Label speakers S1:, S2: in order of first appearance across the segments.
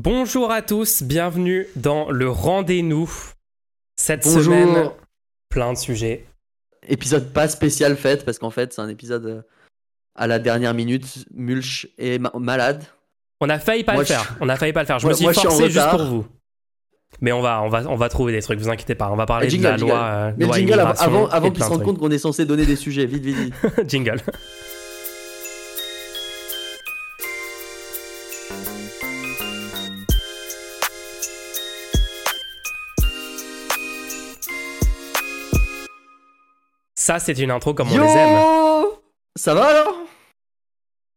S1: Bonjour à tous, bienvenue dans le rendez-nous. Cette
S2: Bonjour.
S1: semaine, plein de sujets.
S2: Épisode pas spécial fête parce qu'en fait c'est un épisode euh, à la dernière minute. Mulch est ma- malade.
S1: On a failli pas
S2: Moi,
S1: le
S2: je-
S1: faire. On a failli pas le faire. Je
S2: Moi-
S1: me suis
S2: moi,
S1: forcé juste pour vous. Mais on va, on va, on va trouver des trucs. Vous inquiétez pas. On va parler
S2: jingle,
S1: de la
S2: jingle.
S1: loi, euh,
S2: Mais
S1: loi
S2: jingle avant, avant,
S1: et
S2: avant qu'il
S1: plein
S2: se
S1: de
S2: rende compte qu'on est censé donner des sujets. Vite, vite, vite.
S1: jingle. Ça, c'est une intro comme on
S2: Yo
S1: les aime.
S2: Ça va alors?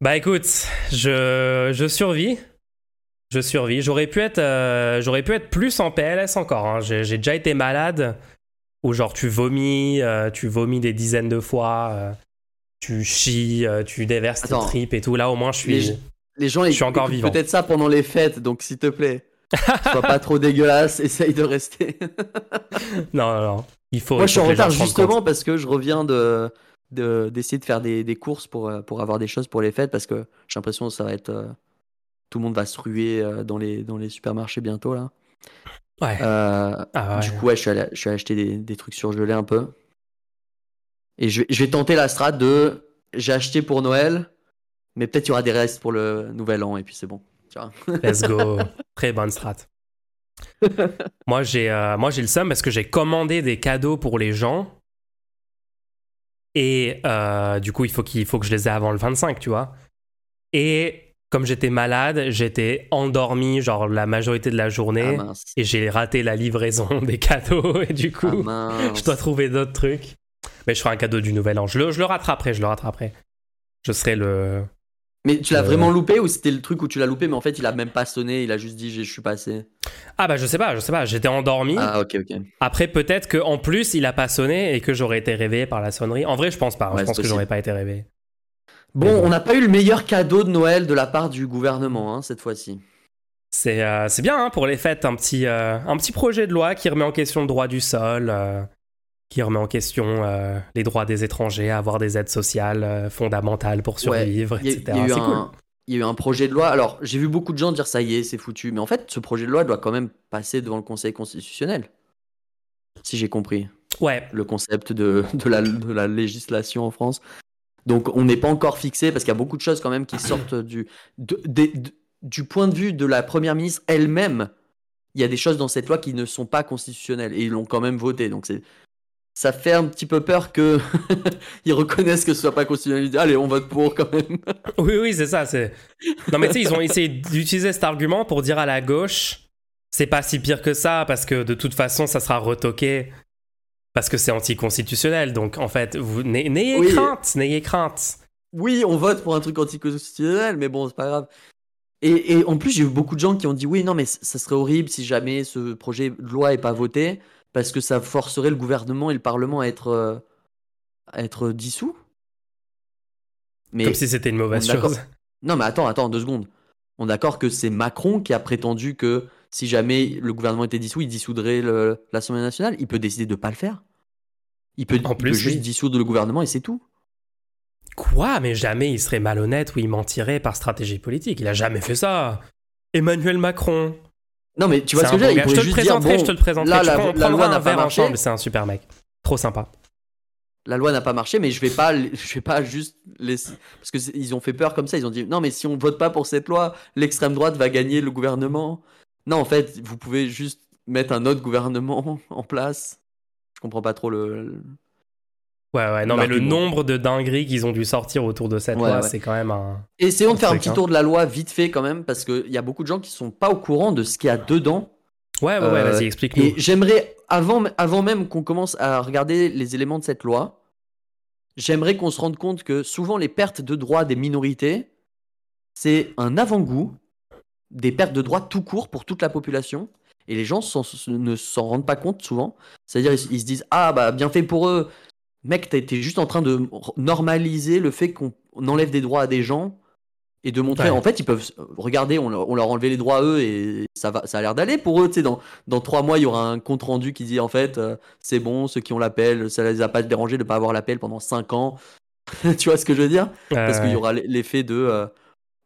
S1: Bah écoute, je, je survis. Je survis. J'aurais pu être, euh, j'aurais pu être plus en PLS encore. hein. J'ai j'ai déjà été malade, où genre tu vomis, euh, tu vomis des dizaines de fois, euh, tu chies, tu déverses
S2: Attends.
S1: tes tripes et tout. Là au moins je
S2: les,
S1: suis.
S2: les gens
S1: je suis encore vivant.
S2: Peut-être ça pendant les fêtes, donc s'il te plaît. Sois pas trop dégueulasse, essaye de rester.
S1: Non non non. Il faut.
S2: Moi je suis en retard justement parce que je reviens de de- d'essayer de, faire des, des courses pour, euh, pour avoir des choses pour les fêtes parce que j'ai l'impression que ça va être. euh, tout le monde va se ruer euh, dans, les, dans les supermarchés bientôt là.
S1: Ouais.
S2: Euh,
S1: Ah ouais.
S2: Du coup, ouais, je suis allé, je suis allé acheter des, des trucs surgelés un peu. Et je vais, je vais tenter la strat de j'ai acheté pour Noël, mais peut-être il y aura des restes pour le nouvel an et puis c'est bon. Tu vois.
S1: Let's go. Très bonne strat. moi, j'ai euh, moi j'ai le seum parce que j'ai commandé des cadeaux pour les gens. Et euh, du coup, il faut, qu'il faut que je les ai avant le 25, tu vois. Et comme j'étais malade, j'étais endormi, genre la majorité de la
S2: Ah
S1: journée.
S2: mince.
S1: et j'ai raté la livraison des cadeaux. Et du
S2: Ah
S1: coup,
S2: mince.
S1: je dois trouver d'autres trucs. Mais je ferai un cadeau du nouvel an. Je le, je le rattraperai, je le rattraperai. Je serai le.
S2: Mais tu l'as
S1: Euh,
S2: vraiment loupé ou c'était le truc où tu l'as loupé, mais en fait il a même pas sonné, il a juste dit je suis passé.
S1: Ah bah je sais pas, je sais pas. J'étais endormi.
S2: Ah ok ok.
S1: Après, peut-être qu'en plus, il a pas sonné et que j'aurais été réveillé par la sonnerie. En vrai, je pense pas. hein.
S2: Ouais,
S1: je pense que j'aurais pas été réveillé.
S2: Bon, on n'a pas eu le meilleur cadeau de Noël de la part du gouvernement hein, cette fois-ci.
S1: C'est euh, c'est bien hein, pour les fêtes, un petit, euh, un petit projet de loi qui remet en question le droit du sol, qui remet en question euh, les droits des étrangers à avoir des aides sociales euh, fondamentales pour survivre, etc.
S2: il y a eu
S1: cool.
S2: un- il y a eu un projet de loi. Alors, j'ai vu beaucoup de gens dire ça y est, c'est foutu. Mais en fait, ce projet de loi doit quand même passer devant le Conseil constitutionnel. Si j'ai compris
S1: Ouais,
S2: le concept de, de, la, de la législation en France. Donc, on n'est pas encore fixé parce qu'il y a beaucoup de choses quand même qui sortent du, de- des- de- du point de vue de la première ministre elle-même. Il y a des choses dans cette loi qui ne sont pas constitutionnelles et ils l'ont quand même voté. Donc, c'est. Ça fait un petit peu peur que ils reconnaissent que ce soit pas constitutionnel. Ils disent, Allez, on vote pour quand même.
S1: oui, oui, c'est ça. C'est... Non, mais tu sais, ils ont essayé d'utiliser cet argument pour dire à la gauche, c'est pas si pire que ça, parce que de toute façon, ça sera retoqué, parce que c'est anticonstitutionnel. Donc, en fait, vous n'ay- n'ayez
S2: Oui.
S1: crainte, n'ayez crainte.
S2: oui, on vote pour un truc anticonstitutionnel, mais bon, c'est pas grave. Et, et en plus, j'ai eu beaucoup de gens qui ont dit oui, non, mais ça serait horrible si jamais ce projet de loi est pas voté, parce que ça forcerait le gouvernement et le parlement à être, euh, à être dissous. Mais
S1: Comme si c'était une mauvaise chose.
S2: non, mais attends, attends, deux secondes. On est d'accord que c'est Macron qui a prétendu que si jamais le gouvernement était dissous, il dissoudrait l'Assemblée nationale. Il peut décider de pas le faire. Il peut,
S1: En
S2: il
S1: plus,
S2: peut juste
S1: oui.
S2: dissoudre le gouvernement et c'est tout.
S1: Quoi? Mais jamais il serait malhonnête ou il mentirait par stratégie politique. Il a jamais fait ça. Emmanuel Macron.
S2: Non, mais tu vois ce que je veux dire
S1: Je te le présenterai,
S2: bon,
S1: je te le présenterai.
S2: là, la- loi n'a pas marché.
S1: c'est un super mec. Trop sympa.
S2: la loi n'a pas marché, mais je vais pas, je vais pas juste laisser, parce que c'est- ils ont fait peur comme ça. Ils ont dit non, mais si on vote pas pour cette loi, l'extrême droite va gagner le gouvernement. Non, en fait, vous pouvez juste mettre un autre gouvernement en place. Je comprends pas trop le.
S1: Ouais, ouais, non, mais le nombre de dingueries qu'ils ont dû sortir autour de cette
S2: Ouais,
S1: loi,
S2: ouais.
S1: c'est quand même un.
S2: Essayons
S1: Un
S2: de faire un petit
S1: hein.
S2: tour de la loi vite fait quand même, parce qu'il y a beaucoup de gens qui sont pas au courant de ce qu'il y a dedans.
S1: Ouais, ouais, ouais,
S2: Euh,
S1: vas-y, explique-nous.
S2: Et j'aimerais, avant, avant même qu'on commence à regarder les éléments de cette loi, j'aimerais qu'on se rende compte que souvent les pertes de droits des minorités, c'est un avant-goût des pertes de droits tout court pour toute la population. Et les gens s'en- ne s'en rendent pas compte souvent. C'est-à-dire, ils, ils se disent Ah, bah, bien fait pour eux. Mec, t'as été juste en train de normaliser le fait qu'on on enlève des droits à des gens et de montrer
S1: Ouais.
S2: en fait ils peuvent regarder on leur, on leur a enlevé les droits à eux et ça va ça a l'air d'aller pour eux tu sais dans dans trois mois il y aura un compte rendu qui dit en fait euh, c'est bon ceux qui ont l'appel ça les a pas dérangé de pas avoir l'appel pendant cinq ans tu vois ce que je veux dire? Parce
S1: Euh,
S2: qu'il y aura l'effet de euh,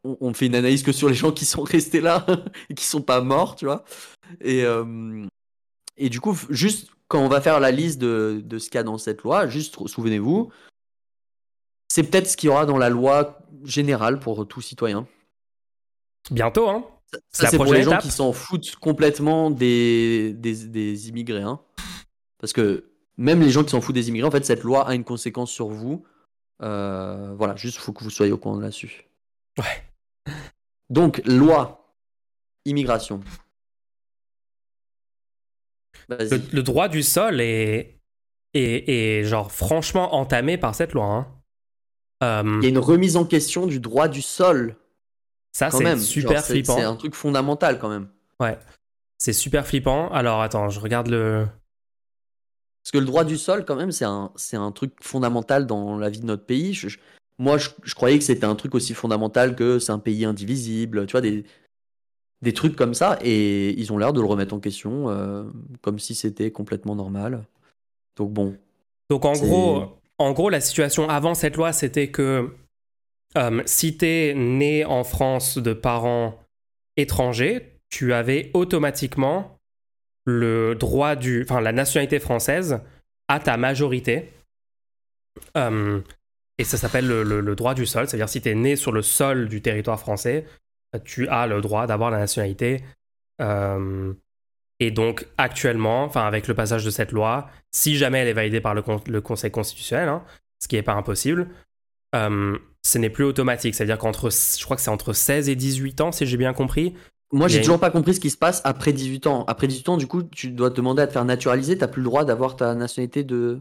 S2: on, on fait une analyse que sur les gens qui sont restés là et qui sont pas morts, tu vois? Et, euh, et du coup, juste quand on va faire la liste de, de ce qu'il y a dans cette loi, juste souvenez-vous, c'est peut-être ce qu'il y aura dans la loi générale pour tout citoyen.
S1: Bientôt, hein
S2: Ça,
S1: C'est
S2: pour les gens qui s'en foutent complètement des, des, des immigrés. hein. Parce que même les gens qui s'en foutent des immigrés, en fait, cette loi a une conséquence sur vous. Euh, voilà, juste faut que vous soyez au courant là-dessus.
S1: Ouais.
S2: Donc, loi, immigration.
S1: Le, le droit du sol est, est, est, genre franchement entamé par cette loi. hein. Euh,
S2: Il y a une remise en question du droit du sol,
S1: ça, c'est super
S2: Genre,
S1: flippant.
S2: C'est un truc fondamental, quand même.
S1: C'est super flippant. Alors, attends, je regarde le.
S2: Parce que le droit du sol, quand même, c'est un, un truc fondamental dans la vie de notre pays. Je- je- moi, je, je croyais que c'était un truc aussi fondamental que c'est un pays indivisible, tu vois, des, des trucs comme ça. Et ils ont l'air de le remettre en question, euh, comme si c'était complètement normal. Donc bon,
S1: Donc, en gros, en gros, la situation avant cette loi, c'était que euh, si t'es né en France de parents étrangers, tu avais automatiquement le droit du, enfin, la nationalité française à ta majorité. Euh, et ça s'appelle le, le- le droit du sol. C'est-à-dire, si tu es né sur le sol du territoire français, tu as le droit d'avoir la nationalité. Euh, et donc, actuellement, enfin, avec le passage de cette loi, si jamais elle est validée par le, con- le Conseil constitutionnel, hein, ce qui n'est pas impossible, euh, ce n'est plus automatique. C'est-à-dire qu'entre, je crois que c'est entre 16 et 18 ans, si j'ai bien compris.
S2: moi j'ai toujours pas compris ce qui se passe après 18 ans. Après 18 ans, du coup, tu dois te demander à te faire naturaliser, t'as plus le droit d'avoir ta nationalité de.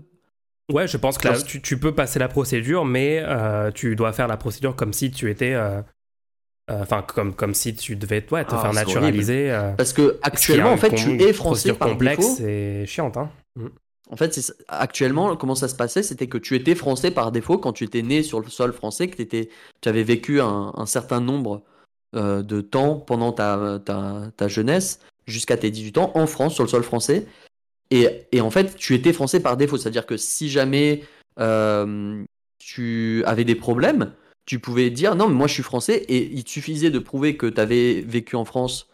S1: Ouais, je pense que là, tu, tu peux passer la procédure, mais euh, tu dois faire la procédure comme si tu étais. euh, euh, Enfin, comme, comme si tu devais ouais, te
S2: Ah,
S1: faire
S2: c'est
S1: naturaliser. euh,
S2: Parce que actuellement, en fait, tu es français par
S1: complexe
S2: défaut.
S1: et chiante. Hein.
S2: En fait, c'est actuellement, comment ça se passait, c'était que tu étais français par défaut quand tu étais né sur le sol français, que t'étais- tu avais vécu un, un certain nombre euh, de temps pendant ta, ta, ta jeunesse, jusqu'à tes 18 ans, en France, sur le sol français. Et, et en fait, tu étais français par défaut. C'est-à-dire que si jamais tu avais des problèmes, tu pouvais dire non, mais moi je suis français, et il te suffisait de prouver que tu avais vécu en France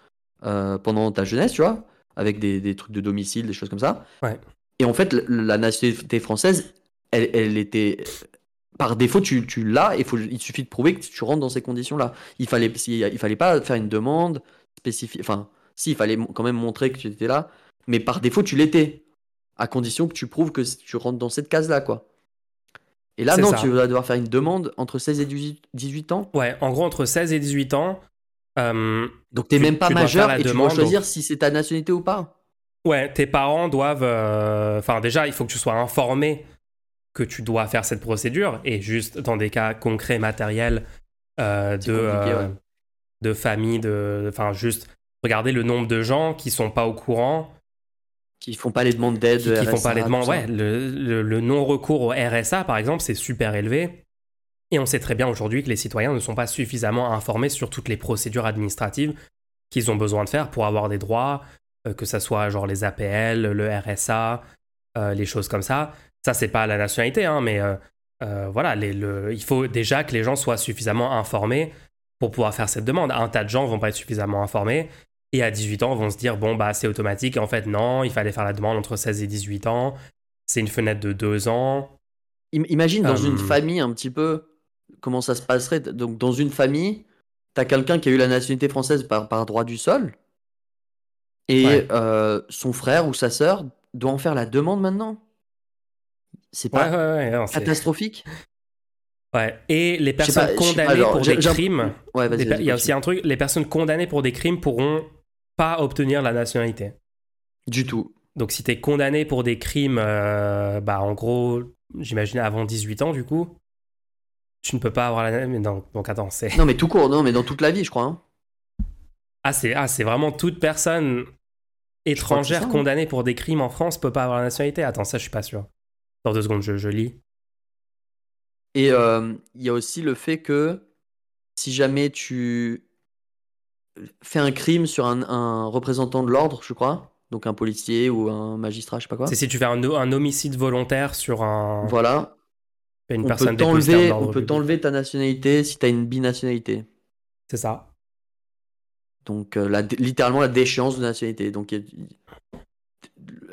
S2: euh, pendant ta jeunesse, tu vois, avec des, des trucs de domicile, des choses comme ça.
S1: Ouais.
S2: Et en fait, la nationalité française, elle, elle était. Par défaut, tu, tu l'as, et faut, il suffit de prouver que tu rentres dans ces conditions-là. Il fallait, il fallait pas faire une demande spécifique. Enfin, si, il fallait quand même montrer que tu étais là, mais par défaut, tu l'étais. À condition que tu prouves que tu rentres dans cette case-là, quoi. Et là, non,
S1: ça.
S2: tu vas devoir faire une demande entre 16 et 18 18 ans.
S1: Ouais, en gros, entre 16 et 18 ans. euh,
S2: Donc, t'es
S1: Tu-
S2: même pas
S1: tu
S2: majeur et tu
S1: demande,
S2: dois choisir si c'est ta nationalité ou pas.
S1: Ouais, tes parents doivent. euh, Enfin, déjà, il faut que tu sois informé que tu dois faire cette procédure et juste dans des cas concrets, matériels, euh, de, euh,
S2: ouais.
S1: de famille, de. Enfin, juste regarder le nombre de gens qui sont pas au courant,
S2: Qui font pas les demandes d'aide.
S1: qui, qui font
S2: RSA,
S1: pas les demandes. Ouais, le, le- le non-recours au RSA, par exemple, c'est super élevé. Et on sait très bien aujourd'hui que les citoyens ne sont pas suffisamment informés sur toutes les procédures administratives qu'ils ont besoin de faire pour avoir des droits, euh, que ça soit genre les APL, le RSA, euh, les choses comme ça. Ça, c'est pas la nationalité, hein, mais euh, euh, voilà, les- le- il faut déjà que les gens soient suffisamment informés pour pouvoir faire cette demande. Un tas de gens vont pas être suffisamment informés et à 18 ans vont se dire bon bah c'est automatique et en fait non, il fallait faire la demande entre 16 et 18 ans. C'est une fenêtre de deux ans.
S2: Im- Imagine dans
S1: Euh,
S2: une famille un petit peu comment ça se passerait. Donc, dans une famille, t'as quelqu'un qui a eu la nationalité française par, par droit du sol et
S1: Ouais.
S2: euh, son frère ou sa sœur doit en faire la demande maintenant. C'est pas
S1: ouais, ouais. non, c'est-
S2: catastrophique
S1: ouais. Et les personnes
S2: pas, pas,
S1: condamnées
S2: genre,
S1: pour des crimes,
S2: Ouais,
S1: il y a aussi un truc, les personnes condamnées pour des crimes pourront pas obtenir la nationalité.
S2: Du tout.
S1: Donc si t'es condamné pour des crimes, euh, bah en gros, j'imagine avant 18 ans du coup, tu ne peux pas avoir la mais non, donc attends, c'est
S2: Non, mais tout court, non, mais dans toute la vie, je crois. hein.
S1: ah c'est ah, c'est vraiment toute personne étrangère
S2: ça, hein.
S1: condamnée pour des crimes en France peut pas avoir la nationalité. Attends, ça je suis pas sûr. Dans deux secondes, je, je lis.
S2: Et euh, il y a aussi le fait que si jamais tu fais un crime sur un, un représentant de l'ordre, je crois, donc un policier ou un magistrat, je sais pas quoi,
S1: C'est si tu fais un, un homicide volontaire sur un
S2: voilà,
S1: une
S2: on
S1: personne
S2: peut t'enlever on peut t'enlever ta nationalité si tu as une binationalité.
S1: C'est ça.
S2: Donc, euh, la, littéralement, la déchéance de nationalité. Donc,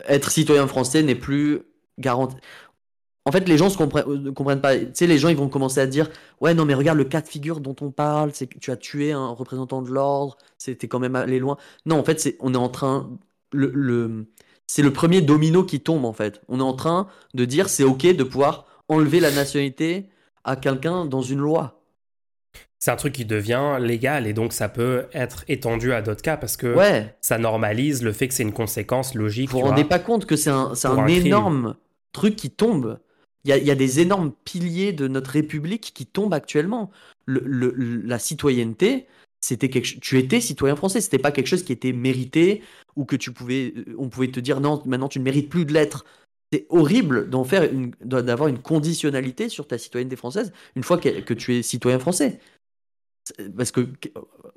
S2: être citoyen français n'est plus garanti. En fait, les gens ne comprennent, pas. Tu sais, les gens, ils vont commencer à dire Ouais, non, mais regarde le cas de figure dont on parle, c'est que tu as tué un représentant de l'ordre, c'était quand même allé loin. Non, en fait, c'est, on est en train. Le, c'est le premier domino qui tombe, en fait. On est en train de dire C'est OK de pouvoir enlever la nationalité à quelqu'un dans une loi.
S1: C'est un truc qui devient légal et donc ça peut être étendu à d'autres cas parce que
S2: ouais.
S1: ça normalise le fait que c'est une conséquence logique.
S2: Vous vous rendez pas compte que c'est un, un, énorme truc qui tombe il y, a, des énormes piliers de notre République qui tombent actuellement. Le, la citoyenneté, c'était quelque tu étais citoyen français, c'était pas quelque chose qui était mérité ou que tu pouvais, euh, on pouvait te dire non, maintenant tu ne mérites plus de l'être. C'est horrible d'en faire d'avoir une conditionnalité sur ta citoyenneté française une fois que, tu es citoyen français. Parce que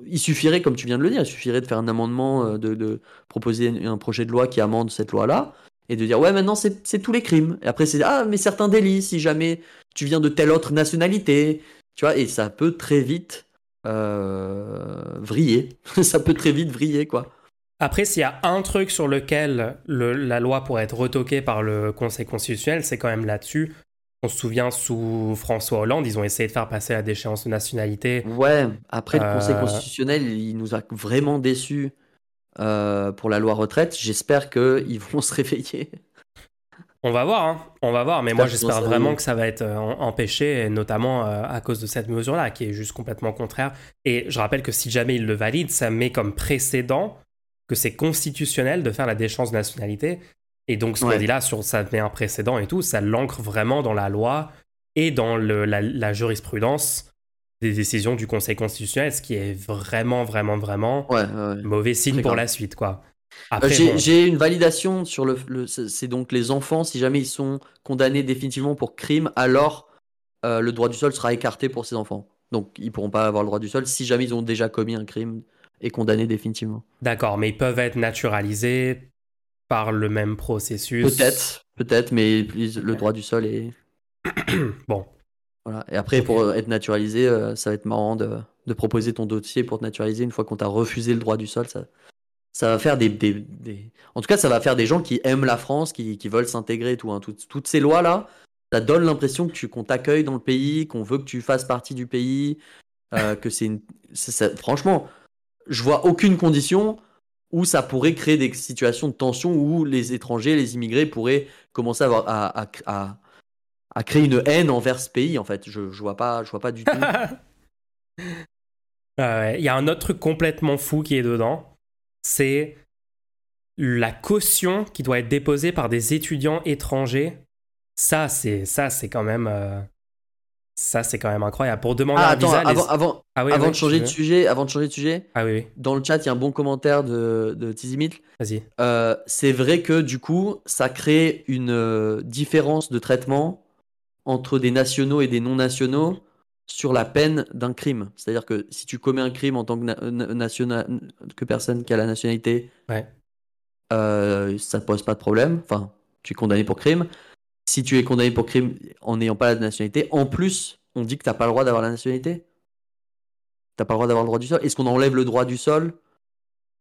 S2: il suffirait, comme tu viens de le dire, il suffirait de faire un amendement, euh, de proposer un projet de loi qui amende cette loi-là, et de dire ouais maintenant c'est tous les crimes. Et après c'est ah mais certains délits si jamais tu viens de telle autre nationalité, tu vois, et ça peut très vite euh, vriller. ça peut très vite vriller quoi.
S1: Après, s'il y a un truc sur lequel la loi pourrait être retoquée par le Conseil constitutionnel, c'est quand même là-dessus. On se souvient sous François Hollande, ils ont essayé de faire passer la déchéance de nationalité.
S2: Ouais, après le Conseil euh, constitutionnel, il nous a vraiment déçus euh, pour la loi retraite. J'espère qu'ils vont se réveiller.
S1: On va voir, hein. on va voir, mais moi j'espère vraiment que ça va être euh, empêché, notamment euh, à cause de cette mesure-là, qui est juste complètement contraire. Et je rappelle que si jamais ils le valident, ça met comme précédent que c'est constitutionnel de faire la déchéance de nationalité. Et donc ce qu'on dit là, sur ça met un précédent et tout, ça l'ancre vraiment dans la loi et dans la, jurisprudence des décisions du Conseil constitutionnel, ce qui est vraiment, vraiment, vraiment mauvais signe pour la suite, quoi.
S2: Euh, j'ai une validation sur le, c'est donc les enfants, si jamais ils sont condamnés définitivement pour crime, alors euh, le droit du sol sera écarté pour ces enfants. Donc ils pourront pas avoir le droit du sol si jamais ils ont déjà commis un crime et condamné définitivement.
S1: D'accord, mais ils peuvent être naturalisés par le même processus.
S2: Peut-être, peut-être, mais le droit du sol est.
S1: bon,
S2: voilà. Et après, pour euh, être naturalisé, euh, ça va être marrant de, de, proposer ton dossier pour te naturaliser une fois qu'on t'a refusé le droit du sol. Ça, ça va faire des, des, des, En tout cas, ça va faire des gens qui aiment la France, qui, qui veulent s'intégrer et tout. Hein. toutes ces lois-là, ça donne l'impression que tu, qu'on t'accueille dans le pays, qu'on veut que tu fasses partie du pays, euh, que c'est une. franchement, je vois aucune condition où ça pourrait créer des situations de tension où les étrangers, les immigrés pourraient commencer à, avoir, à, à à créer une haine envers ce pays en fait. Je, je vois pas, je vois pas du tout.
S1: Il y a un autre truc complètement fou qui est dedans, c'est la caution qui doit être déposée par des étudiants étrangers. Ça, c'est ça, c'est quand même. Euh, ça, c'est quand même incroyable. Pour demander
S2: ah,
S1: un visa.
S2: Avant, avant, ah avant de changer de sujet, avant de changer de sujet,
S1: ah, oui,
S2: dans le chat, il y a un bon commentaire de, de
S1: Vas-y.
S2: Euh, c'est vrai que du coup, ça crée une euh, différence de traitement entre des nationaux et des non-nationaux sur la peine d'un crime. C'est-à-dire que si tu commets un crime en tant que, que personne qui a la nationalité,
S1: ouais.
S2: euh, ça ne pose pas de problème. Enfin, tu es condamné pour crime. Si tu es condamné pour crime en n'ayant pas la nationalité, en plus, on dit que tu n'as pas le droit d'avoir la nationalité. Tu n'as pas le droit d'avoir le droit du sol. Est-ce qu'on enlève le droit du sol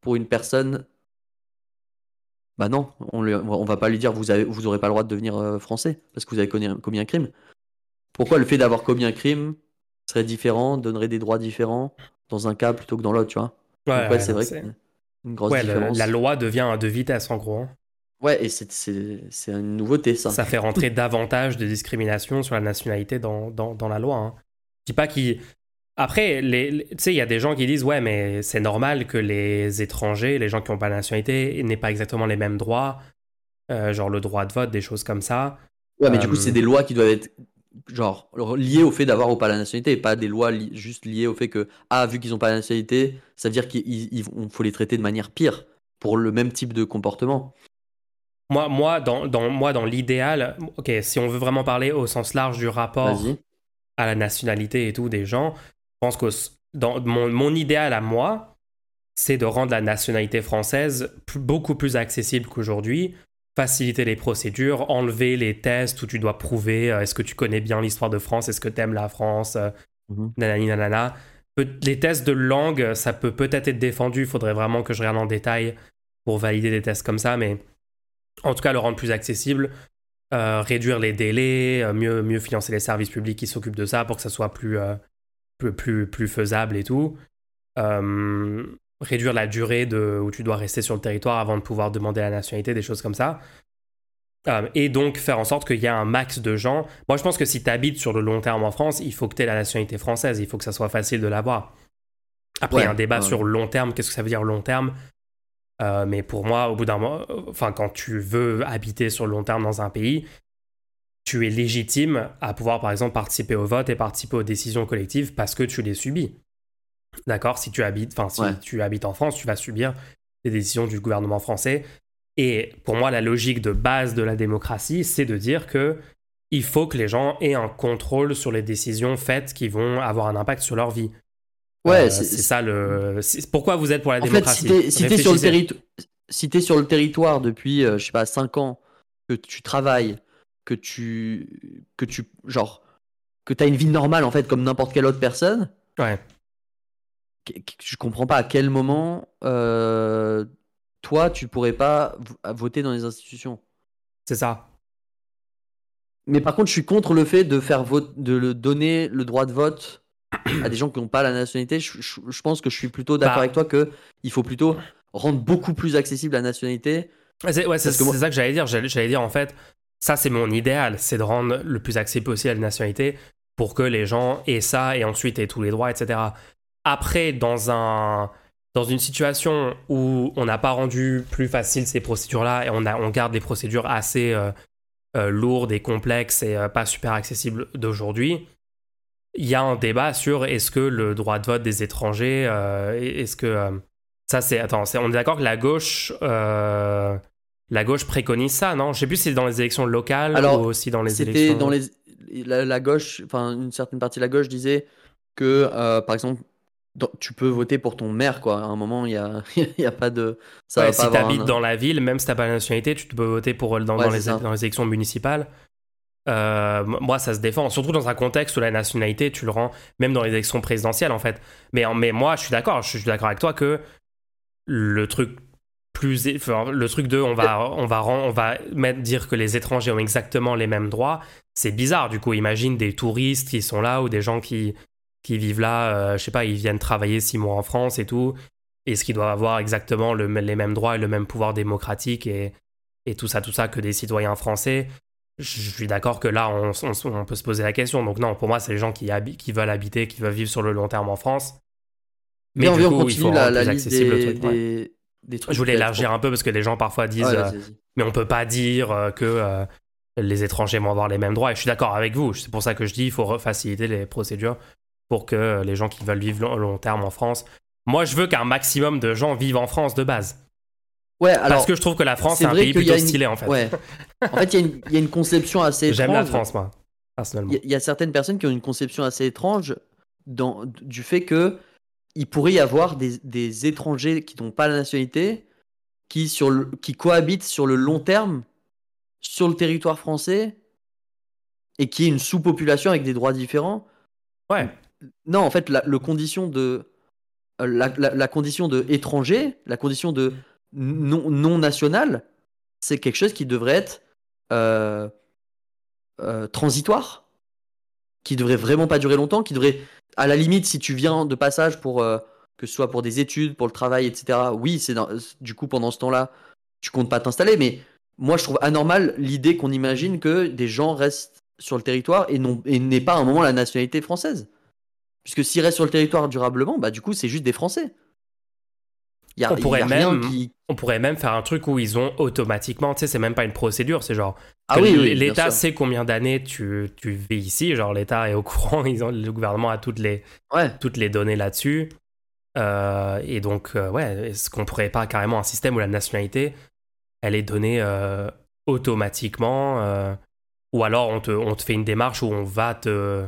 S2: pour une personne bah non, on, ne va pas lui dire vous avez, vous aurez pas le droit de devenir euh, français parce que vous avez commis un, crime. Pourquoi le fait d'avoir commis un crime serait différent, donnerait des droits différents dans un cas plutôt que dans l'autre, tu vois?
S1: Ouais,
S2: c'est vrai une grosse différence.
S1: la loi devient un de vitesse en gros. Hein.
S2: Ouais, et c'est une nouveauté ça.
S1: Ça fait rentrer davantage de discrimination sur la nationalité dans, dans, la loi. Hein. Je dis pas qu'il après, tu sais, il y a des gens qui disent ouais, mais c'est normal que les étrangers, les gens qui n'ont pas la nationalité, n'aient pas exactement les mêmes droits, euh, genre le droit de vote, des choses comme ça.
S2: Ouais, mais du coup, c'est euh, des lois qui doivent être genre liées au fait d'avoir ou pas la nationalité, et pas des lois juste liées au fait que ah, vu qu'ils n'ont pas la nationalité, ça veut dire qu'il faut les traiter de manière pire pour le même type de comportement.
S1: Moi, moi, dans, dans moi, dans l'idéal, ok, si on veut vraiment parler au sens large du rapport à la nationalité et tout des gens, je pense que dans mon, idéal à moi, c'est de rendre la nationalité française beaucoup plus accessible qu'aujourd'hui, faciliter les procédures, enlever les tests où tu dois prouver euh, est-ce que tu connais bien l'histoire de France, est-ce que tu aimes la France, euh, mhm. nanani nanana. les tests de langue, ça peut peut-être être défendu. Il faudrait vraiment que je regarde en détail pour valider des tests comme ça, mais en tout cas, le rendre plus accessible, euh, réduire les délais, mieux, mieux financer les services publics qui s'occupent de ça pour que ça soit plus, plus, plus, plus, faisable et tout. réduire la durée de, où tu dois rester sur le territoire avant de pouvoir demander la nationalité, des choses comme ça. et donc faire en sorte qu'il y ait un max de gens. Moi, je pense que si tu habites sur le long terme en France, il faut que tu aies la nationalité française. Il faut que ça soit facile de l'avoir. Après, il y a un débat sur long terme. Qu'est-ce que ça veut dire long terme? Euh, mais pour moi, au bout d'un moment, enfin, quand tu veux habiter sur le long terme dans un pays, tu es légitime à pouvoir, par exemple, participer au vote et participer aux décisions collectives parce que tu les subis. D'accord? Si tu habites, enfin, si tu habites en France, tu vas subir les décisions du gouvernement français. Et pour moi, la logique de base de la démocratie, c'est de dire que il faut que les gens aient un contrôle sur les décisions faites qui vont avoir un impact sur leur vie. Ouais, euh, c'est ça le. Pourquoi vous êtes pour la démocratie
S2: fait, si t'es sur, le si es sur le territoire depuis, euh, je sais pas, 5 ans, que tu travailles, que tu. que tu. genre. que t'as une vie normale, en fait, comme n'importe quelle autre personne.
S1: Ouais.
S2: Je comprends pas à quel moment. Euh, toi, tu pourrais pas voter dans les institutions.
S1: C'est ça.
S2: Mais par contre, je suis contre le fait de faire vote, de le donner le droit de vote à des gens qui n'ont pas la nationalité, je, pense que je suis plutôt d'accord bah. avec toi que il faut plutôt rendre beaucoup plus accessible la nationalité.
S1: C'est ouais, ça que j'allais dire. J'allais dire en fait, ça c'est mon idéal, c'est de rendre le plus accessible possible à la nationalité pour que les gens aient ça et ensuite aient tous les droits, etc. Après, dans un dans une situation où on n'a pas rendu plus facile ces procédures-là et on, garde des procédures assez euh, euh, lourdes et complexes et euh, pas super accessibles d'aujourd'hui, il y a un débat sur est-ce que le droit de vote des étrangers, est-ce que ça c'est attends, on est d'accord que la gauche la gauche préconise ça, non? Je sais plus si c'est dans les élections locales ou aussi dans les élections.
S2: dans les la, gauche, enfin une certaine partie de la gauche disait que par exemple tu peux voter pour ton maire quoi. À un moment il y a y a pas de
S1: ça si tu habites dans la ville, même si t'as pas la nationalité, tu peux voter pour dans, dans, les, dans les élections municipales. Euh, moi, ça se défend, surtout dans un contexte où la nationalité, tu le rends, même dans les élections présidentielles, en fait. Mais, mais moi, je suis d'accord, je suis d'accord avec toi que le truc plus, le truc de, on va, on va, on va mettre, dire que les étrangers ont exactement les mêmes droits, c'est bizarre. Du coup, imagine des touristes qui sont là ou des gens qui, qui vivent là, euh, je sais pas, ils viennent travailler six mois en France et tout. Est-ce qu'ils doivent avoir exactement le, les mêmes droits et le même pouvoir démocratique et, et tout ça, tout ça que des citoyens français? Je suis d'accord que là, on, peut se poser la question. Donc non, pour moi, c'est les gens qui, qui veulent habiter, qui veulent vivre sur le long terme en France.
S2: Mais, du coup, il faut la, accessible des,
S1: le truc. Je voulais élargir un peu parce que les gens parfois disent, euh, mais on peut pas dire euh, que euh, les étrangers vont avoir les mêmes droits. Et je suis d'accord avec vous. C'est pour ça que je dis, il faut faciliter les procédures pour que les gens qui veulent vivre long terme en France. Moi, je veux qu'un maximum de gens vivent en France de base.
S2: Ouais, alors,
S1: Parce que je trouve que la France est, un pays plutôt stylé en fait.
S2: Ouais. En fait, il y, a une conception assez
S1: J'aime la France, moi, personnellement.
S2: Il y, a certaines personnes qui ont une conception assez étrange dans, du fait que il pourrait y avoir des, des étrangers qui n'ont pas la nationalité qui, sur le, qui cohabitent sur le long terme sur le territoire français et qui est une sous-population avec des droits différents.
S1: Ouais.
S2: Non, en fait, la, le condition de la, la, la, condition de étranger, la condition de non, non national, c'est quelque chose qui devrait être euh, euh, transitoire, qui devrait vraiment pas durer longtemps, qui devrait, à la limite, si tu viens de passage pour euh, que ce soit pour des études, pour le travail, etc. Oui, c'est du coup pendant ce temps-là, tu comptes pas t'installer, mais moi je trouve anormal l'idée qu'on imagine que des gens restent sur le territoire et n'aient pas à un moment la nationalité française. Puisque s'ils restent sur le territoire durablement, bah du coup c'est juste des Français
S1: on, pourrait même, on pourrait même faire un truc où ils ont automatiquement, tu sais, c'est même pas une procédure, c'est genre.
S2: Ah oui,
S1: l'État sait combien d'années tu, tu vis ici, genre l'État est au courant, ils ont, le gouvernement a toutes les, toutes les données là-dessus. Euh, et donc, euh, ouais, est-ce qu'on pourrait pas carrément un système où la nationalité, elle est donnée euh, automatiquement Ou alors on te, on te fait une démarche où on va te.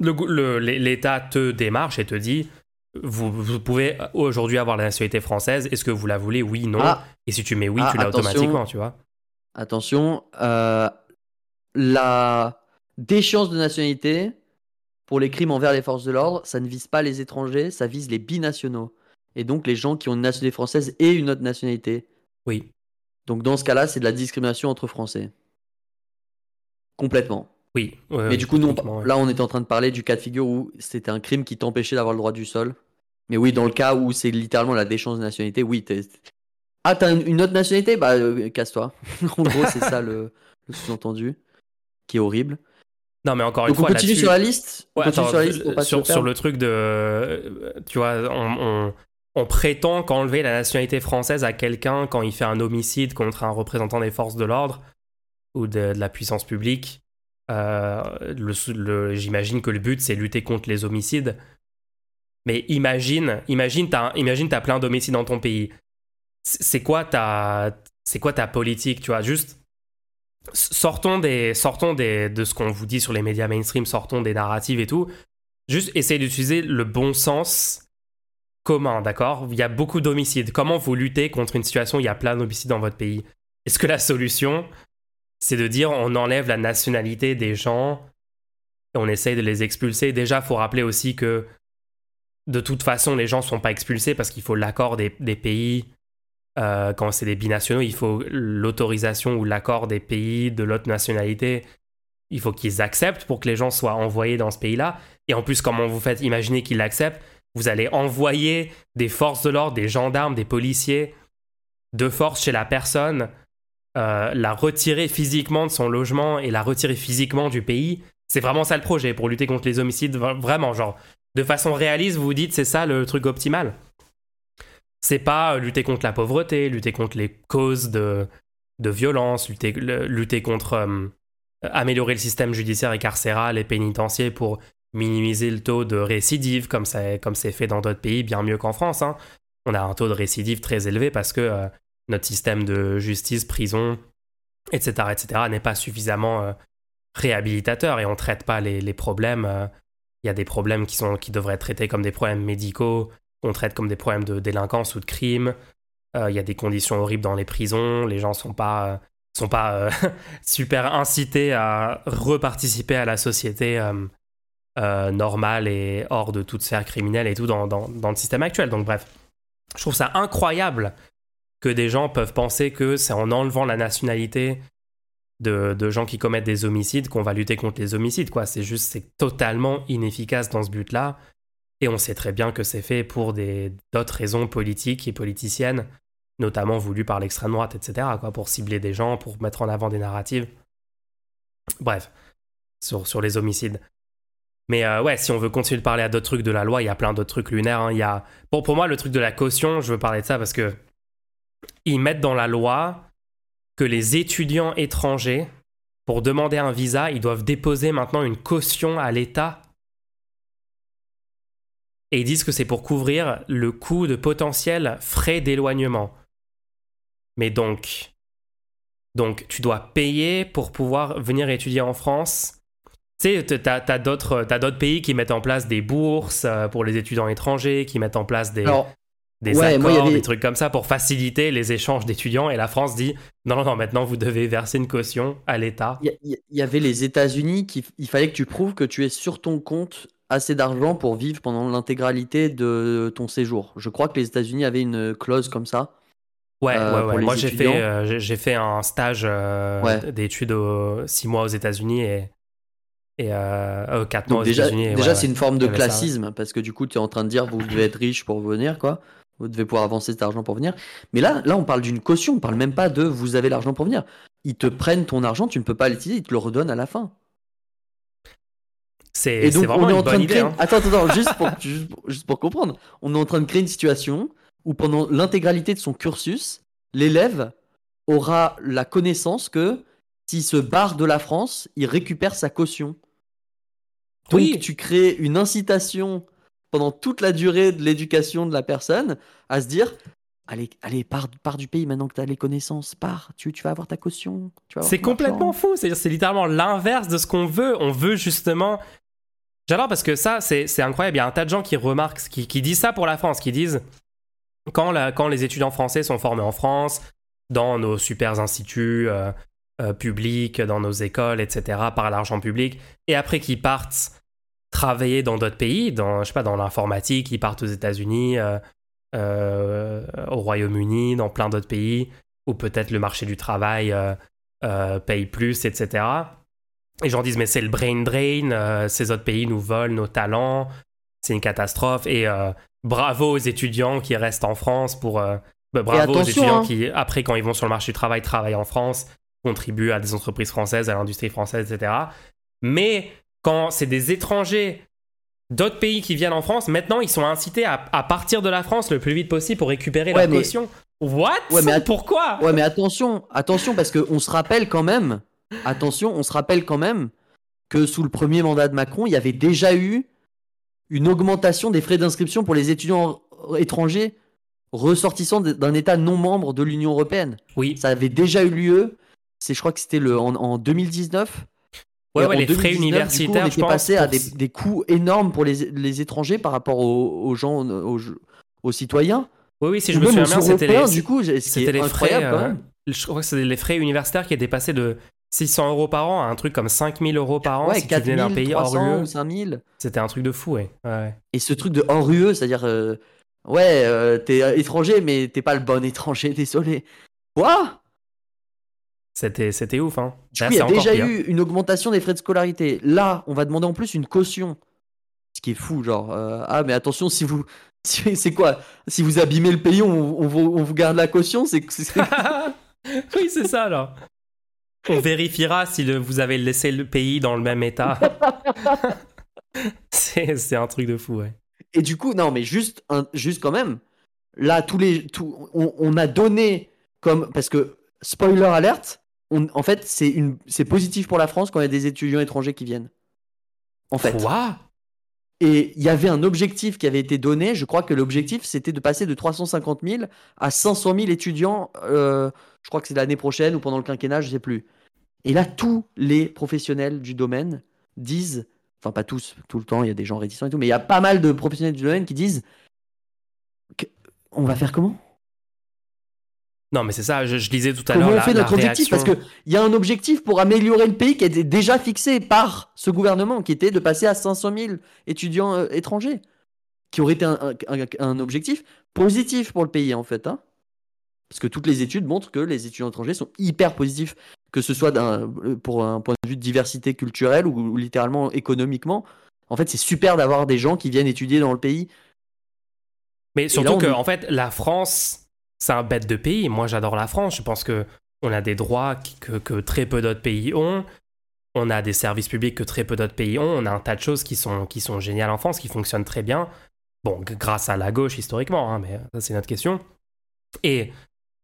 S1: L'État te démarche et te dit vous, pouvez aujourd'hui avoir la nationalité française. Est-ce que vous la voulez? Oui, non. Ah. Et si tu mets oui, tu ah, l'as automatiquement, tu vois.
S2: Attention, euh, la déchéance de nationalité, pour les crimes envers les forces de l'ordre, ça ne vise pas les étrangers, ça vise les binationaux. Et donc les gens qui ont une nationalité française et une autre nationalité.
S1: Oui.
S2: Donc dans ce cas-là, c'est de la discrimination entre Français. Complètement.
S1: Oui.
S2: Mais du coup, nous, là, on était en train de parler du cas de figure où c'était un crime qui t'empêchait d'avoir le droit du sol. Mais oui, dans le cas où c'est littéralement la déchéance de nationalité, oui. Ah, t'as une autre nationalité? Bah, euh, casse-toi. en gros, c'est ça le, sous-entendu, qui est horrible.
S1: Non, mais encore une
S2: fois,
S1: on
S2: continue sur la liste?
S1: on continue sur, la liste sur, sur, le truc de, tu vois, on, on prétend qu'enlever la nationalité française à quelqu'un quand il fait un homicide contre un représentant des forces de l'ordre ou de, la puissance publique, euh, j'imagine que le but c'est lutter contre les homicides. Mais imagine, imagine, t'as, imagine, t'as plein d'homicides dans ton pays. C'est quoi ta, c'est quoi ta politique, tu vois? Juste sortons des, sortons des, de ce qu'on vous dit sur les médias mainstream, sortons des narratives et tout. Juste essaye d'utiliser le bon sens commun, d'accord? Il y a beaucoup d'homicides. Comment vous luttez contre une situation où il y a plein d'homicides dans votre pays? Est-ce que la solution, c'est de dire on enlève la nationalité des gens et on essaye de les expulser? Déjà, faut rappeler aussi que de toute façon, les gens sont pas expulsés parce qu'il faut l'accord des, pays. Euh, quand c'est des binationaux, il faut l'autorisation ou l'accord des pays de l'autre nationalité. Il faut qu'ils acceptent pour que les gens soient envoyés dans ce pays-là. Et en plus, comment vous faites imaginer qu'ils l'acceptent? Vous allez envoyer des forces de l'ordre, des gendarmes, des policiers de force chez la personne, euh, la retirer physiquement de son logement et la retirer physiquement du pays. C'est vraiment ça le projet pour lutter contre les homicides. Vraiment, genre, de façon réaliste, vous vous dites c'est ça le truc optimal. C'est pas euh, lutter contre la pauvreté, lutter contre les causes de, violence, lutter, contre euh, améliorer le système judiciaire et carcéral et pénitentiaire pour minimiser le taux de récidive, comme c'est comme fait dans d'autres pays, bien mieux qu'en France. Hein. On a un taux de récidive très élevé parce que euh, notre système de justice, prison, etc., etc., n'est pas suffisamment réhabilitateur et on ne traite pas les, problèmes. Euh. Il y a des problèmes qui, sont, qui devraient être traités comme des problèmes médicaux, qu'on traite comme des problèmes de délinquance ou de crime. Il y a des conditions horribles dans les prisons, les gens ne sont pas, sont pas super incités à reparticiper à la société euh, normal et hors de toute sphère criminelle et tout dans, dans, dans, le système actuel. Donc bref, je trouve ça incroyable que des gens peuvent penser que c'est en enlevant la nationalité de, de, gens qui commettent des homicides qu'on va lutter contre les homicides. quoi. C'est juste, c'est totalement inefficace dans ce but-là. Et on sait très bien que c'est fait pour d'autres raisons politiques et politiciennes, notamment voulues par l'extrême droite, etc., quoi, pour cibler des gens, pour mettre en avant des narratives. Bref, sur, les homicides. Mais euh, ouais, si on veut continuer de parler à d'autres trucs de la loi, il y a plein d'autres trucs lunaires. Hein. Y a... pour moi, le truc de la caution, je veux parler de ça parce que ils mettent dans la loi que les étudiants étrangers, pour demander un visa, ils doivent déposer maintenant une caution à l'État. Et ils disent que c'est pour couvrir le coût de potentiels frais d'éloignement. Mais donc, donc, tu dois payer pour pouvoir venir étudier en France tu sais, t'as as, d'autres pays qui mettent en place des bourses euh, pour les étudiants étrangers, qui mettent en place des, des accords, des trucs comme ça pour faciliter les échanges d'étudiants. Et la France dit non, non, non, maintenant vous devez verser une caution à l'État.
S2: Il y, avait les États-Unis qui il fallait que tu prouves que tu es sur ton compte assez d'argent pour vivre pendant l'intégralité de ton séjour. Je crois que les États-Unis avaient une clause comme ça.
S1: Ouais, euh, ouais, ouais. Moi, j'ai fait, euh, j'ai fait un stage d'études six mois aux États-Unis et et euh, 4 mois aux
S2: déjà,
S1: États-Unis.
S2: Déjà, c'est une forme de classisme parce que du coup, tu es en train de dire vous devez être riche pour venir, quoi. Vous devez pouvoir avancer cet argent pour venir. Mais là, là, on parle d'une caution. On parle même pas de vous avez l'argent pour venir. Ils te prennent ton argent, tu ne peux pas l'utiliser, ils te le redonnent à la fin.
S1: C'est vraiment une bonne idée.
S2: Hein. Attends, attends, juste, pour, juste pour comprendre. On est en train de créer une situation où pendant l'intégralité de son cursus, l'élève aura la connaissance que s'il se barre de la France, il récupère sa caution. Donc oui. tu crées une incitation pendant toute la durée de l'éducation de la personne à se dire Allez, allez, pars, du pays maintenant que tu as les connaissances, pars, tu, tu vas avoir ta caution.
S1: C'est complètement fou, c'est littéralement l'inverse de ce qu'on veut. On veut justement. J'adore parce que ça, c'est incroyable. Il y a un tas de gens qui remarquent, qui, qui disent ça pour la France, qui disent quand, la, quand les étudiants français sont formés en France, dans nos super instituts, euh, euh, public, dans nos écoles, etc., par l'argent public, et après qu'ils partent travailler dans d'autres pays, dans, je sais pas, dans l'informatique, ils partent aux États-Unis, au Royaume-Uni, dans plein d'autres pays, où peut-être le marché du travail paye plus, etc. Et gens disent, mais c'est le brain drain, ces autres pays nous volent nos talents, c'est une catastrophe. Et bravo aux étudiants qui restent en France pour. Bah, bravo aux étudiants hein. qui, après, quand ils vont sur le marché du travail, travaillent en France, contribuent à des entreprises françaises, à l'industrie française, etc. Mais quand c'est des étrangers d'autres pays qui viennent en France, maintenant ils sont incités à, partir de la France le plus vite possible pour récupérer leur caution. What? Ouais, mais Pourquoi?
S2: Ouais, mais attention, attention, parce qu'on se rappelle quand même, attention, on se rappelle quand même que sous le premier mandat de Macron, il y avait déjà eu une augmentation des frais d'inscription pour les étudiants étrangers ressortissant d'un État non membre de l'Union européenne.
S1: Oui.
S2: Ça avait déjà eu lieu. C'est, je crois que c'était le en, 2019.
S1: Ouais, ouais les frais universitaires, coup, on
S2: était passé à des, coûts énormes pour les, étrangers par rapport aux, gens, aux, citoyens.
S1: Oui, oui, si je me souviens bien, c'était les,
S2: du coup, c'était les frais. Euh,
S1: je crois que c'était les frais universitaires qui étaient passés de 600 euros par an à un truc comme 5000 euros par an
S2: ouais, si 4 tu venais d'un pays hors UE. 5000.
S1: C'était un truc de fou, ouais. ouais.
S2: Et ce truc de hors UE, c'est-à-dire, euh, ouais, euh, t'es étranger, mais t'es pas le bon étranger, désolé. Quoi?
S1: C'était, c'était ouf, hein.
S2: il y a déjà eu une augmentation des frais de scolarité. Là, on va demander en plus une caution. Ce qui est fou, genre, euh, ah, mais attention, si vous. c'est quoi? Si vous abîmez le pays, on, on, vous, on vous, garde la caution C'est.
S1: oui, c'est ça, alors. On vérifiera si vous avez laissé le pays dans le même état. c'est, un truc de fou, ouais.
S2: Et du coup, non, mais juste, un, juste quand même, là, tous les, tout, on, on a donné comme. Parce que, spoiler alerte, en fait, c'est positif pour la France quand il y a des étudiants étrangers qui viennent. En fait.
S1: Quoi?
S2: Et il y avait un objectif qui avait été donné. Je crois que l'objectif, c'était de passer de 350 000 à 500 000 étudiants. Euh, je crois que c'est l'année prochaine ou pendant le quinquennat, je sais plus. Et là, tous les professionnels du domaine disent, enfin pas tous, tout le temps, il y a des gens réticents et tout, mais il y a pas mal de professionnels du domaine qui disent, on va faire comment?
S1: Non, mais c'est ça, je, je, disais tout à l'heure.
S2: Comment on fait notre objectif Parce qu'il y a un objectif pour améliorer le pays qui était déjà fixé par ce gouvernement, qui était de passer à 500 000 étudiants euh, étrangers, qui aurait été un, objectif positif pour le pays, en fait. Hein Parce que toutes les études montrent que les étudiants étrangers sont hyper positifs, que ce soit euh, pour un point de vue de diversité culturelle ou, littéralement économiquement. En fait, c'est super d'avoir des gens qui viennent étudier dans le pays.
S1: Mais surtout que, en fait, la France c'est un bête de pays. Moi, j'adore la France. Je pense que on a des droits que, très peu d'autres pays ont. On a des services publics que très peu d'autres pays ont. On a un tas de choses qui sont, géniales en France, qui fonctionnent très bien. Bon, grâce à la gauche historiquement, hein, mais ça, c'est notre question. Et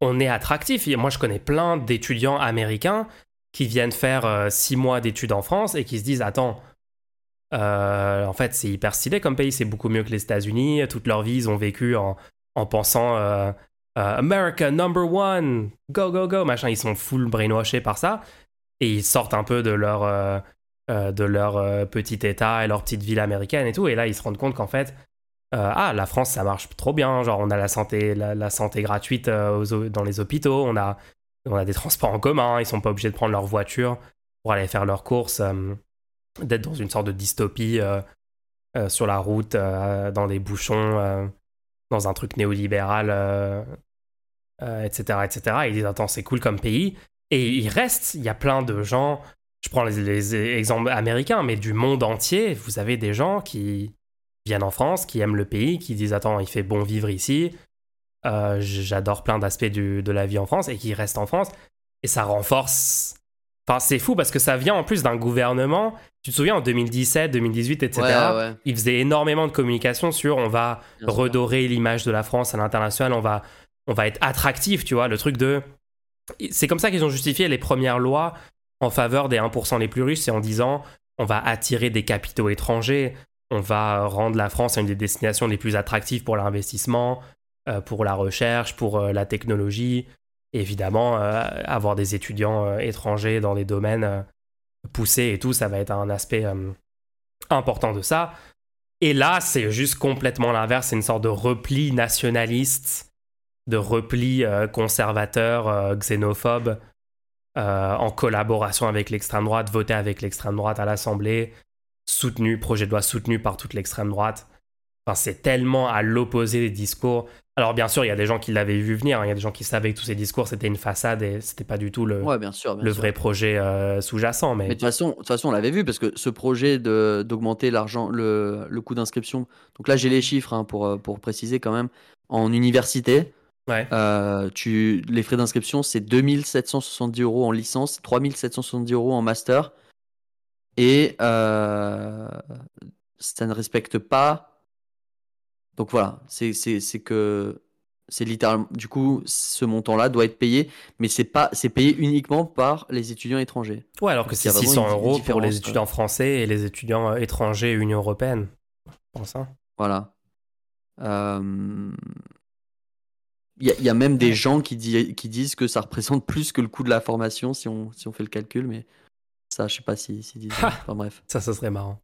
S1: on est attractif. Moi, je connais plein d'étudiants américains qui viennent faire euh, six mois d'études en France et qui se disent Attends, euh, en fait, c'est hyper stylé comme pays, c'est beaucoup mieux que les États-Unis. Toute leur vie, ils ont vécu en, en pensant euh, euh, America number one, go go go, machin, ils sont full brainwashés par ça. Et ils sortent un peu de leur euh, euh, de leur petit état et leur petite ville américaine et tout. Et là ils se rendent compte qu'en fait ah la France ça marche trop bien, genre on a la santé la, santé gratuite dans les hôpitaux, on a on a des transports en commun, ils sont pas obligés de prendre leur voiture pour aller faire leurs courses, d'être dans une sorte de dystopie sur la route, dans des bouchons dans un truc néolibéral, etc., euh, etc. Euh, et ils disent attends c'est cool comme pays. Et il reste, il y a plein de gens. Je prends les, exemples américains, mais du monde entier, vous avez des gens qui viennent en France, qui aiment le pays, qui disent attends il fait bon vivre ici. Euh, j'adore plein d'aspects de la vie en France et qui restent en France. Et ça renforce Enfin, c'est fou parce que ça vient en plus d'un gouvernement. Tu te souviens en 2017, 2018, etc. Il faisait énormément de communication sur on va redorer l'image de la France à l'international, on va, on va être attractif, tu vois. Le truc de. C'est comme ça qu'ils ont justifié les premières lois en faveur des 1% les plus riches, c'est en disant on va attirer des capitaux étrangers, on va rendre la France une des destinations les plus attractives pour l'investissement, euh, pour la recherche, pour euh, la technologie évidemment, euh, avoir des étudiants euh, étrangers dans des domaines euh, poussés et tout, ça va être un aspect important de ça. Et là, c'est juste complètement l'inverse, c'est une sorte de repli nationaliste, de repli conservateur, xénophobe, en collaboration avec l'extrême droite, voter avec l'extrême droite à l'Assemblée, soutenu, projet de loi soutenu par toute l'extrême droite. Enfin, c'est tellement à l'opposé des discours. Alors bien sûr, il y a des gens qui l'avaient vu venir, hein. il y a des gens qui savaient que tous ces discours c'était une façade et c'était pas du tout le,
S2: Ouais, bien sûr. bien
S1: le
S2: sûr.
S1: vrai projet euh, sous-jacent. Mais,
S2: de toute façon, toute façon, on l'avait vu parce que ce projet d'augmenter l'argent, le, le coût d'inscription. Donc là, j'ai les chiffres hein, pour, euh, pour préciser quand même. En université,
S1: ouais.
S2: euh, tu, les frais d'inscription, c'est 2770 euros en licence, 3770 euros en master. Et euh, ça ne respecte pas. Donc voilà, c'est que c'est littéralement. Du coup, ce montant-là doit être payé, mais c'est pas, c'est payé uniquement par les étudiants étrangers.
S1: Ouais, alors que c'est
S2: y a vraiment
S1: 600
S2: une
S1: euros pour les étudiants français et les étudiants euh, étrangers Union Européenne. Je pense, hein.
S2: Voilà. Euh, Il y, a- il y a même des gens qui disent que ça représente plus que le coût de la formation si on, si on fait le calcul, mais ça, je sais pas si, si disent. Enfin bref.
S1: Ça, ça serait marrant.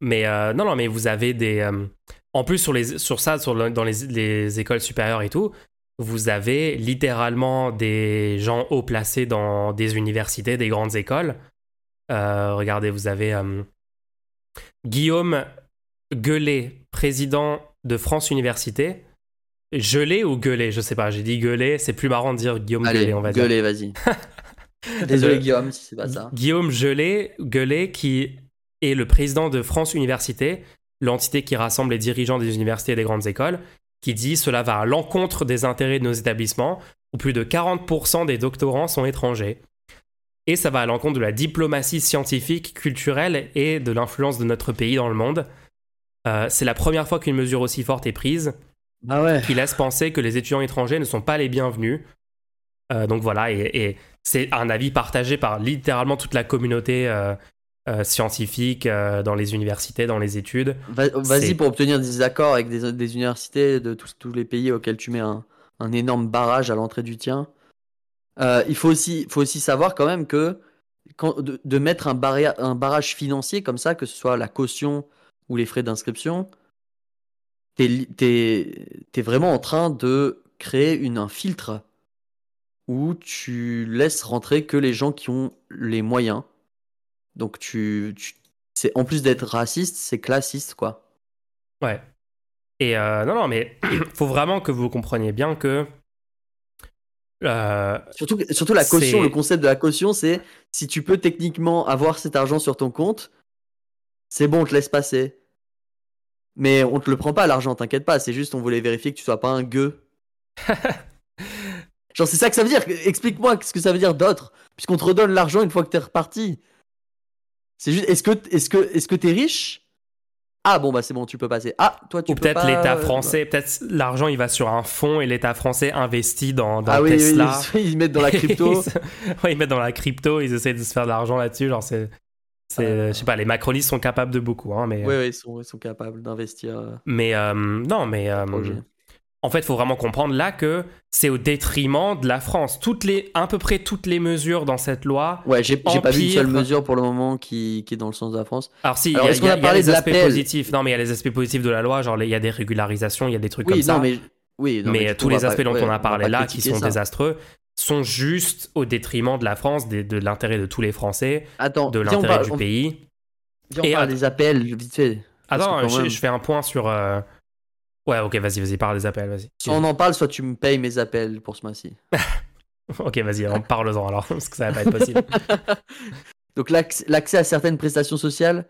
S1: Mais euh, non, non, mais vous avez des. euh, en plus, sur, les, sur ça, sur le- dans les, les écoles supérieures et tout, vous avez littéralement des gens haut placés dans des universités, des grandes écoles. Euh, regardez, vous avez Guillaume Gueulet, président de France Université. Gelé ou Gueulet Je sais pas, j'ai dit Gueulet, c'est plus marrant de dire Guillaume
S2: Allez,
S1: Gueulet, on va dire.
S2: gueulez, vas-y. Désolé Guillaume si c'est pas ça.
S1: Guillaume Gelé, Gueulet, qui est le président de France Université, l'entité qui rassemble les dirigeants des universités et des grandes écoles, qui dit cela va à l'encontre des intérêts de nos établissements, où plus de 40% des doctorants sont étrangers. Et ça va à l'encontre de la diplomatie scientifique, culturelle et de l'influence de notre pays dans le monde. Euh, c'est la première fois qu'une mesure aussi forte est prise
S2: ouais.
S1: qui laisse penser que les étudiants étrangers ne sont pas les bienvenus. Euh, donc voilà, et, et c'est un avis partagé par littéralement toute la communauté euh, euh, scientifique euh, dans les universités, dans les études.
S2: Va- Vas-y pour obtenir des accords avec des, des universités de tous, tous les pays auxquels tu mets un, un énorme barrage à l'entrée du tien. Euh, il faut aussi, faut aussi savoir quand même que quand, de, de mettre un, un barrage financier comme ça, que ce soit la caution ou les frais d'inscription, t'es t'es- t'es vraiment en train de créer une, un filtre où tu laisses rentrer que les gens qui ont les moyens. Donc tu, tu c'est en plus d'être raciste, c'est classiste quoi.
S1: Ouais. Et euh, non, non, mais faut vraiment que vous compreniez bien que. euh,
S2: Surtout, surtout la caution, le concept de la caution, c'est si tu peux techniquement avoir cet argent sur ton compte, c'est bon, on te laisse passer. Mais on te le prend pas l'argent, t'inquiète pas, c'est juste on voulait vérifier que tu sois pas un gueux. Genre c'est ça que ça veut dire, explique-moi ce que ça veut dire d'autre, puisqu'on te redonne l'argent une fois que t'es reparti. C'est juste, est-ce que est-ce que est-ce que t'es riche? Ah bon bah c'est bon, tu peux passer. Ah toi tu
S1: ou
S2: peux
S1: peut-être
S2: pas,
S1: l'État
S2: euh,
S1: français, peut-être l'argent il va sur un fonds et l'État français investit dans, dans
S2: Ah oui, oui,
S1: Tesla.
S2: oui, ils mettent dans la crypto.
S1: ils, ouais, ils mettent dans la crypto, ils essaient de se faire de l'argent là-dessus. Genre, c'est.
S2: Euh.
S1: Je sais pas, les macronistes sont capables de beaucoup, hein, mais.
S2: Oui, oui, ils sont, ils sont capables d'investir. euh,
S1: Mais euh, non, mais euh. En fait, il faut vraiment comprendre là que c'est au détriment de la France. Toutes les, à peu près toutes les mesures dans cette loi.
S2: Ouais, j'ai pas vu une seule mesure pour le moment qui, qui est dans le sens de la France.
S1: Alors si, il y a, y a-
S2: a
S1: y a les
S2: de
S1: aspects positifs. Non, mais il y a les aspects positifs de la loi, genre il y a des régularisations, il y a des trucs comme ça.
S2: mais oui, non,
S1: mais,
S2: coup,
S1: tous
S2: on
S1: les
S2: pas-
S1: aspects dont
S2: ouais,
S1: on a parlé là, qui sont
S2: ça.
S1: désastreux, sont juste au détriment de la France, de l'intérêt de tous les Français,
S2: Attends,
S1: de
S2: on
S1: l'intérêt du
S2: on-
S1: pays.
S2: on
S1: Et
S2: parle
S1: att-
S2: des appels, vite fait.
S1: Attends, je fais un point sur. euh, Ouais, ok, vas-y, vas-y, parle des appels, vas-y.
S2: Soit on en parle, soit tu me payes mes appels pour ce mois-ci.
S1: Ok, vas-y, on parle-en alors, parce que ça va pas être possible.
S2: Donc l'acc- l'accès à certaines prestations sociales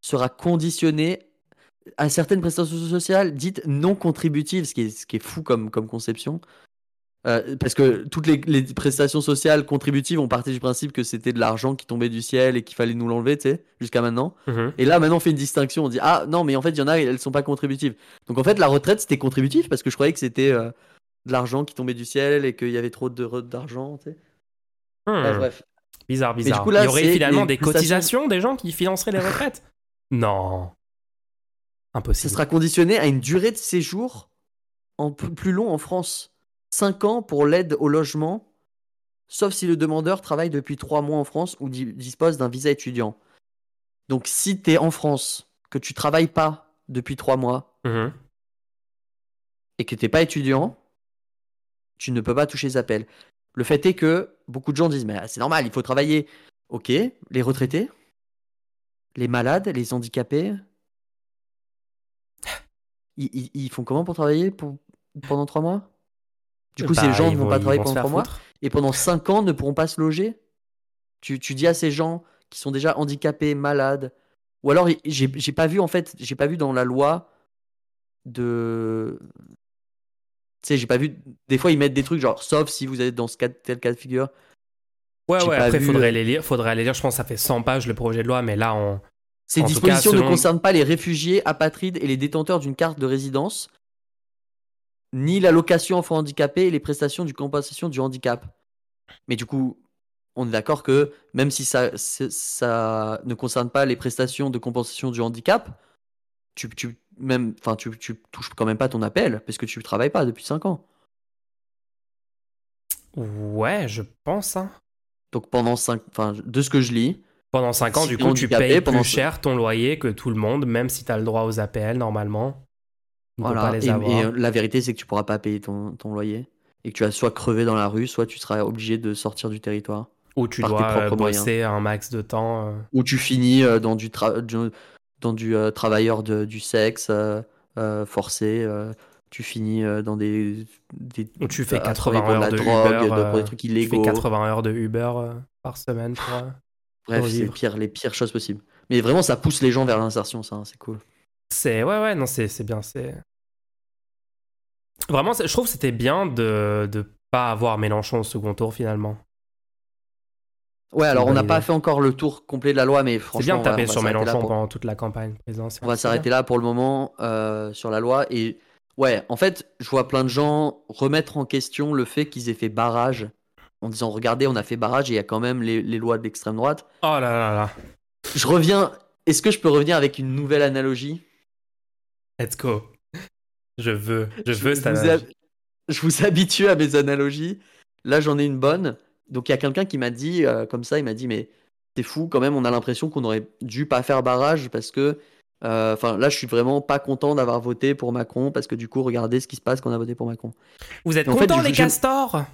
S2: sera conditionné à certaines prestations sociales dites non contributives, ce qui est, ce qui est fou comme, comme conception. Euh, parce que toutes les, les prestations sociales contributives ont parti du principe que c'était de l'argent qui tombait du ciel et qu'il fallait nous l'enlever, tu sais, jusqu'à maintenant.
S1: Mhm.
S2: Et là, maintenant, on fait une distinction. On dit, ah non, mais en fait, il y en a, elles sont pas contributives. Donc en fait, la retraite, c'était contributif parce que je croyais que c'était euh, de l'argent qui tombait du ciel et qu'il y avait trop de- d'argent, tu sais.
S1: Hmm.
S2: Bref, bref.
S1: Bizarre,
S2: du
S1: bizarre.
S2: coup, là,
S1: Il y aurait finalement des
S2: prestations-
S1: cotisations des gens qui financeraient les retraites? Non.
S2: Ça
S1: Impossible.
S2: sera conditionné à une durée de séjour en plus long en France. 5 ans pour l'aide au logement, sauf si le demandeur travaille depuis 3 mois en France ou di- dispose d'un visa étudiant. Donc si tu es en France, que tu travailles pas depuis 3 mois
S1: Mhm.
S2: et que tu n'es pas étudiant, tu ne peux pas toucher les appels. Le fait est que beaucoup de gens disent mais c'est normal, il faut travailler. Ok, les retraités les malades, les handicapés. Ils, ils- ils font comment pour travailler pour, pendant trois mois? Du coup,
S1: Bah,
S2: ces gens ne vont pas travailler pendant
S1: faire
S2: trois mois
S1: foutre.
S2: et pendant cinq ans ne pourront pas se loger tu, tu dis à ces gens qui sont déjà handicapés, malades, ou alors j'ai pas vu en fait, j'ai pas vu dans la loi de. Tu sais, j'ai pas vu. Des fois, ils mettent des trucs genre, sauf si vous êtes dans ce cas, tel cas de figure.
S1: Ouais, ouais, après,
S2: vu,
S1: faudrait
S2: euh,
S1: les lire. Faudrait les lire. Je pense que ça fait 100 pages le projet de loi, mais là, on.
S2: Ces
S1: En
S2: dispositions
S1: cas,
S2: ne concernent pas les réfugiés, apatrides et les détenteurs d'une carte de résidence, ni l'allocation enfant handicapé et les prestations du compensation du handicap. Mais du coup, on est d'accord que même si ça, ne concerne pas les prestations de compensation du handicap, tu, tu, même, tu, tu touches quand même pas ton appel parce que tu travailles pas depuis 5 ans.
S1: Ouais, je pense. hein.
S2: Donc pendant 5, enfin, de ce que je lis,
S1: Pendant 5 ans,
S2: Si
S1: du coup, tu payes
S2: pendant
S1: plus
S2: ce-
S1: cher ton loyer que tout le monde, même si tu as le droit aux APL normalement. On peut
S2: voilà.
S1: pas les
S2: Et,
S1: avoir.
S2: et, euh, la vérité, c'est que tu pourras pas payer ton, ton loyer et que tu vas soit crever dans la rue, soit tu seras obligé de sortir du territoire.
S1: Ou tu dois euh,
S2: propres moyens.
S1: bosser un max de temps. euh.
S2: Ou tu finis euh, dans du, tra- du- dans du euh, travailleur de- du sexe euh, euh, forcé. euh, tu finis euh, dans des, des
S1: Ou tu fais
S2: à
S1: 80
S2: travailler pour
S1: heures
S2: la
S1: de
S2: drogue,
S1: Uber.
S2: de- pour des trucs
S1: tu fais
S2: illégaux.
S1: 80 heures de Uber euh, par semaine pour.
S2: Bref, c'est pire, les pires choses possibles. Mais vraiment, ça pousse les gens vers l'insertion, ça, hein, c'est cool.
S1: C'est ouais ouais non c'est c'est bien c'est vraiment c'est- je trouve que c'était bien de de pas avoir Mélenchon au second tour finalement.
S2: Ouais, alors on n'a pas fait encore le tour complet de la loi, mais
S1: C'est
S2: franchement,
S1: bien de taper
S2: va
S1: sur Mélenchon
S2: pour-
S1: pendant toute la campagne présidentielle.
S2: On va
S1: c'est
S2: s'arrêter là pour le moment euh, sur la loi. Et ouais, en fait, je vois plein de gens remettre en question le fait qu'ils aient fait barrage en disant regardez, on a fait barrage et il y a quand même les, les lois de l'extrême droite.
S1: Oh là là là.
S2: Je reviens. Est-ce que je peux revenir avec une nouvelle analogie?
S1: Let's go. Je veux je veux cette analogie.
S2: je vous habitue à mes analogies. Là, j'en ai une bonne. Donc, il y a quelqu'un qui m'a dit, euh, comme ça, il m'a dit, mais c'est fou quand même, on a l'impression qu'on aurait dû pas faire barrage parce que. euh, Enfin, là, je suis vraiment pas content d'avoir voté pour Macron parce que du coup, regardez ce qui se passe quand on a voté pour Macron.
S1: Vous êtes
S2: En fait,
S1: les castors?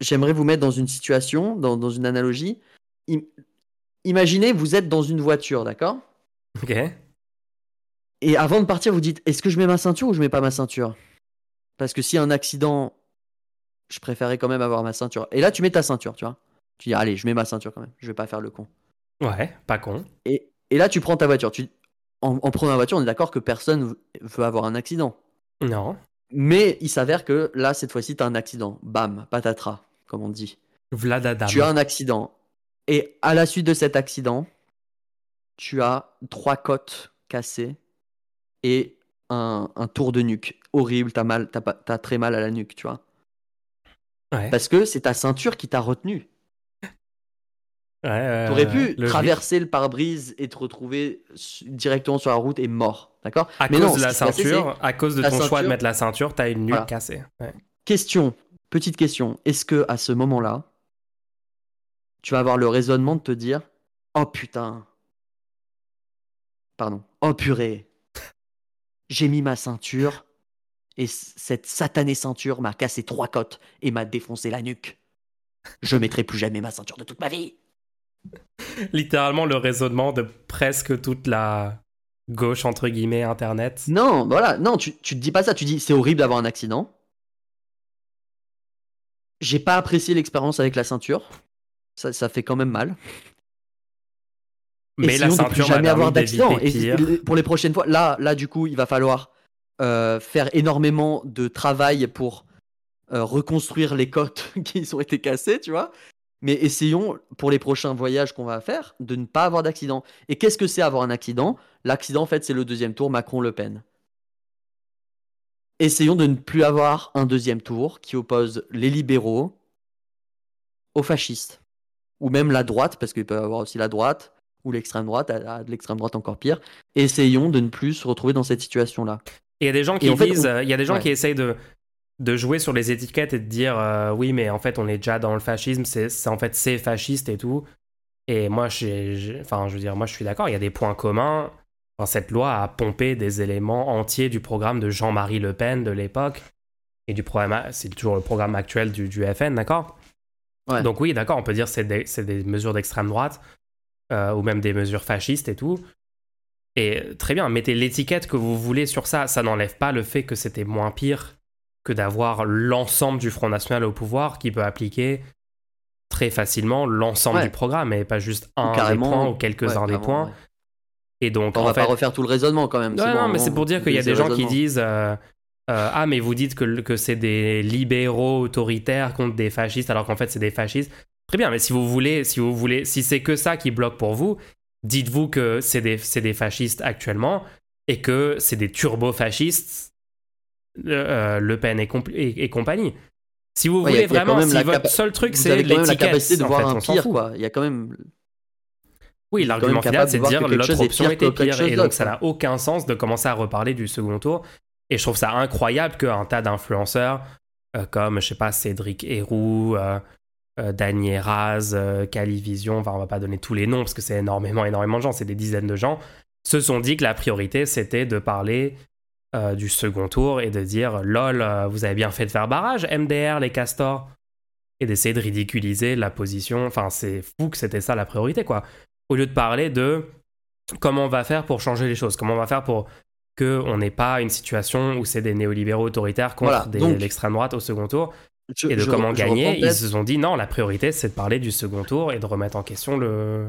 S2: J'aimerais vous mettre dans une situation, dans, dans une analogie. Im- Imaginez, vous êtes dans une voiture, d'accord?
S1: OK.
S2: Et avant de partir, vous dites est-ce que je mets ma ceinture ou je mets pas ma ceinture? Parce que s'il y a un accident, je préférais quand même avoir ma ceinture. Et là, tu mets ta ceinture, tu vois. Tu dis allez, je mets ma ceinture quand même. Je vais pas faire le con.
S1: Ouais, pas con.
S2: Et, et là, tu prends ta voiture. Tu, en, en prenant la voiture, on est d'accord que personne veut avoir un accident.
S1: Non.
S2: Mais il s'avère que là, cette fois-ci, tu as un accident. Bam, patatras, comme on dit.
S1: Vladadam.
S2: Tu as un accident. Et à la suite de cet accident, tu as trois côtes cassées et un, un tour de nuque. Horrible, t'as mal, t'as, t'as très mal à la nuque, tu vois.
S1: Ouais.
S2: Parce que c'est ta ceinture qui t'a retenu.
S1: Ouais, ouais,
S2: T'aurais pu traverser le pare-brise et te retrouver directement sur la route et mort, d'accord?
S1: À
S2: Mais
S1: cause
S2: non,
S1: de la
S2: passé,
S1: ceinture, à cause de ton choix de mettre la ceinture, t'as une nuque
S2: Voilà.
S1: cassée. Ouais.
S2: Question, petite question. Est-ce que à ce moment-là, tu vas avoir le raisonnement de te dire Oh putain. Pardon. Oh purée. J'ai mis ma ceinture et cette satanée ceinture m'a cassé trois côtes et m'a défoncé la nuque. Je mettrai plus jamais ma ceinture de toute ma vie.
S1: Littéralement le raisonnement de presque toute la gauche entre guillemets internet.
S2: Non, voilà, non, tu, tu te dis pas ça, tu dis c'est horrible d'avoir un accident. J'ai pas apprécié l'expérience avec la ceinture. Ça, ça fait quand même mal.
S1: Mais la
S2: de plus
S1: ceinture m'a
S2: jamais avoir d'accident. Et pour les prochaines fois, là, là, du coup, il va falloir euh, faire énormément de travail pour euh, reconstruire les côtes qui ont été cassées, tu vois. Mais essayons, pour les prochains voyages qu'on va faire, de ne pas avoir d'accident. Et qu'est-ce que c'est avoir un accident? L'accident, en fait, c'est le deuxième tour Macron-Le Pen. Essayons de ne plus avoir un deuxième tour qui oppose les libéraux aux fascistes. Ou même la droite, parce qu'il peut y avoir aussi la droite, ou l'extrême droite, à, à de l'extrême droite encore pire. Essayons de ne plus se retrouver dans cette situation-là.
S1: Et il y a des gens qui
S2: Et en fait,
S1: disent,
S2: on-
S1: il y a des gens
S2: Ouais.
S1: qui essayent de, de jouer sur les étiquettes et de dire euh, oui, mais en fait, on est déjà dans le fascisme, c'est en fait c'est fasciste et tout. Et moi, enfin, je veux dire, moi, je suis d'accord. Il y a des points communs. Enfin, cette loi a pompé des éléments entiers du programme de Jean-Marie Le Pen de l'époque et du programme, c'est toujours le programme actuel du, du FN, d'accord?
S2: Ouais.
S1: Donc oui, d'accord, on peut dire c'est des, c'est des mesures d'extrême droite. Euh, ou même des mesures fascistes et tout. Et très bien, mettez l'étiquette que vous voulez sur ça. Ça n'enlève pas le fait que c'était moins pire que d'avoir l'ensemble du Front National au pouvoir qui peut appliquer très facilement l'ensemble
S2: Ouais.
S1: du programme et pas juste un des points ou quelques-uns
S2: ouais,
S1: des points.
S2: ouais.
S1: Et donc,
S2: On
S1: en
S2: va
S1: fait,
S2: pas refaire tout le raisonnement quand même. Bon,
S1: non, mais c'est pour dire qu'il y a des gens qui disent euh, euh, Ah, mais vous dites que, que c'est des libéraux autoritaires contre des fascistes, alors qu'en fait, c'est des fascistes. Très bien, mais si vous voulez, si vous voulez, si c'est que ça qui bloque pour vous, dites-vous que c'est des, des fascistes actuellement et que c'est des turbo-fascistes, euh, Le Pen et, compl- et- et compagnie. Si vous
S2: Ouais,
S1: voulez
S2: a
S1: vraiment, si votre seul truc c'est l'étiquette,
S2: de
S1: en
S2: voir
S1: fait,
S2: un pire,
S1: fout.
S2: quoi. Il y a quand même.
S1: Oui, l'argument final, c'est
S2: de
S1: dire l'autre option était pire. Et donc, ça n'a aucun sens de commencer à reparler du second tour. Et je trouve ça incroyable qu'un tas d'influenceurs, euh, comme, je sais pas, Cédric Héroux, euh, euh, Dany Raz, euh, Calivision, enfin, on va pas donner tous les noms parce que c'est énormément, énormément de gens, c'est des dizaines de gens, se sont dit que la priorité, c'était de parler euh, du second tour et de dire lol, euh, vous avez bien fait de faire barrage, MDR, les castors, et d'essayer de ridiculiser la position. Enfin, c'est fou que c'était ça la priorité, quoi. Au lieu de parler de comment on va faire pour changer les choses, comment on va faire pour que on n'ait pas une situation où c'est des néolibéraux autoritaires contre
S2: Voilà,
S1: l'extrême droite au second tour
S2: Je-
S1: et de
S2: je-
S1: comment gagner. Ils se sont dit non, la priorité c'est de parler du second tour et de remettre en question le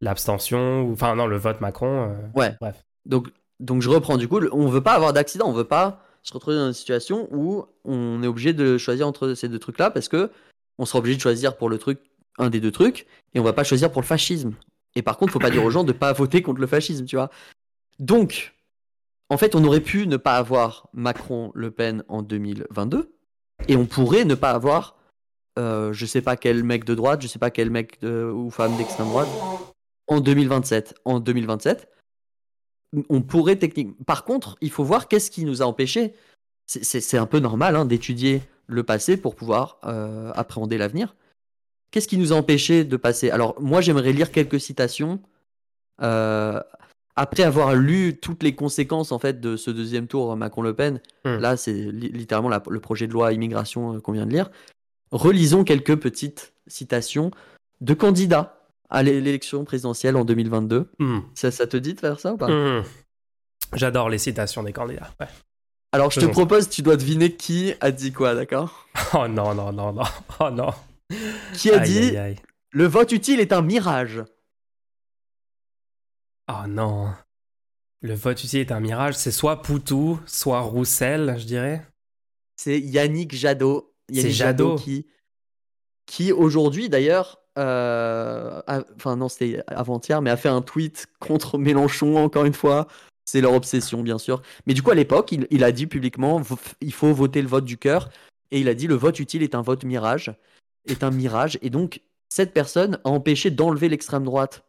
S1: l'abstention enfin non le vote Macron. euh.
S2: Ouais.
S1: Bref.
S2: Donc, donc je reprends du coup. On veut pas avoir d'accident. On veut pas se retrouver dans une situation où on est obligé de choisir entre ces deux trucs-là parce que on sera obligé de choisir pour le truc, un des deux trucs, et on va pas choisir pour le fascisme. Et par contre, faut pas dire aux gens de pas voter contre le fascisme, tu vois. Donc, en fait, on aurait pu ne pas avoir Macron-Le Pen en 2022, et on pourrait ne pas avoir, euh, je sais pas quel mec de droite, je sais pas quel mec ou femme d'extrême droite, en 2027. En 2027, on pourrait techniquement. Par contre, il faut voir qu'est-ce qui nous a empêchés. C'est un peu normal hein, d'étudier le passé pour pouvoir euh, appréhender l'avenir. Qu'est-ce qui nous a empêchés de passer? Alors, moi, j'aimerais lire quelques citations. euh, après avoir lu toutes les conséquences en fait de ce deuxième tour Macron-Le Pen,
S1: Hmm.
S2: là c'est li- littéralement la- le projet de loi immigration euh, qu'on vient de lire. Relisons quelques petites citations de candidats à l'é- l'élection présidentielle en 2022.
S1: Hmm.
S2: Ça, ça te dit de faire ça ou pas?
S1: Hmm. J'adore les citations des candidats. ouais.
S2: Alors je te
S1: ça.
S2: propose, tu dois deviner qui a dit quoi, d'accord?
S1: Oh non non non non oh non.
S2: Qui a
S1: Aïe,
S2: dit
S1: aïe, aïe.
S2: le vote utile est un mirage
S1: Oh non. Le vote utile est un mirage. C'est soit Poutou, soit Roussel, je dirais.
S2: C'est Yannick Jadot. Yannick
S1: C'est Jadot.
S2: qui, qui aujourd'hui d'ailleurs, euh, a- enfin non c'était avant-hier, mais a fait un tweet contre Mélenchon encore une fois. C'est leur obsession bien sûr. Mais du coup à l'époque, il, il a dit publiquement, il faut voter le vote du cœur, et il a dit le vote utile est un vote mirage, est un mirage, et donc cette personne a empêché d'enlever l'extrême droite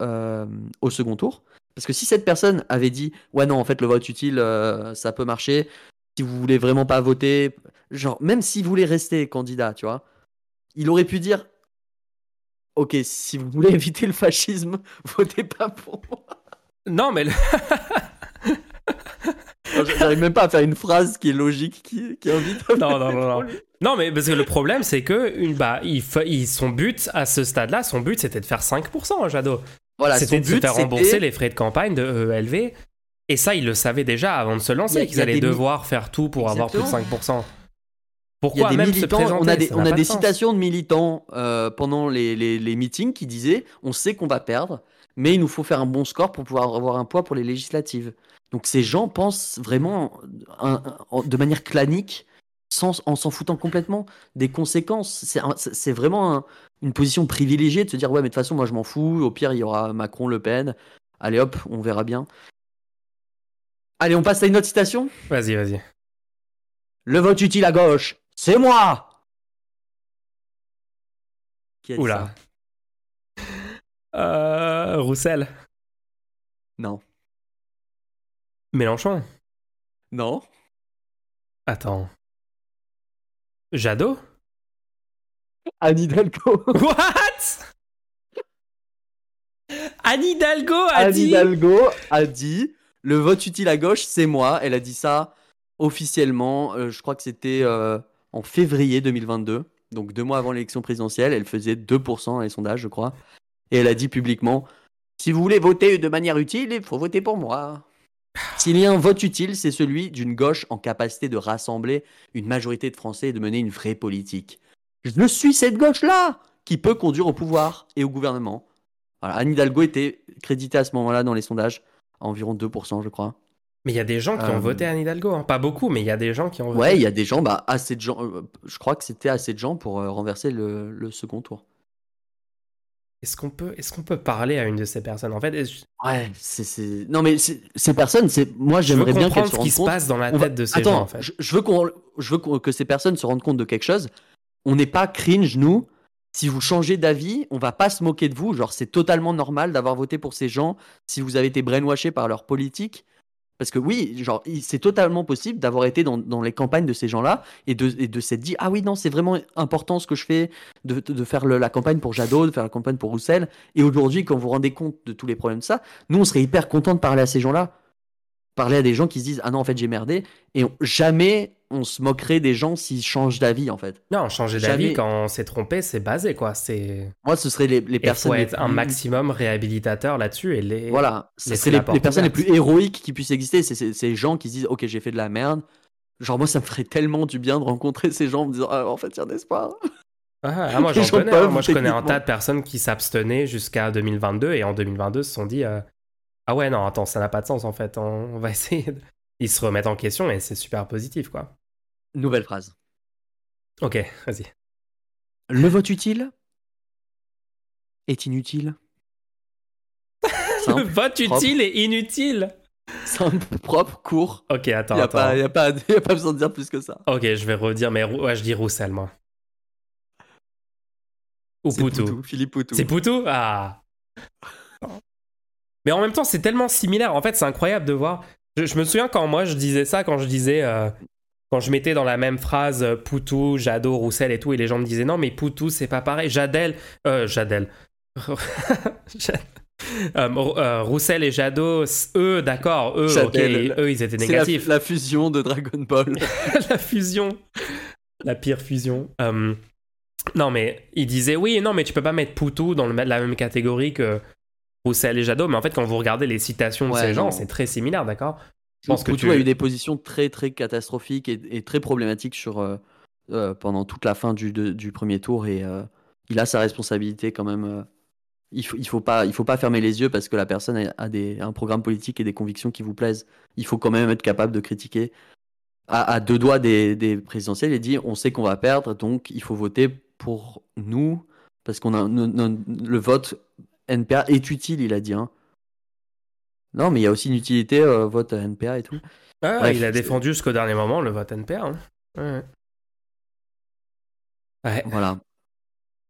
S2: euh, au second tour. Parce que si cette personne avait dit ouais non en fait le vote utile euh, ça peut marcher, si vous voulez vraiment pas voter, genre même s'il voulait rester candidat, tu vois, il aurait pu dire ok si vous voulez éviter le fascisme, votez pas pour moi.
S1: Non mais le-
S2: J'arrive même pas à faire une phrase qui est logique, qui, qui invite. à
S1: Non, non, non, non. Non, mais parce que le problème, c'est que une, bah, il fa- il- son but à ce stade-là, son but c'était de faire 5%, Jadot.
S2: Voilà,
S1: c'était de se
S2: but
S1: faire rembourser les frais de campagne de EELV. Et ça, il le savait déjà avant de se lancer, qu'ils allaient devoir faire tout pour avoir plus de
S2: Exactement.
S1: 5%.
S2: Il y a
S1: Pourquoi
S2: des
S1: même se
S2: militants,
S1: présenter
S2: on a des, on a des
S1: de
S2: citations de militants euh, pendant les, les, les meetings qui disaient on sait qu'on va perdre, mais il nous faut faire un bon score pour pouvoir avoir un poids pour les législatives. Donc ces gens pensent vraiment un- un- de manière clanique, sans, en s'en foutant complètement des conséquences. C'est un- c'est c'est vraiment un- une position privilégiée de se dire ouais mais de toute façon moi je m'en fous, au pire il y aura Macron, Le Pen, allez hop, on verra bien. Allez on passe à une autre citation
S1: Vas-y, vas-y.
S2: le vote utile à gauche, c'est moi Qui a dit
S1: Oula.
S2: ça?
S1: Euh, Roussel.
S2: Non.
S1: Mélenchon.
S2: Non.
S1: Attends. Jadot
S2: Anne Hidalgo.
S1: What? Anne Hidalgo a
S2: Anne
S1: dit
S2: Hidalgo a dit le vote utile à gauche, c'est moi. Elle a dit ça officiellement. euh, je crois que c'était euh, en février 2022. Donc deux mois avant l'élection présidentielle. Elle faisait 2% dans les sondages, je crois. Et elle a dit publiquement Si vous voulez voter de manière utile, il faut voter pour moi. S'il y a un vote utile, c'est celui d'une gauche en capacité de rassembler une majorité de Français et de mener une vraie politique. Je suis cette gauche-là qui peut conduire au pouvoir et au gouvernement. Voilà, Anne Hidalgo était créditée à ce moment-là dans les sondages à environ 2%, je crois.
S1: Mais il y a des gens qui ont
S2: Euh,
S1: voté Anne Hidalgo. hein. Pas beaucoup, mais il y a des gens qui ont voté.
S2: Ouais, il y a des gens, bah, assez de gens. euh, je crois que c'était assez de gens pour euh, renverser le, le second tour.
S1: Est-ce qu'on peut, est-ce qu'on peut parler à une de ces personnes? En fait, est-ce-
S2: Ouais, c'est. c'est- Non, mais c'est- ces personnes, c'est. Moi, j'aimerais bien qu'elles
S1: comprendre
S2: se
S1: ce qui se
S2: compte.
S1: passe dans la
S2: va-
S1: tête de ces
S2: Attends,
S1: gens, en fait.
S2: je, je veux qu'on, je veux qu'on- que ces personnes se rendent compte de quelque chose. On n'est pas cringe, nous. Si vous changez d'avis, on va pas se moquer de vous. Genre, c'est totalement normal d'avoir voté pour ces gens si vous avez été brainwashé par leur politique. Parce que oui, genre, c'est totalement possible d'avoir été dans, les campagnes de ces gens-là et de, s'être dit Ah oui, non, c'est vraiment important ce que je fais, de, faire la campagne pour Jadot, de faire la campagne pour Roussel. Et aujourd'hui, quand vous vous rendez compte de tous les problèmes de ça, nous, on serait hyper content de parler à ces gens-là. Parler à des gens qui se disent Ah non, en fait, j'ai merdé. Et on- jamais on se moquerait des gens s'ils changent d'avis, en fait.
S1: Non, changer
S2: Jamais.
S1: d'avis quand on s'est trompé, c'est basé, quoi. C'est.
S2: Moi, ce serait les, les
S1: Il
S2: personnes.
S1: faut
S2: les
S1: être un maximum réhabilitateur là-dessus et les.
S2: Voilà, ce serait les, personnes les plus héroïques qui puissent exister. C'est ces gens qui se disent Ok, j'ai fait de la merde. Genre, moi, ça me ferait tellement du bien de rencontrer ces gens en me disant Ah, en fait, il y a un espoir.
S1: Ah, ah, moi j'en connais. hein. Moi je connais un tas de personnes qui s'abstenaient jusqu'à 2022 et en 2022 se sont dit euh, ah ouais non attends ça n'a pas de sens en fait on, va essayer. de- Ils se remettent en question et c'est super positif quoi.
S2: Nouvelle phrase.
S1: Ok vas-y.
S2: Le vote utile est inutile.
S1: Le vote
S2: propre.
S1: utile et inutile.
S2: simple, propre, court.
S1: Ok attends
S2: n'y a,
S1: attends.
S2: pas- y a, pas- y a pas besoin de dire plus que ça.
S1: Ok je vais redire mais ouais, je dis Roussel moi. Ou
S2: C'est
S1: Poutou.
S2: Philippe Poutou.
S1: C'est Poutou? Ah Mais en même temps, c'est tellement similaire. En fait, c'est incroyable de voir. Je, je me souviens quand moi je disais ça, quand je disais. euh, quand je mettais dans la même phrase euh, Poutou, Jadot, Roussel et tout, et les gens me disaient non, mais Poutou, c'est pas pareil. Jadel. Euh, Jadel. Jad- Euh, Roussel et Jadot, eux, d'accord, eux,
S2: Jadel.
S1: ok, eux, ils étaient
S2: C'est la,
S1: négatifs.
S2: la fusion de Dragon Ball.
S1: la fusion. La pire fusion. Euh, non, mais il disait oui, non, mais tu peux pas mettre Poutou dans le- la même catégorie que Roussel et Jadot. Mais en fait, quand vous regardez les citations de
S2: Ouais,
S1: ces gens, c'est très similaire, d'accord? Je pense que
S2: Poutou
S1: tu-
S2: a eu des positions très très catastrophiques et, et très problématiques sur, euh, euh, pendant toute la fin du, de- du premier tour et euh, il a sa responsabilité quand même. il faut, il faut pas il faut pas fermer les yeux parce que la personne a, des, un programme politique et des convictions qui vous plaisent. Il faut quand même être capable de critiquer. À, à deux doigts des, des présidentielles, il dit on sait qu'on va perdre donc il faut voter pour nous parce qu'on a le vote NPA est utile, il a dit. hein. Non, mais il y a aussi une utilité euh, vote NPA et tout.
S1: Ah,
S2: Bref,
S1: il a défendu jusqu'au dernier moment le vote NPA. hein. Ouais. Ouais,
S2: Voilà.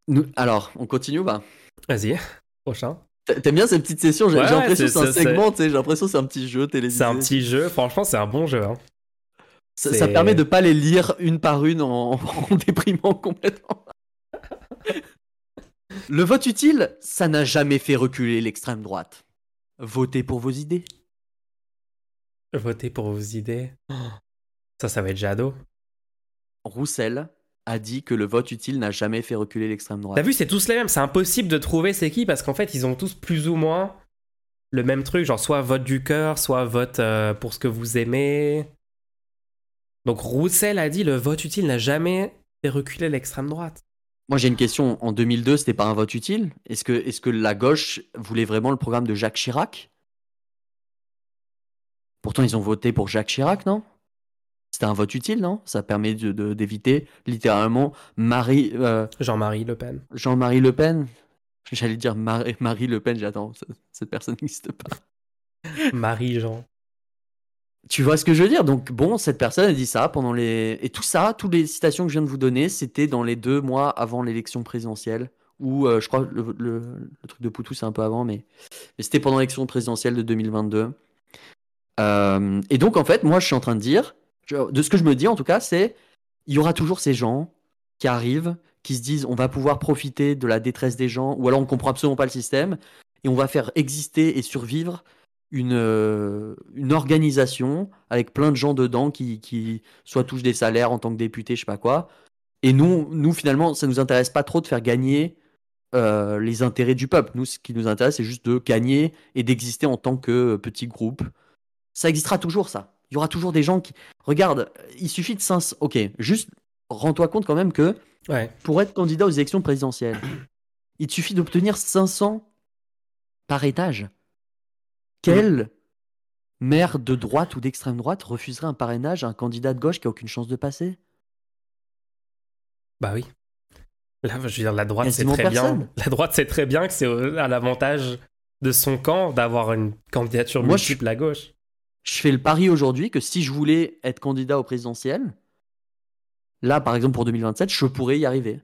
S2: Nous, alors, on continue ou pas?
S1: Vas-y, prochain.
S2: T'a- T'aimes bien ces petites sessions J'ai
S1: Ouais,
S2: l'impression que
S1: c'est-
S2: un segment, tu sais, j'ai l'impression que c'est un petit jeu télévisé.
S1: C'est un petit jeu, franchement, c'est un bon jeu. hein.
S2: Ça, ça permet de pas les lire une par une en, en déprimant complètement. Le vote utile, ça n'a jamais fait reculer l'extrême droite. Votez pour vos idées.
S1: Votez pour vos idées. Oh. Ça, ça va être Jadot.
S2: Roussel a dit que le vote utile n'a jamais fait reculer l'extrême droite.
S1: T'as vu, c'est tous les mêmes. C'est impossible de trouver c'est qui parce qu'en fait, ils ont tous plus ou moins le même truc. Genre, soit vote du cœur, soit vote euh, pour ce que vous aimez. Donc, Roussel a dit le vote utile n'a jamais fait reculer l'extrême droite.
S2: Moi, j'ai une question. En 2002, c'était pas un vote utile? Est-ce que, est que la gauche voulait vraiment le programme de Jacques Chirac? Pourtant, ils ont voté pour Jacques Chirac, non? C'était un vote utile, non? Ça permet de- de- d'éviter littéralement Marie, euh,
S1: Jean-Marie Le Pen.
S2: Jean-Marie Le Pen? J'allais dire Marie, Marie Le Pen, j'attends, ce- cette personne n'existe pas.
S1: Marie-Jean.
S2: Tu vois ce que je veux dire? Donc bon, cette personne a dit ça pendant les... Et tout ça, toutes les citations que je viens de vous donner, c'était dans les deux mois avant l'élection présidentielle. Ou euh, je crois le, truc de Poutou, c'est un peu avant, mais, c'était pendant l'élection présidentielle de 2022. Euh, et donc en fait, moi je suis en train de dire, de ce que je me dis en tout cas, c'est il y aura toujours ces gens qui arrivent, qui se disent on va pouvoir profiter de la détresse des gens, ou alors on comprend absolument pas le système, et on va faire exister et survivre une, euh, une organisation avec plein de gens dedans qui, qui soit touchent des salaires en tant que députés, je sais pas quoi. Et nous, nous finalement, ça nous intéresse pas trop de faire gagner euh, les intérêts du peuple. Nous, ce qui nous intéresse, c'est juste de gagner et d'exister en tant que petit groupe. Ça existera toujours, ça. Il y aura toujours des gens qui. Regarde, il suffit de 500. Ok, juste rends-toi compte quand même que
S1: Ouais.
S2: pour être candidat aux élections présidentielles, il te suffit d'obtenir 500 par étage. Quel maire de droite ou d'extrême droite refuserait un parrainage à un candidat de gauche qui a aucune chance de passer?
S1: Bah oui. Là, je veux dire, la droite, c'est très bien. La droite, c'est très bien que c'est au- à l'avantage de son camp d'avoir une candidature
S2: Moi, je-
S1: multiple à gauche.
S2: Je fais le pari aujourd'hui que si je voulais être candidat au présidentiel, là par exemple pour 2027, je pourrais y arriver.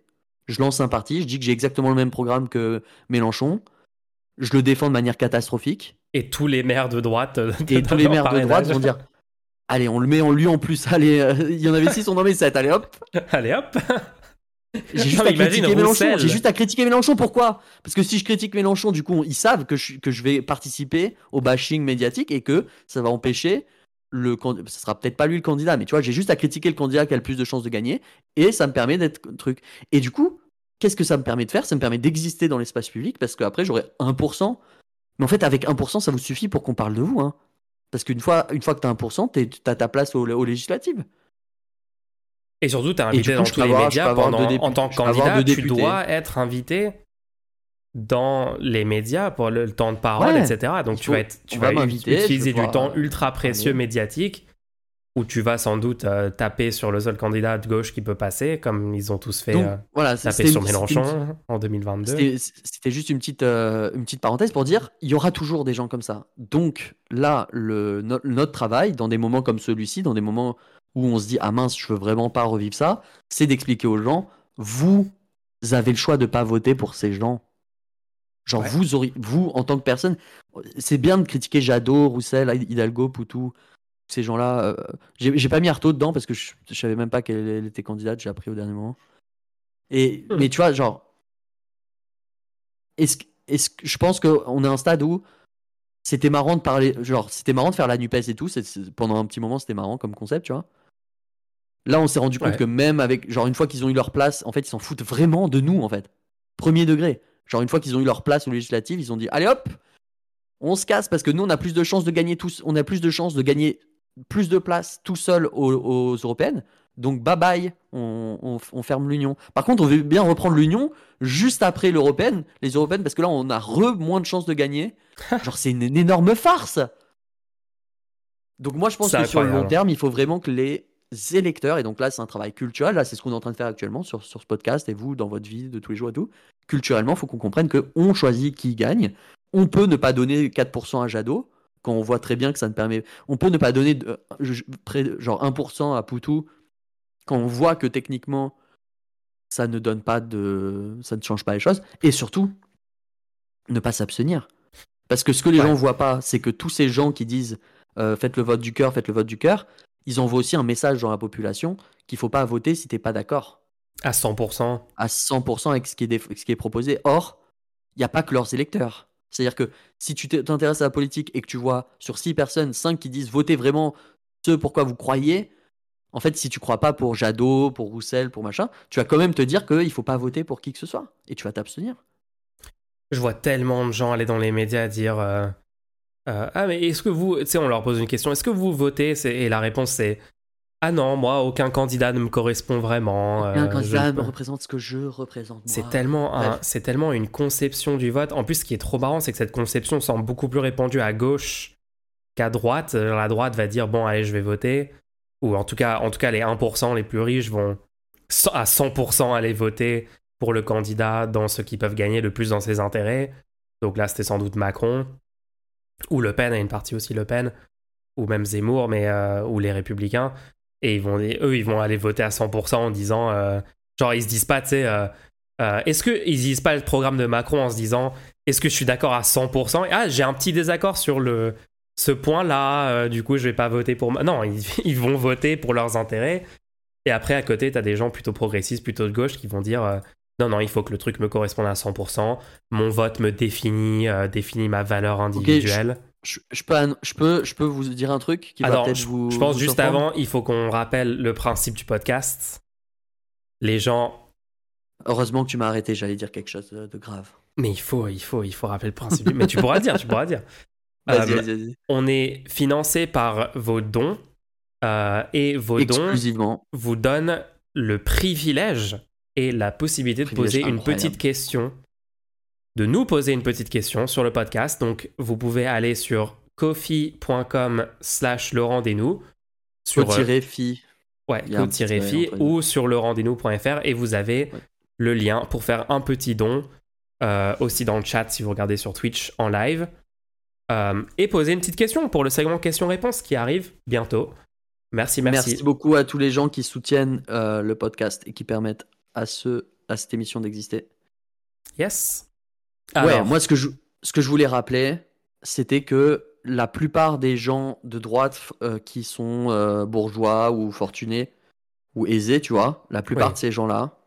S2: Je lance un parti, je dis que j'ai exactement le même programme que Mélenchon, je le défends de manière catastrophique,
S1: Et tous les maires de droite. euh,
S2: et tous les maires de droite vont dire Allez, on le met en lui en plus, allez, euh, il y en avait 6, on en met 7, allez hop
S1: Allez hop
S2: J'ai juste,
S1: Non,
S2: à critiquer Mélenchon. J'ai juste à critiquer Mélenchon. Pourquoi? Parce que si je critique Mélenchon, du coup, ils savent que je, que je vais participer au bashing médiatique et que ça va empêcher le Ce sera peut-être pas lui le candidat, mais tu vois, j'ai juste à critiquer le candidat qui a le plus de chances de gagner et ça me permet d'être truc. Et du coup, qu'est-ce que ça me permet de faire? Ça me permet d'exister dans l'espace public parce qu'après, j'aurai 1%. Mais en fait, avec 1%, ça vous suffit pour qu'on parle de vous. Hein. Parce qu'une fois, une fois que tu as 1%, tu as ta place aux, aux législatives.
S1: Et surtout, t'es
S2: Et
S1: invité
S2: coup,
S1: dans tous les
S2: avoir-
S1: médias pendant, en tant que candidat, tu dois être invité dans les médias pour le, le temps de parole,
S2: Ouais.
S1: etc. Donc tu
S2: faut-
S1: vas, être, tu vas utiliser du temps
S2: pouvoir,
S1: ultra précieux médiatique où tu vas sans doute euh, taper sur le seul candidat de gauche qui peut passer, comme ils ont tous fait
S2: Donc,
S1: euh,
S2: voilà,
S1: taper sur
S2: une-
S1: Mélenchon en 2022.
S2: C'était juste une petite, euh, une petite parenthèse pour dire il y aura toujours des gens comme ça. Donc là, le, no- notre travail, dans des moments comme celui-ci, dans des moments où on se dit ah mince, je veux vraiment pas revivre ça, c'est d'expliquer aux gens vous avez le choix de pas voter pour ces gens. Genre
S1: Ouais.
S2: vous auriez, vous en tant que personne, c'est bien de critiquer Jadot, Roussel, Hidalgo, Poutou, ces gens-là. euh, J'ai pas mis Artaud dedans parce que je, je savais même pas qu'elle était candidate, j'ai appris au dernier moment. Et
S1: Hmm.
S2: mais tu vois, genre est-ce est-ce que je pense qu'on est à un stade où c'était marrant de parler, genre c'était marrant de faire la Nupes et tout. pendant un petit moment, c'était marrant comme concept, tu vois. Là, on s'est rendu compte
S1: Ouais.
S2: que même avec, genre une fois qu'ils ont eu leur place, en fait, ils s'en foutent vraiment de nous, en fait. Premier degré. Genre une fois qu'ils ont eu leur place aux législatives, ils ont dit allez hop, on se casse parce que nous, on a plus de chances de gagner tous, on a plus de chances de gagner plus de places tout seul aux, aux européennes. Donc bye bye, on, on- on ferme l'union. Par contre, on veut bien reprendre l'union juste après l'européenne, les européennes, parce que là, on a re moins de chances de gagner. Genre, c'est une, une énorme farce. Donc moi, je pense que sur le long terme, il faut vraiment que les électeurs, et donc là, c'est un travail culturel, là, c'est ce qu'on est en train de faire actuellement sur, sur ce podcast, et vous, dans votre vie de tous les jours et tout. Culturellement, il faut qu'on comprenne qu'on choisit qui gagne. On peut ne pas donner 4% à Jadot, quand on voit très bien que ça ne permet. On peut ne pas donner de- de- genre 1% à Poutou, quand on voit que techniquement, ça ne donne pas de. ça ne change pas les choses. Et surtout, ne pas s'abstenir. Parce que ce que les
S1: Ouais.
S2: gens voient pas, c'est que tous ces gens qui disent euh, faites le vote du cœur, faites le vote du cœur, ils envoient aussi un message dans la population qu'il faut pas voter si t'es pas d'accord
S1: À 100%.
S2: à 100% avec ce qui est, ce qui est proposé. Or, il n'y a pas que leurs électeurs. C'est-à-dire que si tu t'intéresses à la politique et que tu vois sur 6 personnes, 5 qui disent votez vraiment ce pourquoi vous croyez, en fait, si tu crois pas pour Jadot, pour Roussel, pour machin, tu vas quand même te dire qu'il faut pas voter pour qui que ce soit. Et tu vas t'abstenir.
S1: Je vois tellement de gens aller dans les médias dire euh, euh, Ah, mais est-ce que vous. Tu sais, on leur pose une question Est-ce que vous votez? Et la réponse c'est Ah non, moi, aucun candidat ne me correspond vraiment.
S2: Un
S1: euh,
S2: candidat
S1: je-
S2: me représente ce que je représente.
S1: C'est tellement, un- c'est tellement une conception du vote. En plus, ce qui est trop marrant, c'est que cette conception semble beaucoup plus répandue à gauche qu'à droite. Euh, La droite va dire bon, allez, je vais voter. Ou en tout cas, en tout cas, les 1% les plus riches vont à 100% aller voter pour le candidat dans ceux qui peuvent gagner le plus dans ses intérêts. Donc là, c'était sans doute Macron. Ou Le Pen, a une partie aussi Le Pen. Ou même Zemmour, mais, euh, ou les Républicains. Et ils vont, eux, ils vont aller voter à 100% en disant. euh, genre, ils se disent pas, tu sais. euh, euh, est-ce qu'ils disent pas le programme de Macron en se disant est-ce que je suis d'accord à 100% Et, Ah, j'ai un petit désaccord sur le, ce point-là, du coup, je vais pas voter pour. ma- Non, ils, ils vont voter pour leurs intérêts. Et après, à côté, t'as des gens plutôt progressistes, plutôt de gauche, qui vont dire non, non, il faut que le truc me corresponde à 100%. Mon vote me définit, définit ma valeur individuelle.
S2: Je, je peux, je, peux, je peux vous dire un truc qui va peut-être vous.
S1: je pense
S2: vous
S1: juste avant, il faut qu'on rappelle le principe du podcast. Les gens
S2: Heureusement que tu m'as arrêté, j'allais dire quelque chose de, grave.
S1: Mais il faut, il faut, il faut rappeler le principe. Mais tu pourras dire, tu pourras dire.
S2: Vas-y,
S1: Euh,
S2: vas-y, vas-y.
S1: On est financé par vos dons euh, et vos dons vous donnent le privilège et la possibilité de poser une petite question, de nous poser une petite question sur le podcast. Donc, vous pouvez aller sur coffee.com slash rendez-nous sur euh, ouais, co-fi
S2: les
S1: ou sur le rendez-nous.fr et vous avez
S2: Ouais.
S1: le lien pour faire un petit don euh, aussi dans le chat si vous regardez sur Twitch en live Euh, et poser une petite question pour le segment questions-réponses qui arrive bientôt. Merci, merci.
S2: Merci. beaucoup à tous les gens qui soutiennent euh, le podcast et qui permettent à, ce, à cette émission d'exister.
S1: Yes.
S2: Ouais, moi, ce que, je, ce que je voulais rappeler, c'était que la plupart des gens de droite euh, qui sont euh, bourgeois ou fortunés ou aisés, tu vois, la plupart de ces gens-là,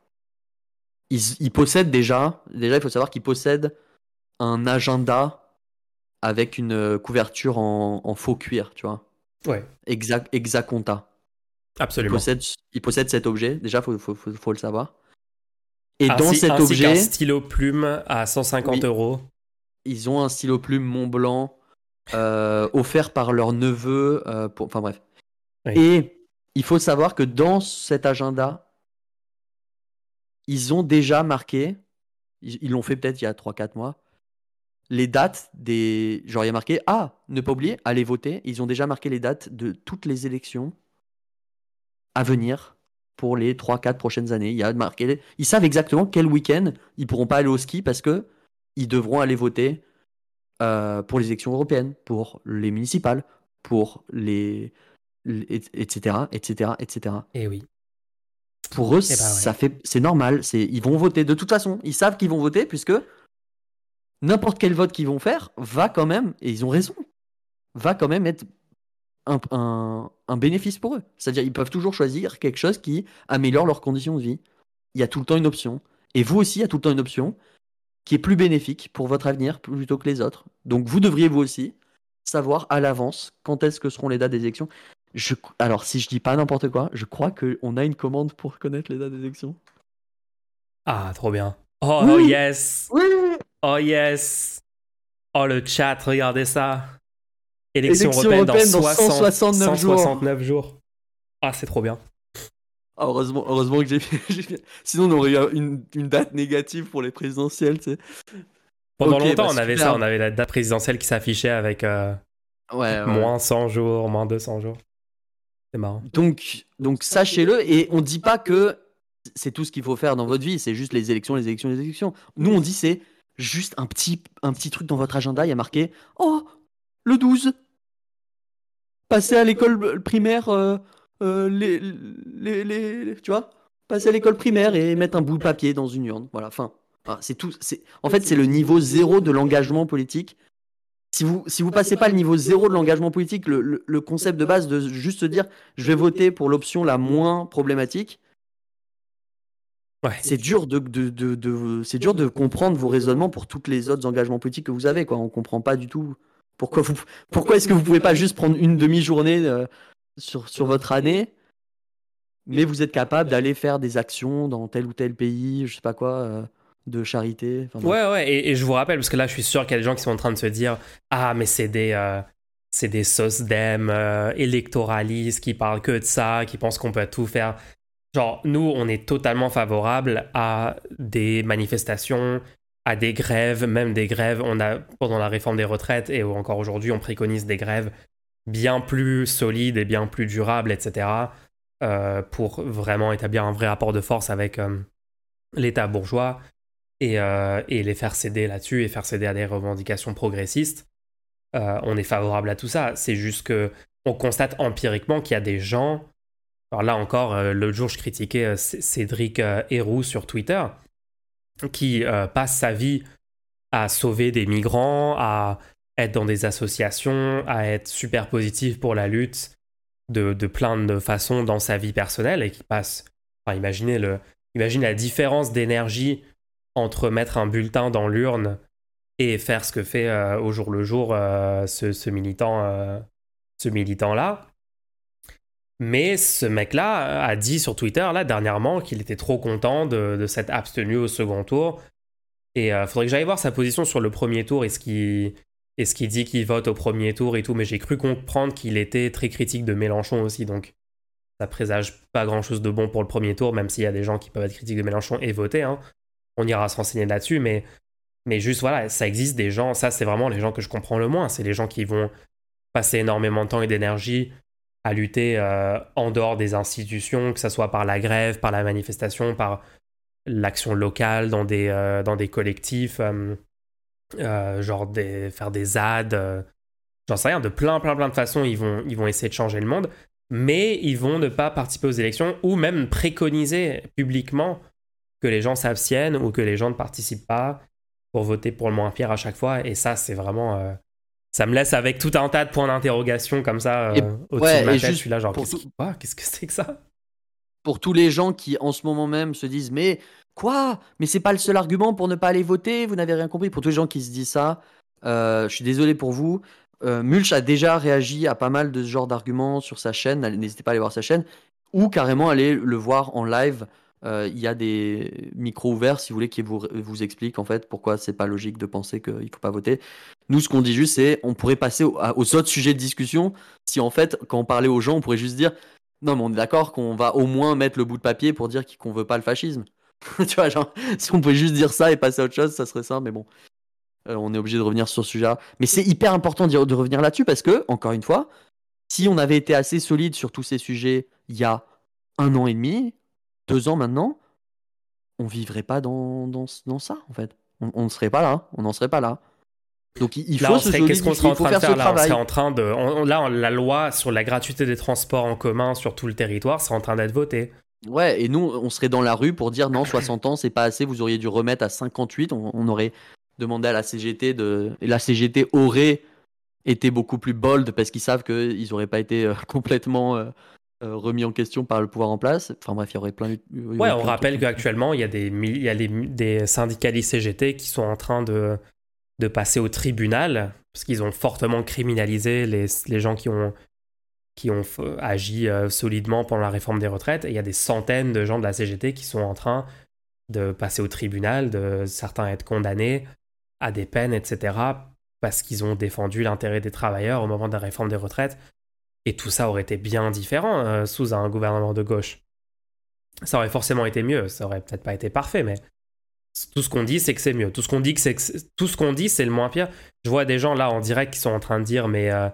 S2: ils, ils possèdent déjà, déjà, il faut savoir qu'ils possèdent un agenda avec une euh, couverture en, en faux cuir, tu vois.
S1: ouais,
S2: Exact, Exaconta. Ils
S1: absolument.
S2: possèdent, ils possèdent cet objet, déjà, il faut, faut, faut- faut le savoir. Et dans
S1: Ainsi-
S2: cet
S1: ainsi
S2: objet,
S1: qu'un stylo plume à 150
S2: Oui.
S1: euros.
S2: ils ont un stylo plume Mont Blanc euh, offert par leur neveu. euh, pour... Enfin bref.
S1: Oui.
S2: Et il faut savoir que dans cet agenda, ils ont déjà marqué, ils ils l'ont fait peut-être il y a 3-4 mois, les dates des. Genre, il y a marqué Ah, ne pas oublier, allez voter. Ils ont déjà marqué les dates de toutes les élections à venir pour les 3-4 prochaines années. Il y a marqué. Ils savent exactement quel week-end ils pourront pas aller au ski parce que ils devront aller voter euh, pour les élections européennes, pour les municipales, pour les. les- etc. etc. etc.
S1: Et oui.
S2: Pour eux,
S1: Eh ben
S2: ça fait, c'est normal. C'est, ils vont voter. De toute façon, ils savent qu'ils vont voter puisque n'importe quel vote qu'ils vont faire va quand même, et ils ont raison, va quand même être un, un- un bénéfice pour eux. C'est-à-dire, ils peuvent toujours choisir quelque chose qui améliore leurs conditions de vie. Il y a tout le temps une option. Et vous aussi, il y a tout le temps une option qui est plus bénéfique pour votre avenir plutôt que les autres. Donc, vous devriez vous aussi savoir à l'avance quand est-ce que seront les dates des élections. Je, alors, si je dis pas n'importe quoi, je crois qu'on a une commande pour connaître les dates des élections.
S1: Ah, trop bien. Oh,
S2: Oui.
S1: oh, yes.
S2: Oui
S1: Oh yes. Oh le chat, regardez ça. Élection
S2: Élection
S1: européenne dans,
S2: européenne dans
S1: 60
S2: 169 jours.
S1: 169 jours. Ah, c'est trop bien.
S2: Ah, heureusement, heureusement que j'ai Sinon, on aurait eu une, une date négative pour les présidentielles, tu sais.
S1: Pendant
S2: Ok,
S1: longtemps,
S2: bah,
S1: on avait
S2: super.
S1: ça, on avait la date présidentielle qui s'affichait avec euh,
S2: Ouais, ouais.
S1: moins 100 jours, moins 200 jours. C'est marrant.
S2: Donc, donc sachez-le, et on dit pas que c'est tout ce qu'il faut faire dans votre vie, c'est juste les élections, les élections, les élections. Nous, on dit c'est juste un petit, un petit truc dans votre agenda, il y a marqué Oh, le 12 Passer à l'école primaire, euh, euh, les, les, les- les- tu vois? Passer à l'école primaire et mettre un bout de papier dans une urne. Voilà, fin. Voilà, c'est tout. c'est- En fait, c'est le niveau zéro de l'engagement politique. Si vous si vous passez pas le niveau zéro de l'engagement politique, le, le- le concept de base de juste se dire je vais voter pour l'option la moins problématique,
S1: Ouais.
S2: c'est dur de, de, de, de- c'est dur de comprendre vos raisonnements pour toutes les autres engagements politiques que vous avez. Quoi. On comprend pas du tout pourquoi vous pourquoi est-ce que vous pouvez pas juste prendre une demi-journée euh, sur, sur votre année, mais vous êtes capable d'aller faire des actions dans tel ou tel pays, je sais pas quoi, euh, de charité.
S1: Ouais, ouais, et, je vous rappelle, parce que là, je suis sûr qu'il y a des gens qui sont en train de se dire Ah, mais c'est des, euh, c'est des sauces euh, électoralistes qui parlent que de ça, qui pensent qu'on peut tout faire. Genre, nous, on est totalement favorable à des manifestations, à des grèves, même des grèves. On a, pendant la réforme des retraites et encore aujourd'hui, on préconise des grèves bien plus solides et bien plus durables, etc., euh, pour vraiment établir un vrai rapport de force avec euh, l'État bourgeois et, euh, et les faire céder là-dessus et faire céder à des revendications progressistes. On est favorable à tout ça. C'est juste que on constate empiriquement qu'il y a des gens. Alors là encore, l'autre jour, je critiquais Cédric Héroux sur Twitter, qui euh, passe sa vie à sauver des migrants, à être dans des associations, à être super positif pour la lutte de, plein de façons dans sa vie personnelle et qui passe. Enfin, imaginez, la différence d'énergie entre mettre un bulletin dans l'urne et faire ce que fait euh, au jour le jour euh, ce militant là. Mais ce mec-là a dit sur Twitter, là, dernièrement, qu'il était trop content de, s'être abstenu au second tour. Et il faudrait que j'aille voir sa position sur le premier tour et ce qu'il et ce qu'il dit qu'il vote au premier tour et tout. Mais j'ai cru comprendre qu'il était très critique de Mélenchon aussi. Donc ça présage pas grand-chose de bon pour le premier tour, même s'il y a des gens qui peuvent être critiques de Mélenchon et voter. Hein. On ira se renseigner là-dessus. Mais, mais juste, voilà, ça existe des gens. Ça, c'est vraiment les gens que je comprends le moins. C'est les gens qui vont passer énormément de temps et d'énergie à lutter euh, en dehors des institutions, que ce soit par la grève, par la manifestation, par l'action locale dans des, euh, dans des collectifs, euh, genre des, faire des ads, j'en sais rien, de plein, plein, plein de façons, ils vont, ils vont essayer de changer le monde, mais ils vont ne pas participer aux élections ou même préconiser publiquement que les gens s'abstiennent ou que les gens ne participent pas pour voter pour le moins pire à chaque fois. Et ça, c'est vraiment ça me laisse avec tout un tas de points d'interrogation comme ça euh, au-dessus de ma tête. Je suis là, genre, qu'est-ce que c'est que ça?
S2: Pour tous les gens qui, en ce moment même, se disent Mais quoi? Mais c'est pas le seul argument pour ne pas aller voter Vous n'avez rien compris Pour tous les gens qui se disent ça, euh, je suis désolé pour vous. Euh, Mulch a déjà réagi à pas mal de ce genre d'arguments sur sa chaîne. N'hésitez pas à aller voir sa chaîne ou carrément aller le voir en live euh, il y a des micros ouverts, si vous voulez, qui vous, vous expliquent en fait pourquoi c'est pas logique de penser qu'il ne faut pas voter. Nous, ce qu'on dit juste, c'est on pourrait passer aux, autres sujets de discussion si en fait, quand on parlait aux gens, on pourrait juste dire non, mais on est d'accord qu'on va au moins mettre le bout de papier pour dire qu'on veut pas le fascisme. tu vois, genre, si on pouvait juste dire ça et passer à autre chose, ça serait ça, mais bon. Euh, on est obligé de revenir sur ce sujet-là. Mais c'est hyper important de, de revenir là-dessus parce que, encore une fois, si on avait été assez solide sur tous ces sujets il y a un an et demi, deux ans maintenant, on vivrait pas dans, dans, ça, en fait. On ne serait pas là, on n'en serait pas là. Donc il, faut se
S1: Qu'est-ce qu'on serait en train de faire là? On serait en train de. là, la loi sur la gratuité des transports en commun sur tout le territoire, c'est en train d'être votée.
S2: Ouais, et nous, on serait dans la rue pour dire non, 60 ans, c'est pas assez, vous auriez dû remettre à 58. On, aurait demandé à la CGT de. Et la CGT aurait été beaucoup plus bold parce qu'ils savent qu'ils n'auraient pas été euh, complètement euh, euh, remis en question par le pouvoir en place. Enfin bref, il y aurait plein de...
S1: Ouais, on rappelle qu'actuellement, il y a, des, il y a des syndicalistes CGT qui sont en train de, de passer au tribunal parce qu'ils ont fortement criminalisé les, les gens qui ont, qui ont agi euh, solidement pendant la réforme des retraites. Et il y a des centaines de gens de la CGT qui sont en train de passer au tribunal, de certains être condamnés à des peines, etc., parce qu'ils ont défendu l'intérêt des travailleurs au moment de la réforme des retraites. Et tout ça aurait été bien différent euh, sous un gouvernement de gauche. Ça aurait forcément été mieux, ça aurait peut-être pas été parfait, mais tout ce qu'on dit, c'est que c'est mieux. Tout ce qu'on dit, c'est tout ce qu'on dit, c'est le moins pire. Je vois des gens là en direct qui sont en train de dire, mais euh,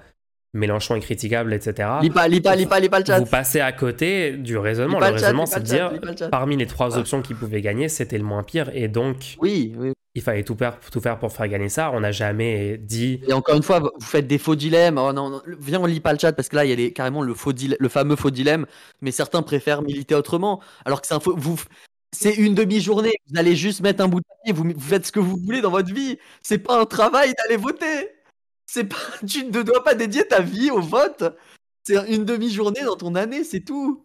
S1: Mélenchon est critiquable, etc.
S2: Lis pas, lis pas, lis pas, lis pas le chat.
S1: Vous passez à côté du raisonnement. Le, raisonnement, c'est de dire, parmi les trois ah. options qui pouvaient gagner, c'était le moins pire, et donc.
S2: Oui, oui
S1: il fallait tout faire, tout faire pour faire gagner ça. On n'a jamais dit.
S2: Et encore une fois, vous faites des faux dilemmes. Oh non, viens, on lit pas le chat parce que là, il y a carrément le, faux le fameux faux dilemme. Mais certains préfèrent militer autrement. Alors que c'est un faux. Vous... C'est une demi-journée. Vous allez juste mettre un bout de papier. Vous, vous faites ce que vous voulez dans votre vie. C'est pas un travail d'aller voter. C'est pas. Tu ne dois pas dédier ta vie au vote. C'est une demi-journée dans ton année, c'est tout.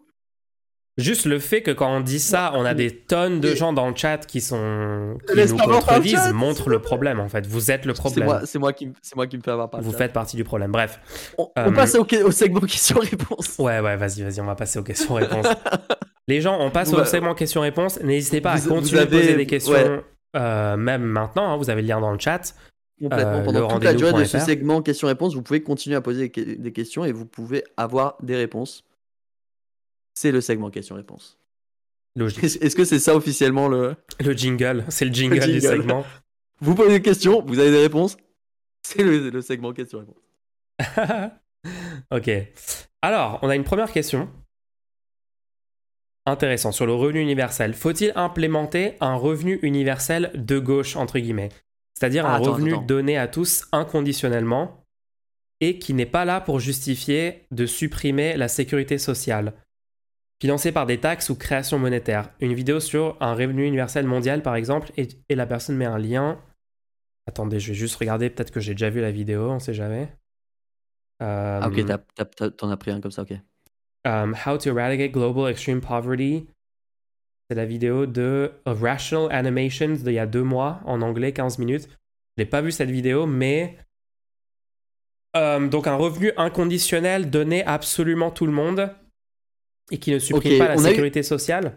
S1: Juste le fait que quand on dit ça, on a des tonnes de gens dans le chat qui sont qui nous contredisent montre le problème en fait. Vous êtes le problème.
S2: C'est moi, qui, moi qui me fais avoir
S1: par Vous faites partie du problème. Bref.
S2: On, euh, passe au, segment questions-réponses.
S1: Ouais, ouais, vas-y, vas-y, on va passer aux questions-réponses. Les gens, on passe au segment questions-réponses. N'hésitez pas à continuer à poser des questions, euh, même maintenant. Hein, vous avez le lien dans le chat.
S2: Complètement. Euh, Pendant toute la durée de ce segment questions-réponses, vous pouvez continuer à poser des questions et vous pouvez avoir des réponses. C'est le segment question-réponse. Est-ce que c'est ça officiellement le...
S1: Le jingle, c'est le jingle, du segment.
S2: Vous posez des questions, vous avez des réponses. C'est le, segment question-réponse.
S1: ok. Alors, on a une première question. Intéressant. Sur le revenu universel. Faut-il implémenter un revenu universel de gauche, entre guillemets? C'est-à-dire un ah, revenu donné à tous inconditionnellement et qui n'est pas là pour justifier de supprimer la sécurité sociale financé par des taxes ou création monétaire. Une vidéo sur un revenu universel mondial, par exemple, et, la personne met un lien. Attendez, je vais juste regarder, peut-être que j'ai déjà vu la vidéo, on sait jamais.
S2: ah, ok, euh, t'en as pris un comme ça, ok.
S1: Um, how to Eradicate Global Extreme Poverty. C'est la vidéo de Rational Animations d'il y a deux mois, en anglais, 15 minutes. Je n'ai pas vu cette vidéo, mais... Euh, donc un revenu inconditionnel donné à absolument tout le monde Et qui ne supprime pas la sécurité sociale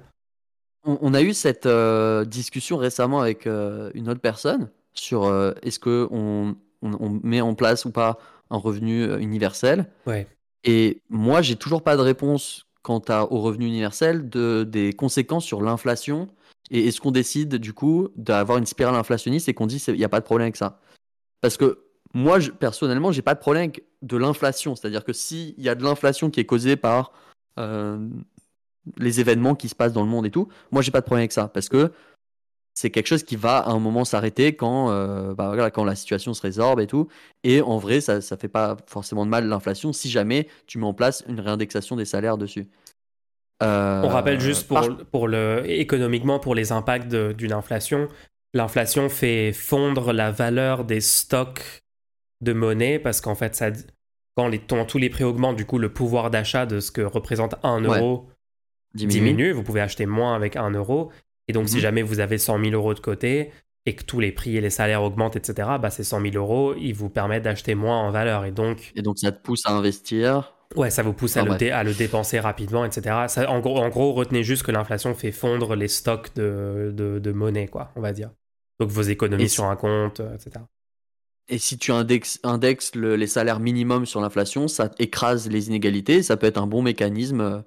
S2: on, a eu cette euh, discussion récemment avec euh, une autre personne sur euh, est-ce que on, met en place ou pas un revenu universel.
S1: Ouais.
S2: Et moi, j'ai toujours pas de réponse quant au revenu universel de, des conséquences sur l'inflation. Et est-ce qu'on décide du coup d'avoir une spirale inflationniste et qu'on dit il n'y a pas de problème avec ça? Parce que moi, je, personnellement, j'ai pas de problème avec de l'inflation. C'est-à-dire que s'il y a de l'inflation qui est causée par les événements qui se passent dans le monde et tout, moi j'ai pas de problème avec ça parce que c'est quelque chose qui va à un moment s'arrêter quand, euh, bah, quand la situation se résorbe et tout. Et en vrai, ça, ça fait pas forcément de mal l'inflation si jamais tu mets en place une réindexation des salaires dessus.
S1: On rappelle juste pour, pour le, économiquement pour les impacts d'une inflation. L'inflation fait fondre la valeur des stocks de monnaie parce qu'en fait, ça, quand les, tous les prix augmentent, du coup, le pouvoir d'achat de ce que représente un euro diminue. Vous pouvez acheter moins avec 1 euro. Et donc, si mhm. jamais vous avez 100 000 euros de côté et que tous les prix et les salaires augmentent, etc., bah, ces 100 000 euros, ils vous permettent d'acheter moins en valeur. Et donc,
S2: et donc, ça te pousse à investir.
S1: Ouais, ça vous pousse à, le, à le, dépenser rapidement, etc. Ça, en, gros, en gros, retenez juste que l'inflation fait fondre les stocks de, de, monnaie, quoi, on va dire. Donc vos économies sur un compte, euh, etc.
S2: Et si tu indexes, les salaires minimums sur l'inflation, ça écrase les inégalités. Ça peut être un bon mécanisme euh,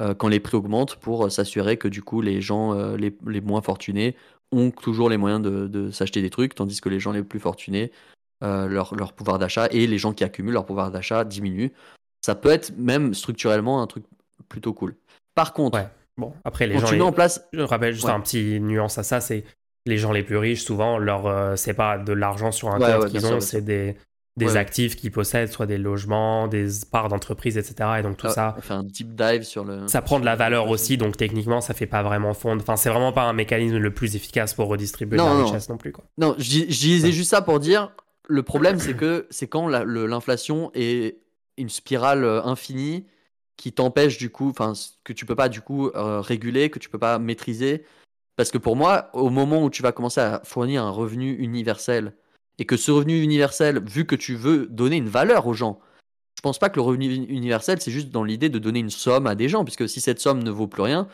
S2: euh, quand les prix augmentent pour euh, s'assurer que du coup les gens euh, les, les, moins fortunés ont toujours les moyens de, de s'acheter des trucs, tandis que les gens les plus fortunés, leur, leur, pouvoir d'achat et les gens qui accumulent leur pouvoir d'achat diminuent. Ça peut être même structurellement un truc plutôt cool. Par contre,
S1: bon, après les gens.
S2: Tu mets en place...
S1: Je rappelle juste un petit nuance à ça, c'est les gens les plus riches, souvent, leur, c'est pas de l'argent sur un compte qu'ils ont, c'est des, des actifs qu'ils possèdent, soit des logements, des parts d'entreprise, etc. Et donc tout ah, ça.
S2: On fait un deep dive sur le.
S1: Ça prend de la valeur aussi, donc techniquement, ça fait pas vraiment fondre. Enfin, c'est vraiment pas un mécanisme le plus efficace pour redistribuer la richesse non plus. Quoi.
S2: Non, je disais juste ça pour dire le problème, c'est que c'est quand l'inflation est une spirale euh, infinie qui t'empêche du coup, enfin, que tu peux pas du coup euh, réguler, que tu peux pas maîtriser. Parce que pour moi, au moment où tu vas commencer à fournir un revenu universel et que ce revenu universel, vu que tu veux donner une valeur aux gens, je pense pas que le revenu universel, c'est juste dans l'idée de donner une somme à des gens, puisque si cette somme ne vaut plus rien,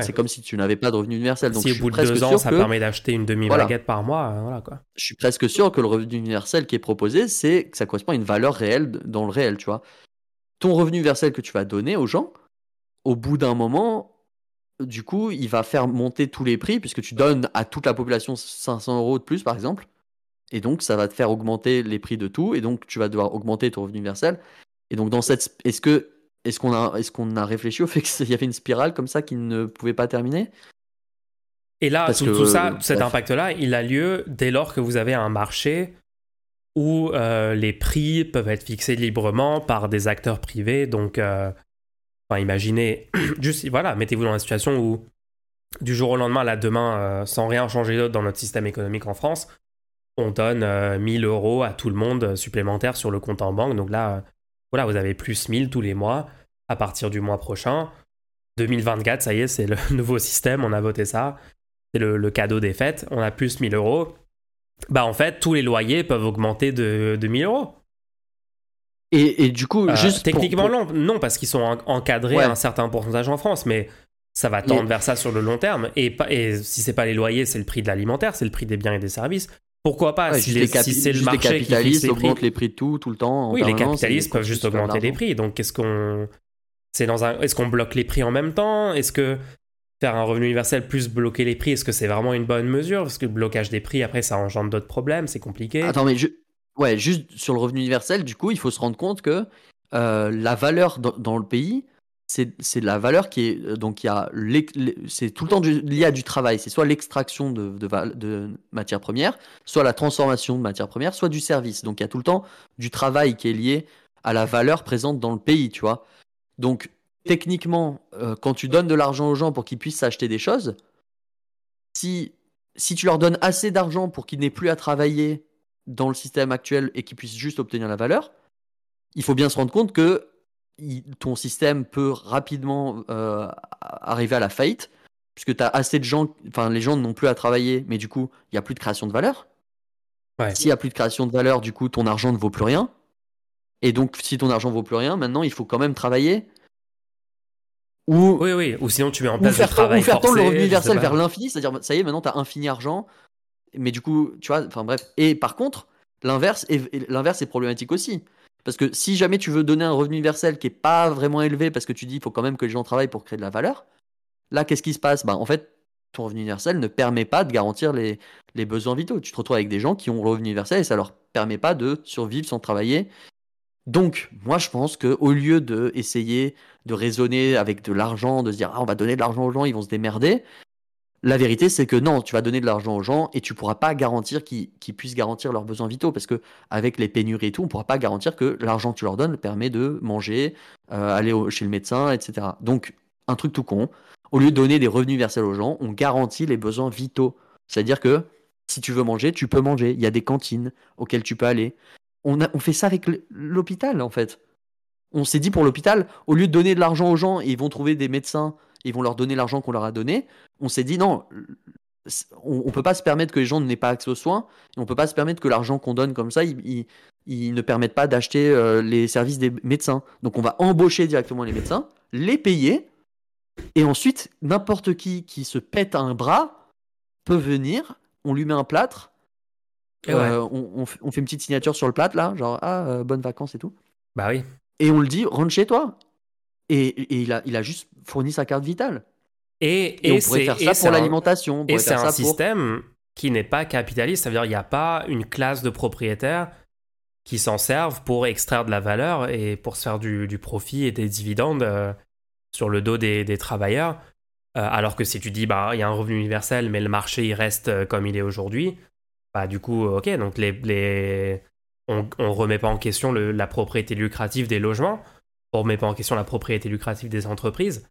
S2: c'est comme si tu n'avais pas de revenu universel. Donc,
S1: si au bout de deux ans, ça permet d'acheter une demi-baguette par mois, euh, voilà quoi.
S2: Je suis presque sûr que le revenu universel qui est proposé, c'est que ça correspond à une valeur réelle dans le réel, tu vois. Ton revenu universel que tu vas donner aux gens, au bout d'un moment, du coup, il va faire monter tous les prix, puisque tu donnes à toute la population 500 euros de plus, par exemple. Et donc, ça va te faire augmenter les prix de tout. Et donc, tu vas devoir augmenter ton revenu universel. Et donc, dans cette. Est-ce que. Est-ce qu'on a, est qu'on a réfléchi au fait qu'il y avait une spirale comme ça qui ne pouvait pas terminer?
S1: Et là, tout, ça, cet impact-là, il a lieu dès lors que vous avez un marché où euh, les prix peuvent être fixés librement par des acteurs privés. Donc, euh, enfin, imaginez, juste, voilà, mettez-vous dans la situation où du jour au lendemain, là, demain, euh, sans rien changer d'autre dans notre système économique en France, on donne 1000 euh, euros à tout le monde euh, supplémentaire sur le compte en banque. Donc là, euh, voilà, vous avez plus 1000 tous les mois à partir du mois prochain. 2024, ça y est, c'est le nouveau système, on a voté ça. C'est le, cadeau des fêtes, on a plus 1000 euros. Bah en fait, tous les loyers peuvent augmenter de, de 1000 euros.
S2: Et, du coup, juste.
S1: Techniquement, non, parce qu'ils sont encadrés à un certain pourcentage en France, mais ça va tendre vers ça sur le long terme. Et, et si c'est pas les loyers, c'est le prix de l'alimentaire, c'est le prix des biens et des services. Pourquoi pas
S2: si, c'est le marché qui fixe les prix. les prix de tout, tout le temps.
S1: Oui, les capitalistes peuvent juste augmenter les prix. Donc, est-ce qu'on c'est dans un... est-ce qu'on bloque les prix en même temps? Est-ce que faire un revenu universel plus bloquer les prix, est-ce que c'est vraiment une bonne mesure? Parce que le blocage des prix, après, ça engendre d'autres problèmes, c'est compliqué.
S2: Attends, mais je... ouais, juste sur le revenu universel, du coup, il faut se rendre compte que euh, la valeur dans le pays, c'est la valeur qui est euh, donc il y a c'est tout le temps lié à du travail. C'est soit l'extraction de, de, matières premières, soit la transformation de matières premières, soit du service. Donc il y a tout le temps du travail qui est lié à la valeur présente dans le pays, tu vois. Donc techniquement, euh, quand tu donnes de l'argent aux gens pour qu'ils puissent s'acheter des choses, si si tu leur donnes assez d'argent pour qu'ils n'aient plus à travailler dans le système actuel et qu'ils puissent juste obtenir la valeur, il faut bien se rendre compte que ton système peut rapidement euh, arriver à la faillite, puisque tu as assez de gens, enfin les gens n'ont plus à travailler, mais du coup, il n'y a plus de création de valeur. S'il n'y a plus de création de valeur, du coup, ton argent ne vaut plus rien. Et donc, si ton argent ne vaut plus rien, maintenant, il faut quand même travailler. Ou,
S1: Oui, oui. Ou sinon, tu mets en
S2: ou
S1: place
S2: faire,
S1: le travail
S2: ou faire tendre le
S1: forcé,
S2: revenu universel vers l'infini, c'est-à-dire, ça y est, maintenant, tu as infini argent. Mais du coup, tu vois, enfin bref. Et par contre, l'inverse est, l'inverse est problématique aussi. Parce que si jamais tu veux donner un revenu universel qui est pas vraiment élevé, parce que tu dis il faut quand même que les gens travaillent pour créer de la valeur, là, qu'est-ce qui se passe? Bah, En fait, ton revenu universel ne permet pas de garantir les, besoins vitaux. Tu te retrouves avec des gens qui ont le revenu universel et ça leur permet pas de survivre sans travailler. Donc, moi, je pense que au lieu de essayer de raisonner avec de l'argent, de se dire ah, on va donner de l'argent aux gens, ils vont se démerder, la vérité, c'est que non, tu vas donner de l'argent aux gens et tu pourras pas garantir qu'ils puissent garantir leurs besoins vitaux parce que avec les pénuries et tout, on pourra pas garantir que l'argent que tu leur donnes permet de manger, euh, aller chez le médecin, etc. Donc, un truc tout con. Au lieu de donner des revenus universels aux gens, on garantit les besoins vitaux. C'est-à-dire que si tu veux manger, tu peux manger. Il y a des cantines auxquelles tu peux aller. On, on fait ça avec l'hôpital, en fait. On s'est dit pour l'hôpital, au lieu de donner de l'argent aux gens ils vont trouver des médecins, ils vont leur donner l'argent qu'on leur a donné, on s'est dit non, on, on peut pas se permettre que les gens n'aient pas accès aux soins, et on peut pas se permettre que l'argent qu'on donne comme ça, il, il- il ne permette pas d'acheter euh, les services des médecins. Donc on va embaucher directement les médecins, les payer, et ensuite n'importe qui qui se pète un bras peut venir, on lui met un plâtre,
S1: ouais.
S2: euh, on, on fait- on fait une petite signature sur le plâtre là, genre ah euh, bonnes vacances et tout,
S1: Bah oui.
S2: et on le dit rentre chez toi. Et, et il, a, il a juste fourni sa carte vitale.
S1: Et,
S2: Et, on
S1: et
S2: pourrait
S1: c'est
S2: faire ça pour l'alimentation. on
S1: Et
S2: pourrait
S1: c'est un
S2: pour-
S1: système qui n'est pas capitaliste. Ça veut dire qu'il n'y a pas une classe de propriétaires qui s'en servent pour extraire de la valeur et pour se faire du, du profit et des dividendes euh, sur le dos des, des travailleurs. Euh, alors que si tu dis, bah, il y a un revenu universel, mais le marché, il reste euh, comme il est aujourd'hui, bah, du coup, ok, donc les, les... on ne remet pas en question le- la propriété lucrative des logements, on remet pas en question la propriété lucrative des entreprises.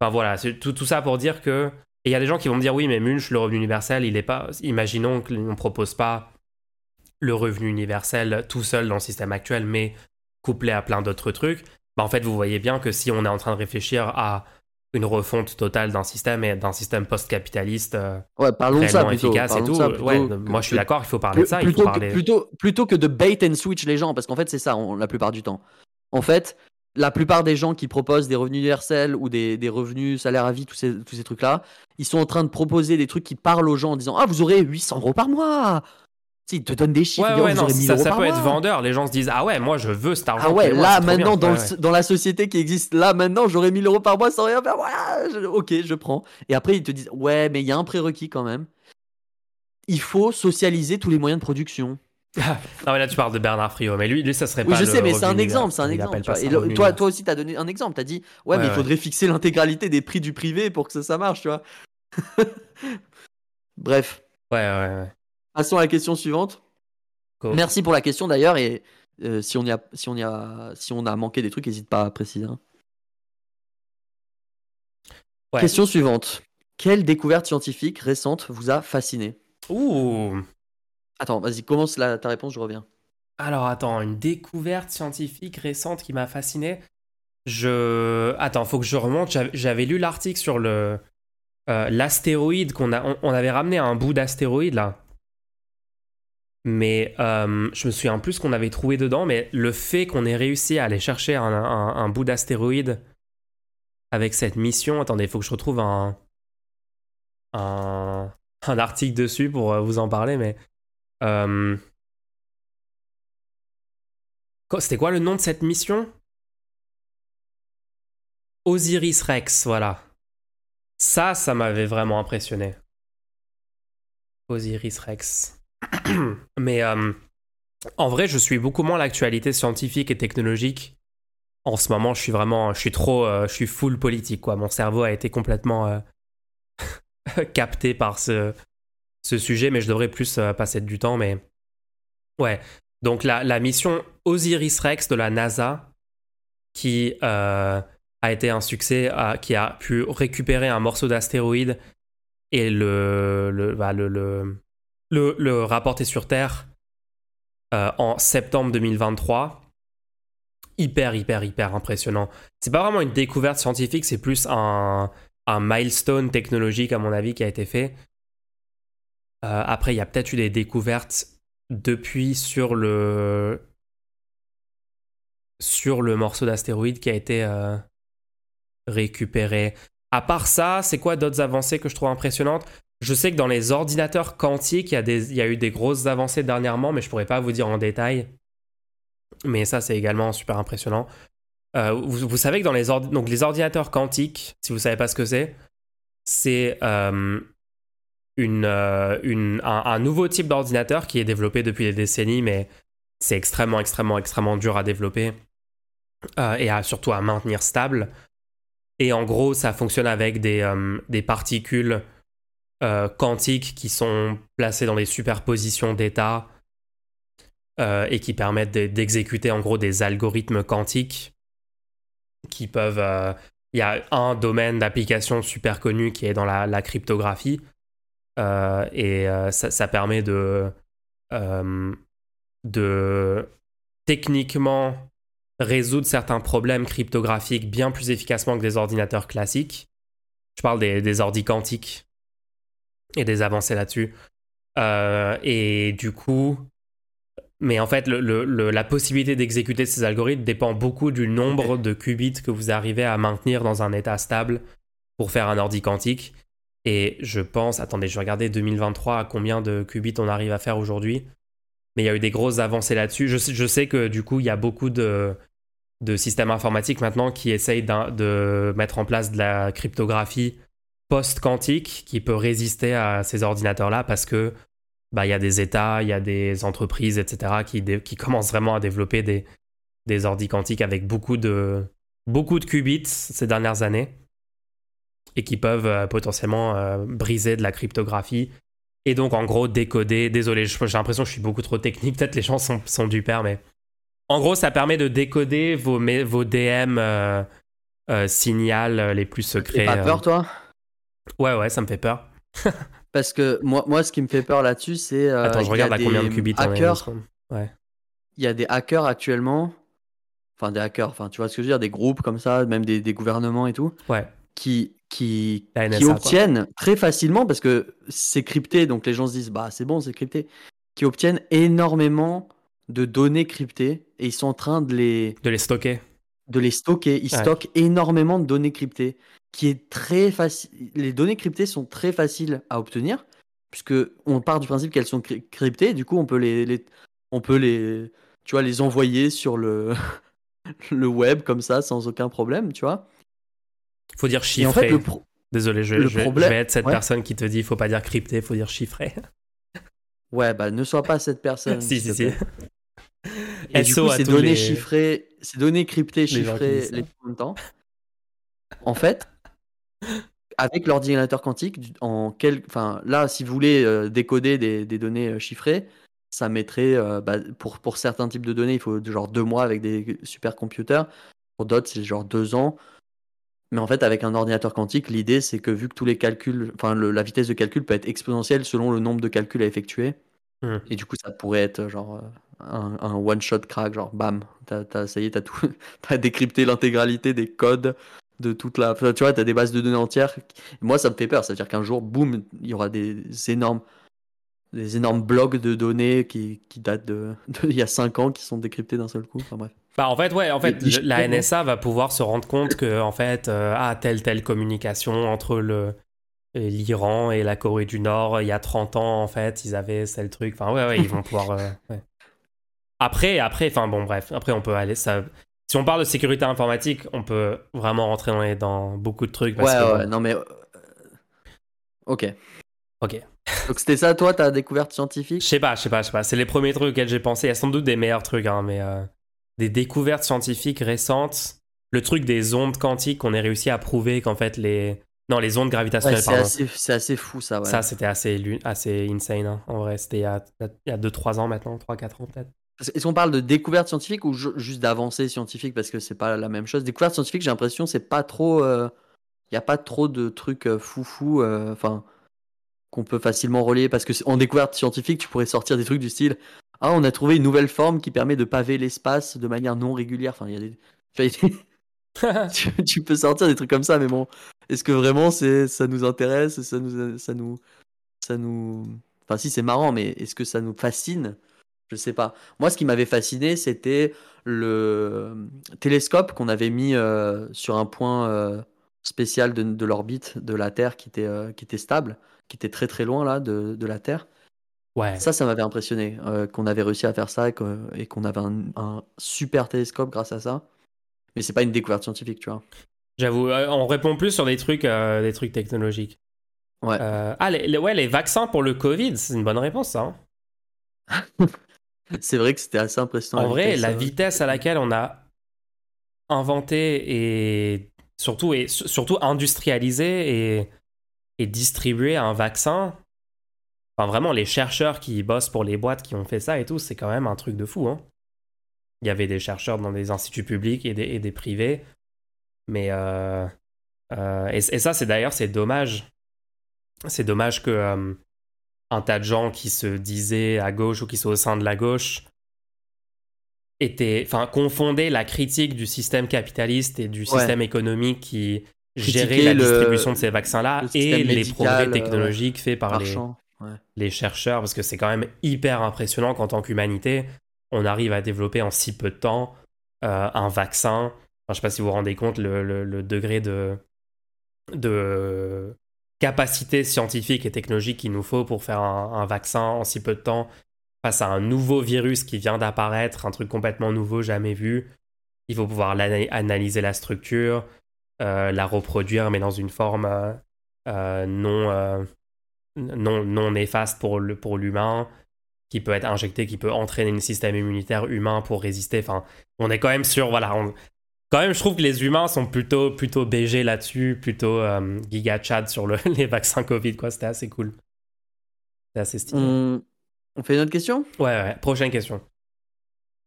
S1: Enfin voilà, c'est tout, tout ça pour dire que. Et il y a des gens qui vont me dire oui, mais Munch, le revenu universel, il est pas. Imaginons qu'on ne propose pas le revenu universel tout seul dans le système actuel, mais couplé à plein d'autres trucs. Bah, en fait, vous voyez bien que si on est en train de réfléchir à une refonte totale d'un système et d'un système post-capitaliste euh,
S2: Ouais, parlons de ça plutôt.
S1: efficace et tout,
S2: ça
S1: ouais,
S2: que-
S1: moi je suis
S2: que-
S1: d'accord, il faut parler de ça, il
S2: plutôt,
S1: faut
S2: que,
S1: parler.
S2: plutôt, plutôt que de bait and switch les gens, parce qu'en fait c'est ça on- la plupart du temps. En fait, la plupart des gens qui proposent des revenus universels ou des, des revenus salaire à vie, tous ces, tous ces trucs-là, ils sont en train de proposer des trucs qui parlent aux gens en disant Ah, vous aurez 800 euros par mois sais, Ils te donnent des chiffres,
S1: Ouais, ouais, non,
S2: aurez 1000
S1: ça,
S2: euros
S1: ça
S2: par
S1: peut être vendeur. Les gens se disent Ah ouais, moi je veux cet argent.
S2: Ah ouais, là maintenant, dans,
S1: Ouais,
S2: le-
S1: ouais.
S2: dans la société qui existe, là maintenant, j'aurais 1000 euros par mois sans rien faire. Voilà, je- ok, je prends. Et après, ils te disent Ouais, mais il y a un prérequis quand même. Il faut socialiser tous les moyens de production.
S1: Non, mais là tu parles de Bernard Friot, mais lui, lui ça serait
S2: Oui,
S1: pas
S2: je
S1: le
S2: sais, mais c'est un exemple, c'est un.
S1: Il
S2: exemple. Et le- toi, toi aussi, tu as donné un exemple. Tu as dit, ouais,
S1: Ouais,
S2: mais il
S1: ouais.
S2: faudrait fixer l'intégralité des prix du privé pour que ça, ça marche, tu vois. Bref,
S1: Ouais, ouais, ouais.
S2: passons à la question suivante. Merci pour la question d'ailleurs, et euh, si, on y a, si, on y a, si on a manqué des trucs, n'hésite pas à préciser. hein.
S1: Ouais.
S2: Question suivante. Quelle découverte scientifique récente vous a fasciné?
S1: Ouh.
S2: Attends, vas-y, commence ta réponse, je reviens.
S1: Alors attends, une découverte scientifique récente qui m'a fasciné. Je attends, faut que je remonte. J'avais- lu l'article sur le euh, l'astéroïde qu'on a. On, avait ramené un bout d'astéroïde là. Mais euh, je me souviens plus qu'on avait trouvé dedans. Mais le fait qu'on ait réussi à aller chercher un, un- bout d'astéroïde avec cette mission. Attendez, faut que je retrouve un, un un article dessus pour euh, vous en parler. Mais euh, C'était quoi le nom de cette mission? Osiris Rex, voilà. Ça, ça m'avait vraiment impressionné. Osiris Rex. Mais euh, en vrai, je suis beaucoup moins l'actualité scientifique et technologique. En ce moment, je suis vraiment, je suis trop, euh, je suis full politique quoi. Mon cerveau a été complètement capté par ce, ce sujet, mais je devrais plus euh, passer du temps. Mais ouais, donc la, mission Osiris Rex de la NASA, qui euh, a été un succès, qui a pu récupérer un morceau d'astéroïde et le, le, bah, le- le rapporter sur Terre euh, en septembre 2023. Hyper, hyper, hyper impressionnant. C'est pas vraiment une découverte scientifique, c'est plus un, un milestone technologique, à mon avis, qui a été fait. Euh, après, il y a peut-être eu des découvertes depuis sur le sur le morceau d'astéroïde qui a été euh, récupérer. À part ça, c'est quoi d'autres avancées que je trouve impressionnantes? Je sais que dans les ordinateurs quantiques, il y, a eu des grosses avancées dernièrement, mais je pourrais pas vous dire en détail. Mais ça, c'est également super impressionnant. Euh, vous, savez que dans les, ordinateurs quantiques, si vous savez pas ce que c'est, c'est euh, une, un, nouveau type d'ordinateur qui est développé depuis des décennies, mais c'est extrêmement, extrêmement, extrêmement dur à développer et à, surtout à maintenir stable. Et en gros, ça fonctionne avec des, des particules quantiques qui sont placées dans des superpositions d'états et qui permettent d'exécuter en gros des algorithmes quantiques qui peuvent. Euh, il y a un domaine d'application super connu qui est dans la, cryptographie. Euh, et euh, ça, permet de, de techniquement résoudre certains problèmes cryptographiques bien plus efficacement que des ordinateurs classiques. Je parle des, des ordis quantiques et des avancées là-dessus. et du coup, mais en fait, la possibilité d'exécuter ces algorithmes dépend beaucoup du nombre de qubits que vous arrivez à maintenir dans un état stable pour faire un ordi quantique. Et je pense, attendez, je vais regarder 2023 à combien de qubits on arrive à faire aujourd'hui. Mais il y a eu des grosses avancées là-dessus. Je, sais que du coup, il y a beaucoup de, systèmes informatiques maintenant qui essayent de mettre en place de la cryptographie post-quantique qui peut résister à ces ordinateurs-là parce que bah, il y a des États, il y a des entreprises, etc., qui, qui commencent vraiment à développer des, des ordi quantiques avec beaucoup de, beaucoup de qubits ces dernières années et qui peuvent euh, potentiellement euh, briser de la cryptographie et donc en gros décoder. Désolé, j'ai l'impression que je suis beaucoup trop technique, peut-être les gens sont, sont du père, mais en gros, ça permet de décoder vos, vos DM euh, signal les plus secrets.
S2: T'as peur, toi?
S1: Ouais, ouais, ça me fait peur.
S2: Parce que moi, moi, ce qui me fait peur là-dessus, c'est.
S1: Euh, Attends, je regarde à combien de qubits
S2: hackers. Ouais. Il y a des hackers actuellement. Enfin, des hackers, enfin, tu vois ce que je veux dire, des groupes comme ça, même des, des gouvernements et tout.
S1: Ouais.
S2: Qui, qui, qui obtiennent très facilement, parce que c'est crypté, donc les gens se disent, bah, c'est bon, c'est crypté. Qui obtiennent énormément de données cryptées et ils sont en train de les.
S1: De les stocker.
S2: De les stocker. Ils stockent énormément de données cryptées qui est très facile. Les données cryptées sont très faciles à obtenir, puisque on part du principe qu'elles sont cryptées. Du coup, on peut les, on peut les, tu vois, les envoyer sur le, le web comme ça sans aucun problème, tu vois.
S1: Faut dire chiffré. En fait, Désolé, je, je, vais être cette personne qui te dit faut pas dire crypté, faut dire chiffré.
S2: Ouais, bah ne sois pas cette personne.
S1: si, si, si.
S2: Et du coup, ces données chiffrées, ces données cryptées, chiffrées, les en même temps. En fait, avec l'ordinateur quantique, en quel... enfin, là, si vous voulez euh, décoder des, données euh, chiffrées, ça mettrait, euh, bah, pour, pour certains types de données, il faut genre deux mois avec des supercomputers. Pour d'autres, c'est genre deux ans. Mais en fait, avec un ordinateur quantique, l'idée, c'est que vu que tous les calculs, enfin, la vitesse de calcul peut être exponentielle selon le nombre de calculs à effectuer. Mmh. Et du coup, ça pourrait être genre un, one-shot crack, genre bam, ça y est, t'as tout, as décrypté l'intégralité des codes de toute la. tu vois, tu as des bases de données entières. Moi, ça me fait peur. C'est-à-dire qu'un jour, boum, il y aura des énormes, des énormes blocs de données qui, qui datent de, il y a 5 ans qui sont décryptés d'un seul coup. Enfin bref.
S1: Bah en fait, ouais, en fait, la NSA va pouvoir se rendre compte que, en fait, euh, ah, telle, telle communication entre le. L'Iran et la Corée du Nord, il y a 30 ans, en fait, ils avaient tel truc. Enfin, ouais, ouais, ils vont pouvoir. Euh, après, après, enfin, bon, bref, après, on peut aller. Ça, si on parle de sécurité informatique, on peut vraiment rentrer dans, beaucoup de trucs.
S2: ouais, ouais, non mais. Euh, ok.
S1: Ok.
S2: Donc c'était ça, toi, ta découverte scientifique?
S1: Je sais pas, je sais pas, je sais pas. C'est les premiers trucs auxquels j'ai pensé. Il y a sans doute des meilleurs trucs, hein, mais euh, des découvertes scientifiques récentes. Le truc des ondes quantiques qu'on ait réussi à prouver qu'en fait les. Non, les ondes gravitationnelles,
S2: c'est assez, c'est assez, fou ça, ouais.
S1: Ça, c'était assez, assez insane, hein. en vrai. C'était il y a, a 2-3 ans maintenant, 3-4 ans peut-être.
S2: Est-ce qu'on parle de découverte scientifique ou juste d'avancée scientifique parce que c'est pas la même chose? Découverte scientifique, j'ai l'impression c'est pas trop, il euh, y a pas trop de trucs euh, foufou, euh, enfin qu'on peut facilement relier parce que en découverte scientifique, tu pourrais sortir des trucs du style ah on a trouvé une nouvelle forme qui permet de paver l'espace de manière non régulière. Enfin il y a des, tu, peux sortir des trucs comme ça, mais bon, est-ce que vraiment c'est ça nous intéresse, ça nous, ça nous, ça nous, enfin si c'est marrant, mais est-ce que ça nous fascine? Je sais pas. Moi, ce qui m'avait fasciné, c'était le télescope qu'on avait mis euh, sur un point, euh, spéciale de, de l'orbite de la Terre qui était, euh, qui était stable, qui était très très loin là de, de la Terre.
S1: Ouais.
S2: Ça, ça m'avait impressionné euh, qu'on avait réussi à faire ça et qu'on avait un, un super télescope grâce à ça. Mais c'est pas une découverte scientifique, tu vois.
S1: J'avoue, euh, on répond plus sur des trucs, euh, des trucs technologiques.
S2: Ouais.
S1: Euh, ah, les, les- ouais, les vaccins pour le Covid, c'est une bonne réponse, ça. hein.
S2: C'est vrai que c'était assez impressionnant.
S1: En vrai, la vitesse à laquelle on a inventé et surtout, et surtout industrialisé et, et distribué un vaccin, enfin vraiment les chercheurs qui bossent pour les boîtes qui ont fait ça et tout, c'est quand même un truc de fou. Hein. Il y avait des chercheurs dans des instituts publics et des, et des privés, mais euh, euh, et, et ça c'est d'ailleurs c'est dommage. C'est dommage que euh, un tas de gens qui se disaient à gauche ou qui sont au sein de la gauche était, enfin, confondait la critique du système capitaliste et du
S2: Ouais.
S1: système économique qui gérait la
S2: le-
S1: distribution de ces vaccins-là
S2: le
S1: et les progrès technologiques faits par les. Les chercheurs, parce que c'est quand même hyper impressionnant qu'en tant qu'humanité, on arrive à développer en si peu de temps euh, un vaccin. Je sais pas si vous vous rendez compte le, le- degré de, de capacité scientifique et technologique qu'il nous faut pour faire un, vaccin en si peu de temps face à un nouveau virus qui vient d'apparaître, un truc complètement nouveau, jamais vu. Il faut pouvoir analyser la structure, euh, la reproduire, mais dans une forme euh, non, non, non néfaste pour le- pour l'humain, qui peut être injecté, qui peut entraîner le système immunitaire humain pour résister. Enfin, on est quand même sur, voilà, on- quand même, je trouve que les humains sont plutôt, plutôt BG là-dessus, plutôt euh, giga sur le- les vaccins Covid, quoi. C'était assez cool. C'était assez stylé.
S2: On... on fait une autre question?
S1: Ouais, ouais, prochaine question.